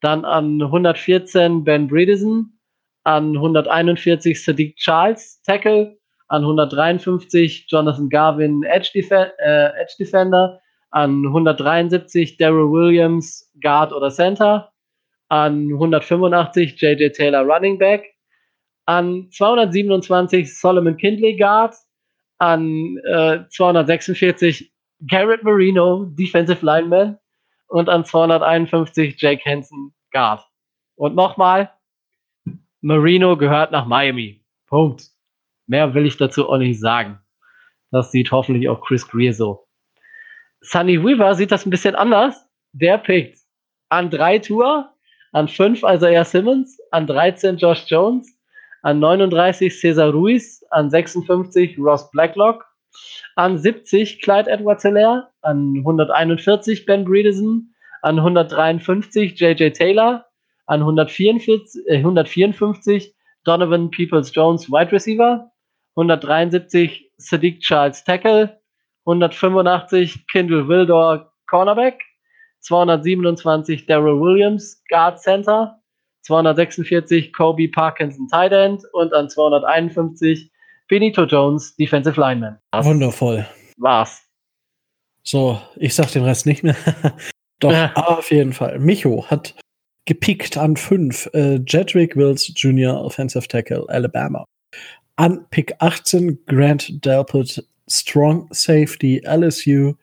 dann an 114 Ben Bredesen, an 141 Sadiq Charles Tackle, an 153 Jonathan Garvin Edge, Def äh, Edge Defender, an 173 Daryl Williams Guard oder Center, an 185 JJ Taylor Running Back, an 227 Solomon Kindley Guard, an äh, 246 Garrett Marino, Defensive Lineman, und an 251 Jake Hansen, Guard. Und nochmal, Marino gehört nach Miami. Punkt. Mehr will ich dazu auch nicht sagen. Das sieht hoffentlich auch Chris Greer so. Sunny Weaver sieht das ein bisschen anders. Der pickt an drei Tour, an fünf Isaiah Simmons, an 13 Josh Jones, an 39 Cesar Ruiz, an 56 Ross Blacklock, an 70 Clyde Edwards Hilaire, an 141 Ben Bredesen, an 153 JJ Taylor, An 144, äh, 154 Donovan Peoples Jones, Wide Receiver. 173 Sadiq Charles Tackle. 185 Kindle Wildor, Cornerback. 227 Daryl Williams, Guard Center. 246 Kobe Parkinson Tight End und an 251 Benito Jones Defensive Lineman. Das Wundervoll. War's. So, ich sag den Rest nicht mehr. [laughs] Doch, ja. auf jeden Fall. Micho hat gepickt an 5 äh, Jedrick Wills Jr. Offensive Tackle Alabama. An Pick 18 Grant Delpit Strong Safety LSU.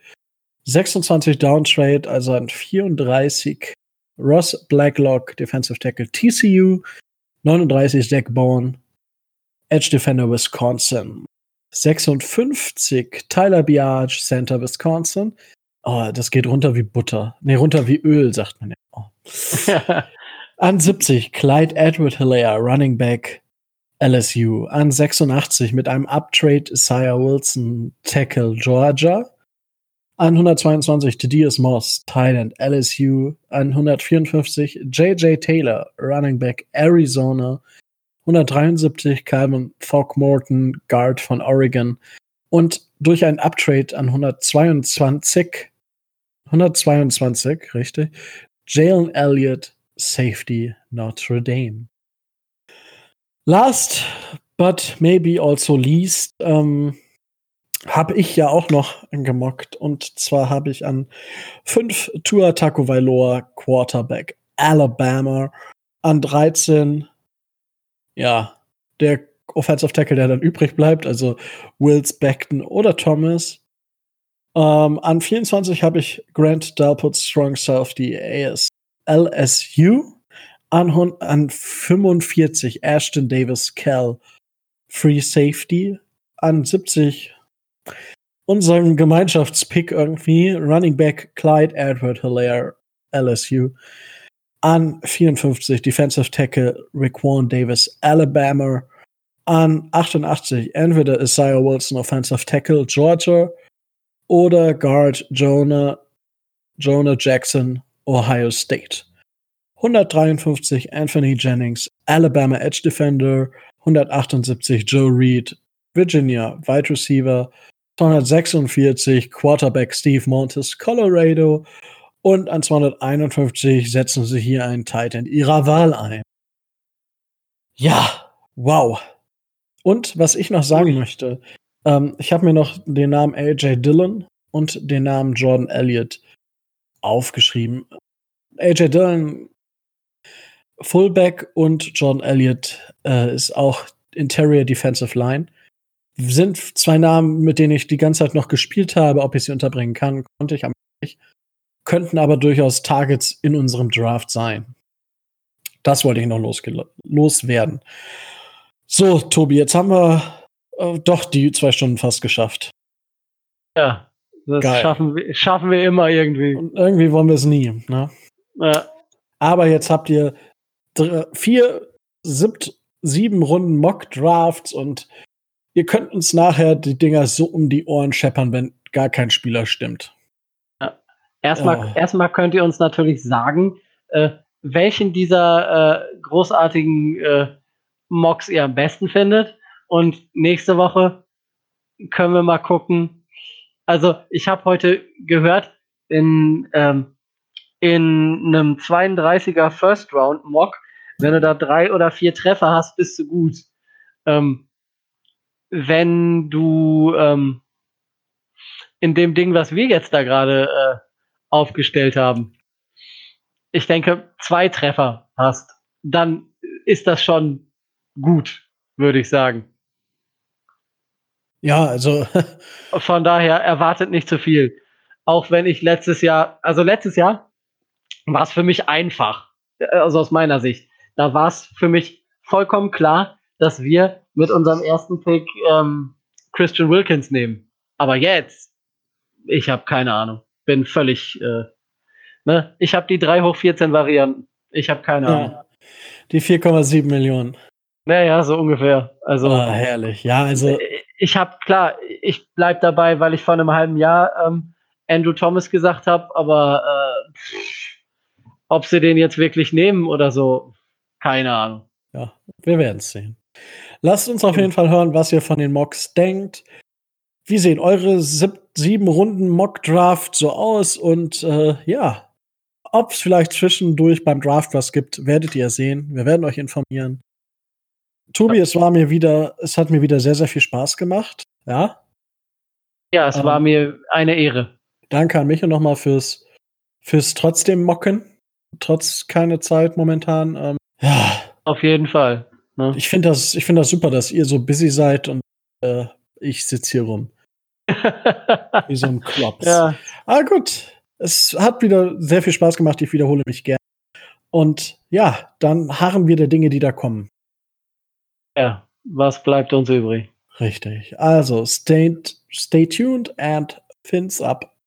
26 Downtrade, also an 34 Ross Blacklock, Defensive Tackle TCU, 39 Zach Bourne, Edge Defender Wisconsin, 56 Tyler Biage, Center Wisconsin. Oh, das geht runter wie Butter. Ne, runter wie Öl, sagt man ja. Oh. [laughs] An 70 Clyde Edward Hilaire, Running Back LSU. An 86 mit einem Uptrade Isaiah Wilson, Tackle Georgia. An 122 Thaddeus Moss, Thailand, LSU. An 154 JJ Taylor, Running Back, Arizona. 173 Calvin Throckmorton, Guard von Oregon. Und durch ein Uptrade an 122, 122, richtig, Jalen Elliott, Safety, Notre Dame. Last but maybe also least, ähm, habe ich ja auch noch gemockt. Und zwar habe ich an 5 Tua Tagovailoa Quarterback Alabama, an 13 ja, der Offensive Tackle, der dann übrig bleibt, also Wills, Beckton oder Thomas. Ähm, an 24 habe ich Grant Dalput Strong Self, die AS LSU. An, an 45 Ashton Davis Cal Free Safety. An 70 unseren Gemeinschaftspick irgendwie, Running Back Clyde Edward Hilaire, LSU. An 54 Defensive Tackle Raquan Davis, Alabama. An 88 entweder Isaiah Wilson Offensive Tackle Georgia oder Guard Jonah, Jonah Jackson Ohio State. 153 Anthony Jennings Alabama Edge Defender. 178 Joe Reed Virginia Wide Receiver. 246 Quarterback Steve Montes Colorado und an 251 setzen sie hier einen Titan ihrer Wahl ein. Ja, wow. Und was ich noch sagen möchte, ähm, ich habe mir noch den Namen AJ Dillon und den Namen Jordan Elliott aufgeschrieben. AJ Dillon Fullback und Jordan Elliott äh, ist auch Interior Defensive Line. Sind zwei Namen, mit denen ich die ganze Zeit noch gespielt habe. Ob ich sie unterbringen kann, konnte ich am nicht könnten aber durchaus Targets in unserem Draft sein. Das wollte ich noch loswerden. So, Tobi, jetzt haben wir äh, doch die zwei Stunden fast geschafft. Ja, das schaffen wir, schaffen wir immer irgendwie. Und irgendwie wollen wir es nie. Ne? Ja. Aber jetzt habt ihr vier, siebt, sieben Runden Mock-Drafts und ihr könnt uns nachher die Dinger so um die Ohren scheppern, wenn gar kein Spieler stimmt. Erstmal, oh. erstmal könnt ihr uns natürlich sagen, äh, welchen dieser äh, großartigen äh, Mocks ihr am besten findet. Und nächste Woche können wir mal gucken. Also, ich habe heute gehört, in, ähm, in einem 32er First Round Mock, wenn du da drei oder vier Treffer hast, bist du gut. Ähm, wenn du ähm, in dem Ding, was wir jetzt da gerade äh, aufgestellt haben, ich denke, zwei Treffer hast, dann ist das schon gut, würde ich sagen. Ja, also. [laughs] Von daher erwartet nicht zu viel. Auch wenn ich letztes Jahr, also letztes Jahr war es für mich einfach, also aus meiner Sicht. Da war es für mich vollkommen klar, dass wir mit unserem ersten Pick ähm, Christian Wilkins nehmen. Aber jetzt, ich habe keine Ahnung bin völlig, äh, ne? Ich habe die 3 hoch 14 Varianten. Ich habe keine Ahnung. Ja, die 4,7 Millionen. Naja, so ungefähr. Also oh, herrlich. Ja, also äh, ich habe klar, ich bleib dabei, weil ich vor einem halben Jahr ähm, Andrew Thomas gesagt habe, aber äh, ob sie den jetzt wirklich nehmen oder so, keine Ahnung. Ja, wir werden es sehen. Lasst uns auf jeden Fall hören, was ihr von den Mocks denkt. Wie sehen eure sieb sieben Runden Mock-Draft so aus? Und äh, ja, ob es vielleicht zwischendurch beim Draft was gibt, werdet ihr sehen. Wir werden euch informieren. Tobi, es war mir wieder, es hat mir wieder sehr, sehr viel Spaß gemacht. Ja. Ja, es ähm, war mir eine Ehre. Danke an mich und nochmal fürs, fürs trotzdem Mocken. Trotz keine Zeit momentan. Ähm, ja. Auf jeden Fall. Ne? Ich finde das, ich finde das super, dass ihr so busy seid und äh, ich sitze hier rum. Wie so ein Klops. Ja. Ah, gut. Es hat wieder sehr viel Spaß gemacht. Ich wiederhole mich gerne. Und ja, dann harren wir der Dinge, die da kommen. Ja, was bleibt uns übrig? Richtig. Also, stay, stay tuned and fins up.